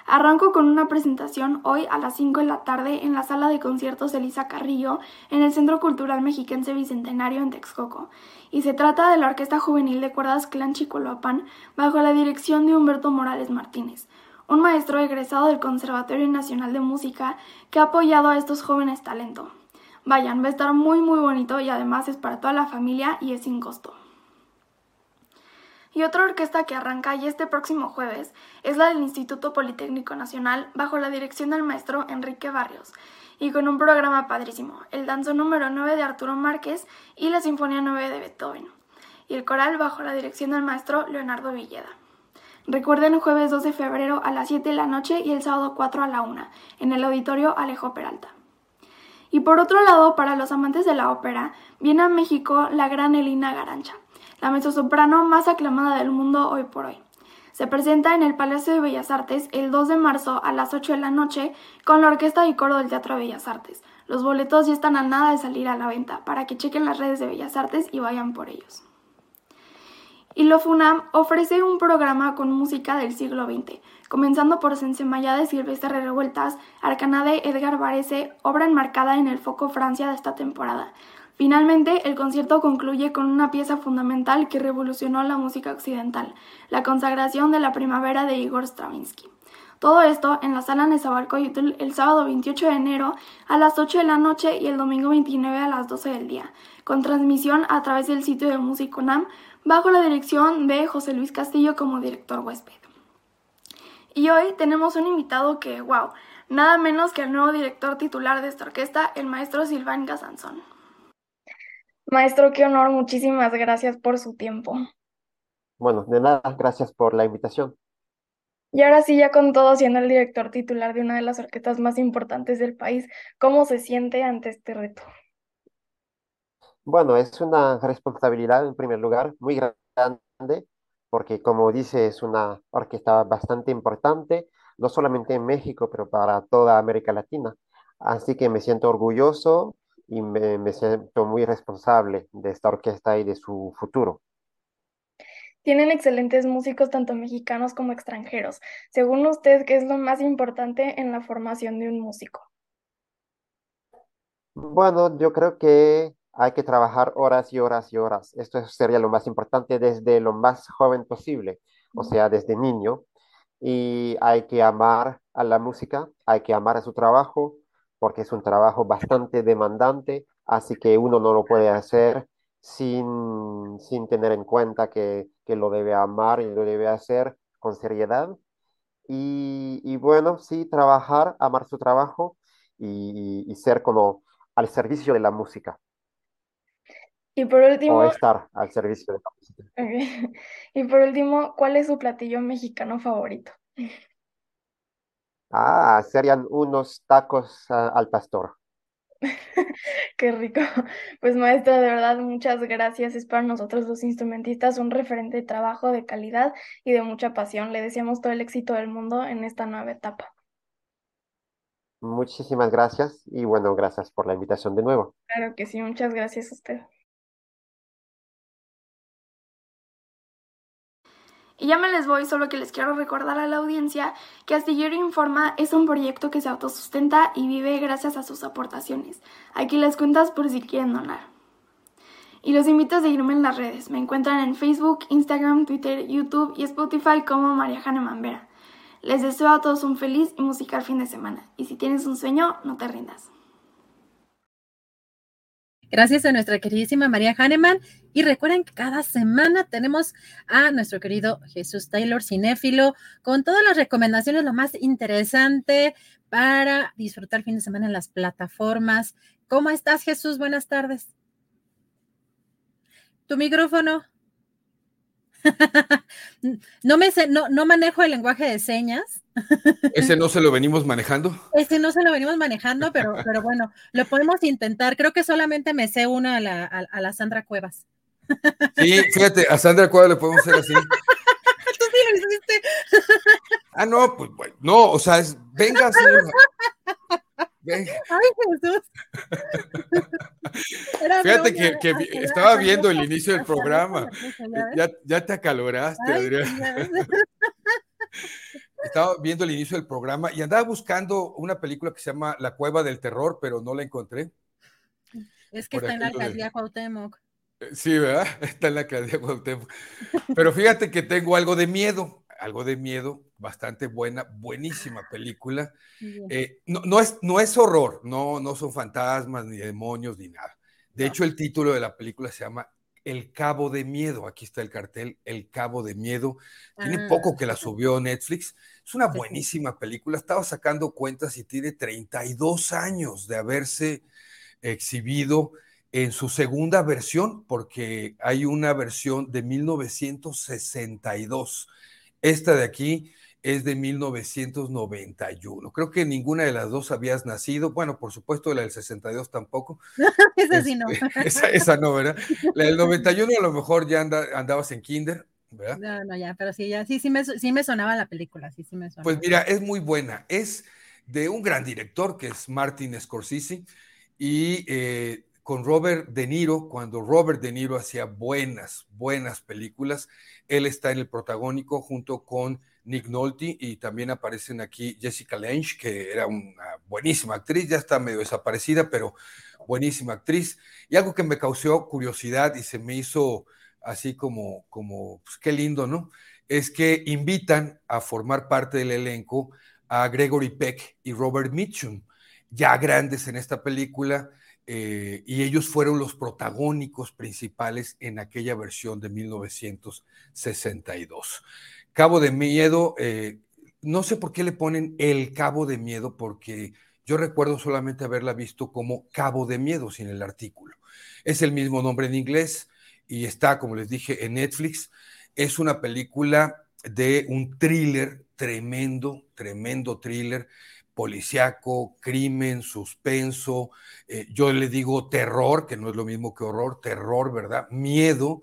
Arranco con una presentación hoy a las 5 de la tarde en la sala de conciertos Elisa Carrillo en el Centro Cultural Mexiquense Bicentenario en Texcoco. Y se trata de la Orquesta Juvenil de Cuerdas Clan Chicoloapan bajo la dirección de Humberto Morales Martínez, un maestro egresado del Conservatorio Nacional de Música que ha apoyado a estos jóvenes talentos. Vayan, va a estar muy muy bonito y además es para toda la familia y es sin costo. Y otra orquesta que arranca y este próximo jueves es la del Instituto Politécnico Nacional bajo la dirección del maestro Enrique Barrios y con un programa padrísimo, el danzo número 9 de Arturo Márquez y la Sinfonía 9 de Beethoven, y el coral bajo la dirección del maestro Leonardo Villeda. Recuerden el jueves 2 de febrero a las 7 de la noche y el sábado 4 a la 1 en el auditorio Alejo Peralta. Y por otro lado, para los amantes de la ópera, viene a México la gran Elina Garancha la mezzosoprano más aclamada del mundo hoy por hoy. Se presenta en el Palacio de Bellas Artes el 2 de marzo a las 8 de la noche con la orquesta y coro del Teatro de Bellas Artes. Los boletos ya están a nada de salir a la venta para que chequen las redes de Bellas Artes y vayan por ellos. Y lo FUNAM ofrece un programa con música del siglo XX, comenzando por Sensemayá de Silvestre Revueltas, Arcana de Edgar Varese, obra enmarcada en el foco Francia de esta temporada, Finalmente, el concierto concluye con una pieza fundamental que revolucionó la música occidental, la consagración de la primavera de Igor Stravinsky. Todo esto en la sala Nezahualcóyotl el sábado 28 de enero a las 8 de la noche y el domingo 29 a las 12 del día, con transmisión a través del sitio de Musiconam bajo la dirección de José Luis Castillo como director huésped. Y hoy tenemos un invitado que, wow, nada menos que el nuevo director titular de esta orquesta, el maestro Silván Gasanzón. Maestro, qué honor, muchísimas gracias por su tiempo.
Bueno, de nada, gracias por la invitación.
Y ahora sí, ya con todo, siendo el director titular de una de las orquestas más importantes del país, ¿cómo se siente ante este reto?
Bueno, es una responsabilidad en primer lugar muy grande, porque como dice, es una orquesta bastante importante, no solamente en México, pero para toda América Latina. Así que me siento orgulloso y me, siento muy responsable de esta orquesta y de su futuro.
Tienen excelentes músicos, tanto mexicanos como extranjeros. Según usted, ¿qué es lo más importante en la formación de un músico?
Bueno, yo creo que hay que trabajar horas y horas y horas. Esto sería lo más importante desde lo más joven posible, o sea, desde niño. Y hay que amar a la música, hay que amar a su trabajo, porque es un trabajo bastante demandante, así que uno no lo puede hacer sin, sin tener en cuenta que, que, lo debe amar y lo debe hacer con seriedad. Y, y bueno, sí, trabajar, amar su trabajo y, y, ser como al servicio de la música.
Y por último...
O estar al servicio de la música.
Y por último, ¿cuál es su platillo mexicano favorito?
Ah, serían unos tacos al pastor.
Qué rico. Pues maestra, de verdad, muchas gracias. Es para nosotros los instrumentistas un referente de trabajo de calidad y de mucha pasión. Le deseamos todo el éxito del mundo en esta nueva etapa.
Muchísimas gracias y bueno, gracias por la invitación de nuevo.
Claro que sí, muchas gracias a usted. Y ya me les voy, solo que les quiero recordar a la audiencia que Astillero Informa es un proyecto que se autosustenta y vive gracias a sus aportaciones. Aquí les cuentas por si quieren donar. Y los invito a seguirme en las redes. Me encuentran en Facebook, Instagram, Twitter, YouTube y Spotify como María Jane Mambera. Les deseo a todos un feliz y musical fin de semana. Y si tienes un sueño, no te rindas.
Gracias a nuestra queridísima María Hahnemann. Y recuerden que cada semana tenemos a nuestro querido Jesús Taylor, cinéfilo, con todas las recomendaciones, lo más interesante para disfrutar el fin de semana en las plataformas. ¿Cómo estás, Jesús? Buenas tardes. Tu micrófono. no me sé, no, no manejo el lenguaje de señas.
Ese no se lo venimos manejando.
Ese no se lo venimos manejando, pero, pero bueno, lo podemos intentar. Creo que solamente me sé una a la, a, la Sandra Cuevas.
Sí, fíjate, a Sandra Cuevas le podemos hacer así.
Tú sí lo hiciste.
Ah, no, pues bueno, no, o sea, es, venga, señora.
Ay, Jesús.
Fíjate que, que estaba viendo el inicio del programa. Ya, ya te acaloraste, Adrián. Estaba viendo el inicio del programa y andaba buscando una película que se llama La Cueva del Terror, pero no la encontré.
Es que está en la alcaldía Cuauhtémoc.
Eh, sí, ¿verdad? Está en la alcaldía Cuauhtémoc. Pero fíjate que tengo algo de miedo, algo de miedo, bastante buena, buenísima película. Eh, no, no, es, no es horror, no, no son fantasmas, ni demonios, ni nada. De hecho, el título de la película se llama El Cabo de Miedo. Aquí está el cartel, El Cabo de Miedo. Tiene poco ah, que la subió Netflix. Es una buenísima película. Estaba sacando cuentas y tiene 32 años de haberse exhibido en su segunda versión, porque hay una versión de 1962. Esta de aquí es de 1991. Creo que ninguna de las dos habías nacido. Bueno, por supuesto, la del 62 tampoco.
esa sí no.
Este, esa, no, ¿verdad? La del 91 a lo mejor ya andabas en kinder, ¿verdad?
No, no, ya, pero sí, ya, sí, sí me, sí me sonaba la película, sí, sí me sonaba.
Pues mira, es muy buena. Es de un gran director que es Martin Scorsese y eh, con Robert De Niro, cuando Robert De Niro hacía buenas, buenas películas, él está en el protagónico junto con Nick Nolte y también aparecen aquí Jessica Lange, que era una buenísima actriz, ya está medio desaparecida, pero buenísima actriz. Y algo que me causó curiosidad y se me hizo así como, como pues qué lindo, ¿no? Es que invitan a formar parte del elenco a Gregory Peck y Robert Mitchum, ya grandes en esta película, eh, y ellos fueron los protagónicos principales en aquella versión de 1962. Cabo de Miedo, eh, no sé por qué le ponen el Cabo de Miedo, porque yo recuerdo solamente haberla visto como Cabo de Miedo sin el artículo. Es el mismo nombre en inglés y está, como les dije, en Netflix. Es una película de un thriller tremendo, tremendo thriller policiaco, crimen, suspenso, eh, yo le digo terror, que no es lo mismo que horror, terror, ¿verdad? Miedo,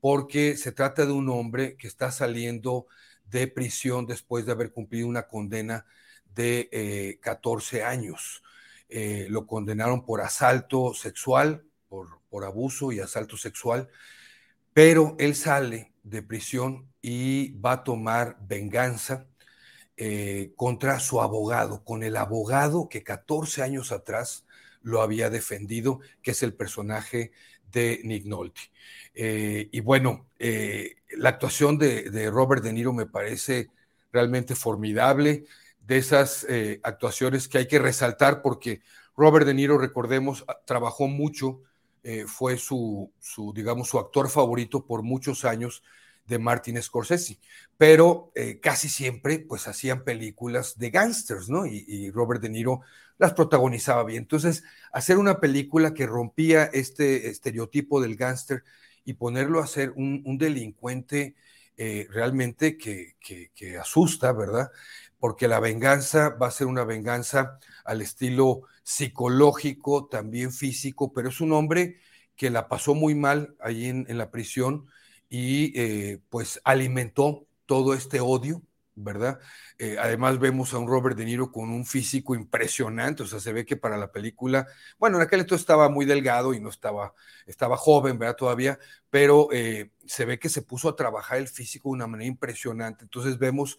porque se trata de un hombre que está saliendo de prisión después de haber cumplido una condena de 14 eh, años. Eh, lo condenaron por asalto sexual, por, por abuso y asalto sexual, pero él sale de prisión y va a tomar venganza eh, contra su abogado, con el abogado que 14 años atrás lo había defendido, que es el personaje de Nick Nolte. Eh, y bueno, eh, la actuación de, Robert De Niro me parece realmente formidable, de esas actuaciones que hay que resaltar porque Robert De Niro, recordemos, trabajó mucho, fue su, digamos, su actor favorito por muchos años de Martin Scorsese, pero casi siempre pues hacían películas de gángsters, ¿no? y, Robert De Niro las protagonizaba bien. Entonces, hacer una película que rompía este estereotipo del gángster y ponerlo a ser un, delincuente eh, realmente que, que, asusta, ¿verdad? Porque la venganza va a ser una venganza al estilo psicológico, también físico, pero es un hombre que la pasó muy mal ahí en, la prisión y eh, pues alimentó todo este odio ¿verdad? Eh, además vemos a un Robert De Niro con un físico impresionante, o sea, se ve que para la película, bueno, en aquel entonces estaba muy delgado y no estaba, estaba joven, ¿verdad? Todavía, pero eh, se ve que se puso a trabajar el físico de una manera impresionante. Entonces vemos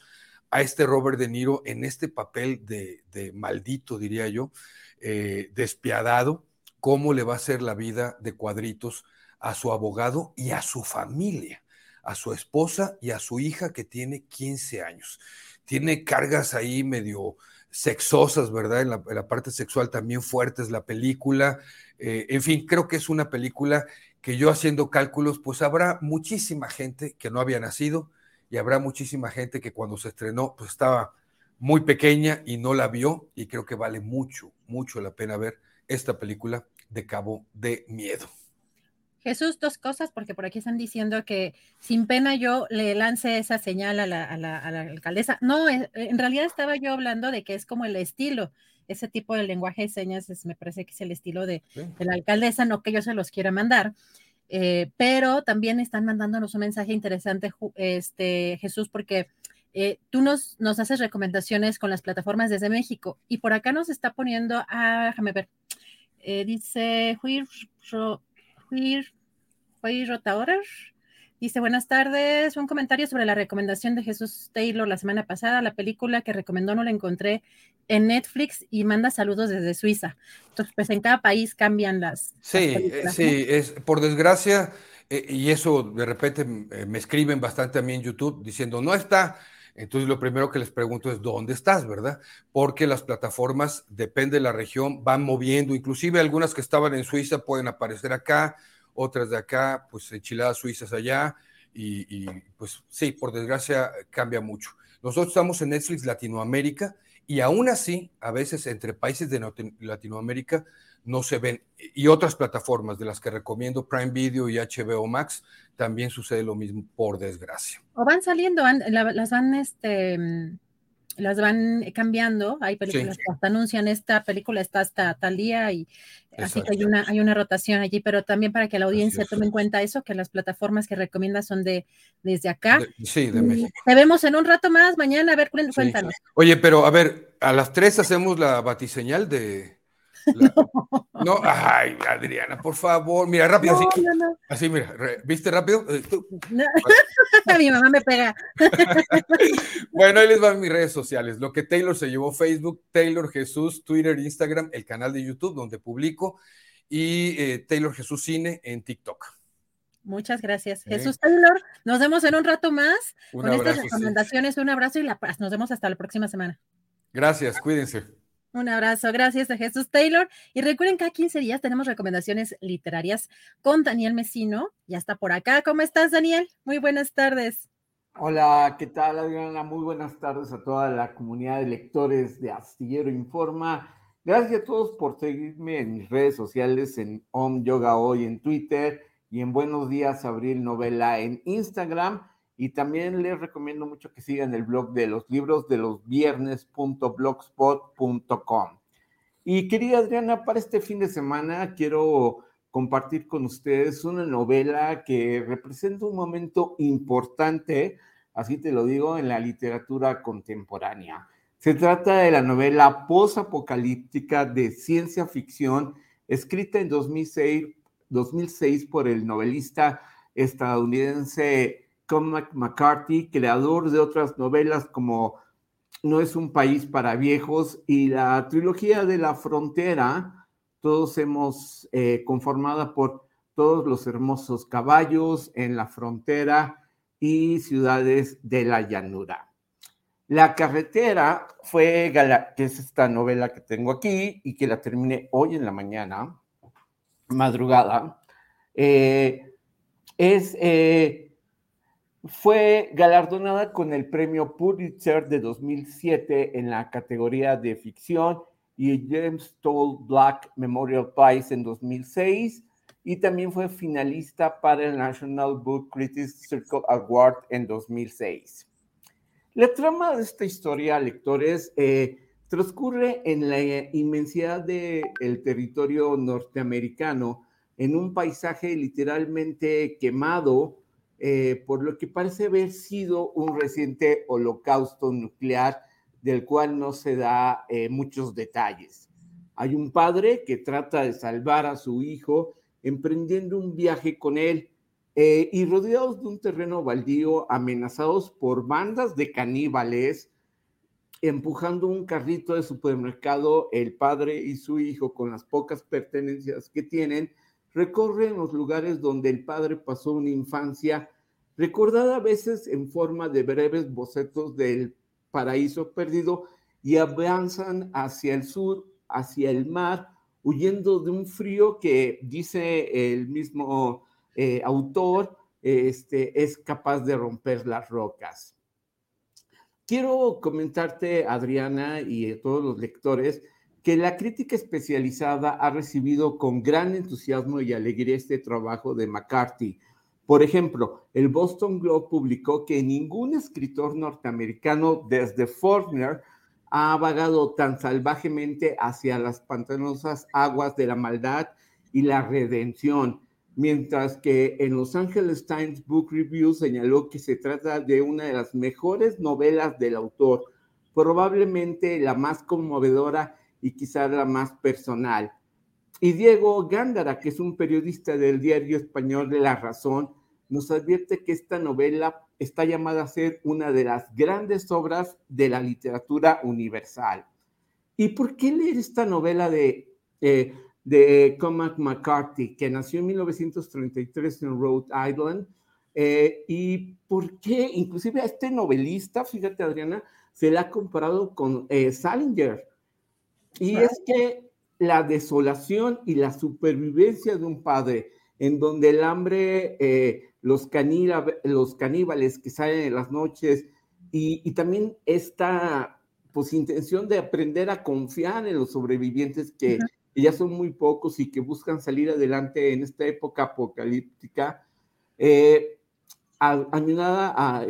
a este Robert De Niro en este papel de, maldito, diría yo, despiadado, cómo le va a hacer la vida de cuadritos a su abogado y a su familia a su esposa y a su hija que tiene 15 años. Tiene cargas ahí medio sexosas, ¿verdad? En la, parte sexual también fuertes la película. Eh, en fin, creo que es una película que yo haciendo cálculos, pues habrá muchísima gente que no había nacido y habrá muchísima gente que cuando se estrenó, pues estaba muy pequeña y no la vio y creo que vale mucho, mucho la pena ver esta película de Cabo de Miedo.
Jesús, dos cosas, porque por aquí están diciendo que sin pena yo le lance esa señal a la, alcaldesa. No, eh, en realidad estaba yo hablando de que es como el estilo, ese tipo de lenguaje de señas me parece que es el estilo de, la alcaldesa, no que yo se los quiera mandar. Eh, pero también están mandándonos un mensaje interesante, este, Jesús, porque eh, tú nos, nos haces recomendaciones con las plataformas desde México y por acá nos está poniendo, ah, déjame ver, dice Juir, Juir Rotaorer. Dice, buenas tardes. Un comentario sobre la recomendación de Jesús Taylor la semana pasada. La película que recomendó no la encontré en Netflix y manda saludos desde Suiza. Entonces, pues en cada país cambian las.
Sí, eh, sí, es por desgracia, eh, y eso de repente eh, me escriben bastante a mí en YouTube diciendo, no está. Entonces, lo primero que les pregunto es, ¿dónde estás, verdad? Porque las plataformas, depende de la región, van moviendo, inclusive algunas que estaban en Suiza pueden aparecer acá, otras de acá, pues enchiladas suizas allá, y, pues sí, por desgracia cambia mucho. Nosotros estamos en Netflix Latinoamérica y aún así, a veces entre países de Latinoamérica no se ven. Y otras plataformas de las que recomiendo, Prime Video y HBO Max, también sucede lo mismo, por desgracia.
O van saliendo, las van este, las van cambiando. Hay películas que hasta anuncian esta película está hasta tal día y así que hay una, hay una rotación allí, pero también para que la audiencia tome en cuenta eso, que las plataformas que recomienda son de desde acá.
sí, de México.
Te vemos en un rato más mañana, a ver, cuéntanos.
Oye, pero a ver, a las tres hacemos la batiseñal de No. ay, Adriana, por favor, mira rápido, así, así, mira, ¿viste rápido? Eh,
Mi mamá me pega.
bueno, ahí les van mis redes sociales. Lo que Taylor se llevó Facebook, Taylor Jesús, Twitter, Instagram, el canal de YouTube donde publico y eh, Taylor Jesús Cine en TikTok.
Muchas gracias. Jesús Taylor, nos vemos en un rato más con estas recomendaciones. Un abrazo y la paz. Nos vemos hasta la próxima semana.
Gracias, cuídense.
Un abrazo, gracias a Jesús Taylor. Y recuerden, cada 15 días tenemos recomendaciones literarias con Daniel Mesino. Ya está por acá. ¿Cómo estás, Daniel? Muy buenas tardes.
Hola, ¿qué tal, Adriana? Muy buenas tardes a toda la comunidad de lectores de Astillero Informa. Gracias a todos por seguirme en mis redes sociales, en Om Yoga Hoy en Twitter y en Buenos Días Abril Novela en Instagram. Y también les recomiendo mucho que sigan el blog de los libros de los viernes.blogspot.com. Y querida Adriana, para este fin de semana quiero compartir con ustedes una novela que representa un momento importante, así te lo digo, en la literatura contemporánea. Se trata de la novela posapocalíptica de ciencia ficción escrita en 2006, 2006 por el novelista estadounidense Cormac McCarthy, creador de otras novelas como No es un país para viejos y la trilogía de la frontera, todos hemos eh, conformada por todos los hermosos caballos en la frontera y ciudades de la llanura. La carretera fue, que es esta novela que tengo aquí y que la terminé hoy en la mañana, madrugada, eh, es eh, fue galardonada con el premio Pulitzer de 2007 en la categoría de ficción y el James Toll Black Memorial Prize en 2006 y también fue finalista para el National Book Critics Circle Award en 2006. La trama de esta historia, lectores, eh, transcurre en la inmensidad del territorio norteamericano, en un paisaje literalmente quemado eh, por lo que parece haber sido un reciente holocausto nuclear del cual no se da eh, muchos detalles. Hay un padre que trata de salvar a su hijo emprendiendo un viaje con él eh, y rodeados de un terreno baldío, amenazados por bandas de caníbales, empujando un carrito de supermercado, el padre y su hijo, con las pocas pertenencias que tienen, recorren los lugares donde el padre pasó una infancia recordada a veces en forma de breves bocetos del paraíso perdido y avanzan hacia el sur, hacia el mar, huyendo de un frío que, dice el mismo eh, autor, este, es capaz de romper las rocas. Quiero comentarte, Adriana, y a todos los lectores, que la crítica especializada ha recibido con gran entusiasmo y alegría este trabajo de McCarthy. Por ejemplo, el Boston Globe publicó que ningún escritor norteamericano desde Faulkner ha vagado tan salvajemente hacia las pantanosas aguas de la maldad y la redención, mientras que en Los Angeles Times Book Review señaló que se trata de una de las mejores novelas del autor, probablemente la más conmovedora y quizá la más personal. Y Diego Gándara, que es un periodista del diario español de La Razón, nos advierte que esta novela está llamada a ser una de las grandes obras de la literatura universal. ¿Y por qué leer esta novela de, eh, de Cormac McCarthy, que nació en 1933 en Rhode Island? Eh, ¿Y por qué? Inclusive a este novelista, fíjate Adriana, se le ha comparado con eh, Salinger. Y es que la desolación y la supervivencia de un padre en donde el hambre los, los caníbales que salen en las noches y, también esta pues intención de aprender a confiar en los sobrevivientes que, ya son muy pocos y que buscan salir adelante en esta época apocalíptica, eh, ayudada a,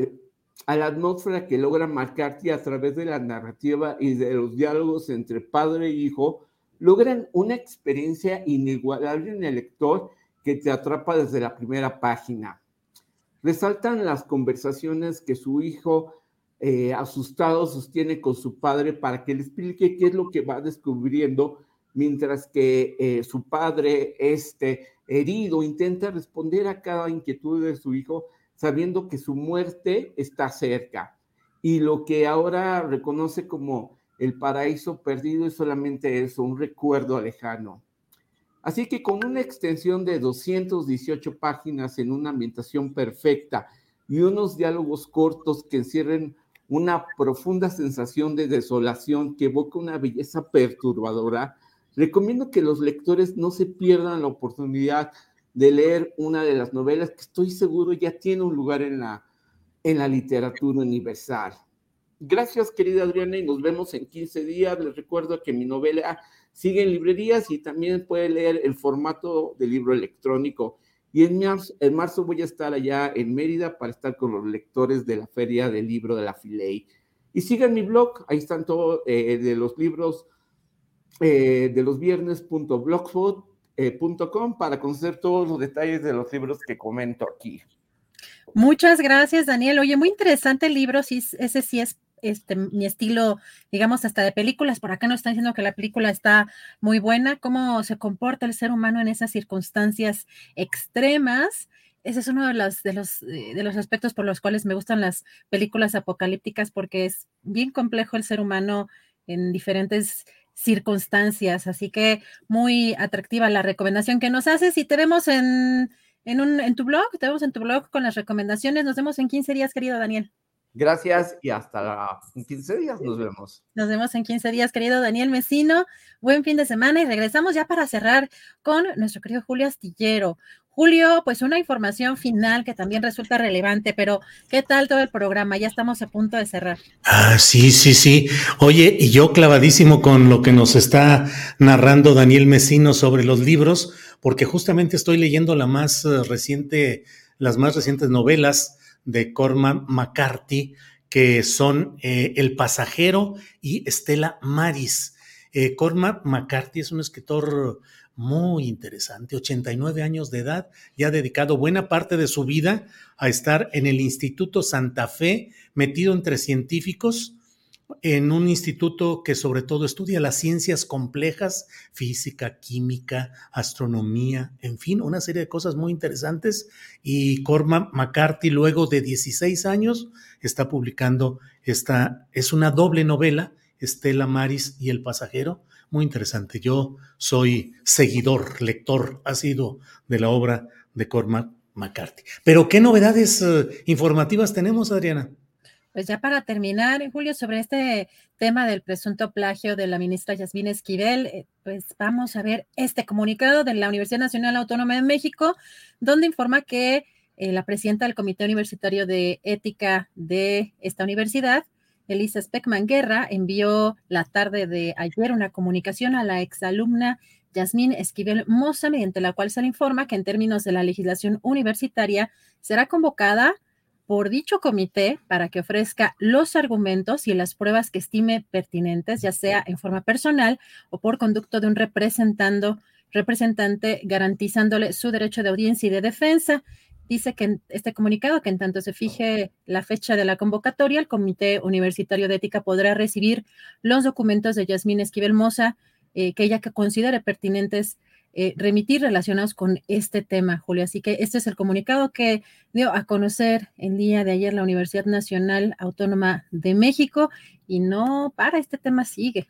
a, la atmósfera que logra marcarte a través de la narrativa y de los diálogos entre padre e hijo, logran una experiencia inigualable en el lector que te atrapa desde la primera página. Resaltan las conversaciones que su hijo eh, asustado sostiene con su padre para que le explique qué es lo que va descubriendo, mientras que eh, su padre, este herido, intenta responder a cada inquietud de su hijo, sabiendo que su muerte está cerca. Y lo que ahora reconoce como el paraíso perdido es solamente eso, un recuerdo lejano. Así que con una extensión de 218 páginas en una ambientación perfecta y unos diálogos cortos que encierren una profunda sensación de desolación que evoca una belleza perturbadora, recomiendo que los lectores no se pierdan la oportunidad de leer una de las novelas que estoy seguro ya tiene un lugar en la, en la literatura universal. Gracias, querida Adriana, y nos vemos en 15 días. Les recuerdo que mi novela sigue en librerías y también puede leer el formato de libro electrónico. Y en marzo, en marzo voy a estar allá en Mérida para estar con los lectores de la Feria del Libro de la Filey. Y sigan mi blog, ahí están todos eh, de los libros eh, de los viernes.blogspot.com eh, para conocer todos los detalles de los libros que comento aquí.
Muchas gracias, Daniel. Oye, muy interesante el libro, sí, ese sí es este, mi estilo, digamos, hasta de películas. Por acá nos están diciendo que la película está muy buena, cómo se comporta el ser humano en esas circunstancias extremas. Ese es uno de los, de los, eh, de los aspectos por los cuales me gustan las películas apocalípticas, porque es bien complejo el ser humano en diferentes circunstancias. Así que muy atractiva la recomendación que nos haces y te vemos en, en, un, en tu blog, te vemos en tu blog con las recomendaciones. Nos vemos en 15 días, querido Daniel.
Gracias y hasta en 15 días nos vemos.
Nos vemos en 15 días, querido Daniel Mesino. Buen fin de semana y regresamos ya para cerrar con nuestro querido Julio Astillero. Julio, pues una información final que también resulta relevante, pero ¿qué tal todo el programa? Ya estamos a punto de cerrar.
Ah, sí, sí, sí. Oye, y yo clavadísimo con lo que nos está narrando Daniel Mesino sobre los libros, porque justamente estoy leyendo la más eh, reciente, las más recientes novelas de Cormac McCarthy, que son eh, El pasajero y Estela Maris. Eh, Cormac McCarthy es un escritor muy interesante, 89 años de edad, ya ha dedicado buena parte de su vida a estar en el Instituto Santa Fe, metido entre científicos, en un instituto que sobre todo estudia las ciencias complejas, física, química, astronomía, en fin, una serie de cosas muy interesantes. Y Cormac McCarthy, luego de 16 años, está publicando esta, es una doble novela, Estela Maris y El pasajero, muy interesante. Yo soy seguidor, lector, ha sido de la obra de Cormac McCarthy. Pero, ¿qué novedades eh, informativas tenemos, Adriana?
Pues ya para terminar, Julio, sobre este tema del presunto plagio de la ministra Yasmín Esquivel, eh, pues vamos a ver este comunicado de la Universidad Nacional Autónoma de México, donde informa que eh, la presidenta del Comité Universitario de Ética de esta universidad, Elisa Speckman Guerra, envió la tarde de ayer una comunicación a la exalumna Yasmín Esquivel Moza, mediante la cual se le informa que en términos de la legislación universitaria será convocada por dicho comité para que ofrezca los argumentos y las pruebas que estime pertinentes, ya sea en forma personal o por conducto de un representante garantizándole su derecho de audiencia y de defensa. Dice que en este comunicado que en tanto se fije la fecha de la convocatoria, el Comité Universitario de Ética podrá recibir los documentos de Yasmín Esquivel Moza eh, que ella que considere pertinentes eh, remitir relacionados con este tema, Julio. Así que este es el comunicado que dio a conocer el día de ayer la Universidad Nacional Autónoma de México y no para, este tema sigue.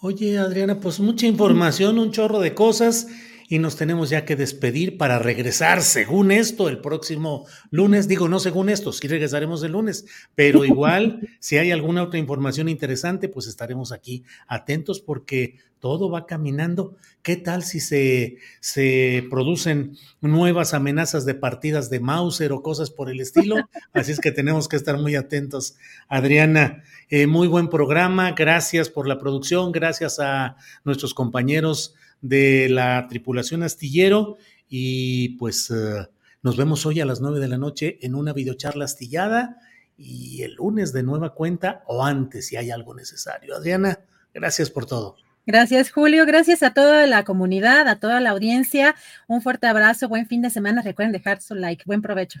Oye, Adriana, pues mucha información, un chorro de cosas y nos tenemos ya que despedir para regresar, según esto, el próximo lunes. Digo, no según esto, sí regresaremos el lunes, pero igual, si hay alguna otra información interesante, pues estaremos aquí atentos porque todo va caminando. ¿Qué tal si se, se producen nuevas amenazas de partidas de Mauser o cosas por el estilo? Así es que tenemos que estar muy atentos. Adriana, eh, muy buen programa. Gracias por la producción. Gracias a nuestros compañeros de la tripulación astillero y pues eh, nos vemos hoy a las nueve de la noche en una videocharla astillada y el lunes de nueva cuenta o antes si hay algo necesario. Adriana, gracias por todo.
Gracias, Julio. Gracias a toda la comunidad, a toda la audiencia. Un fuerte abrazo, buen fin de semana. Recuerden dejar su like. Buen provecho.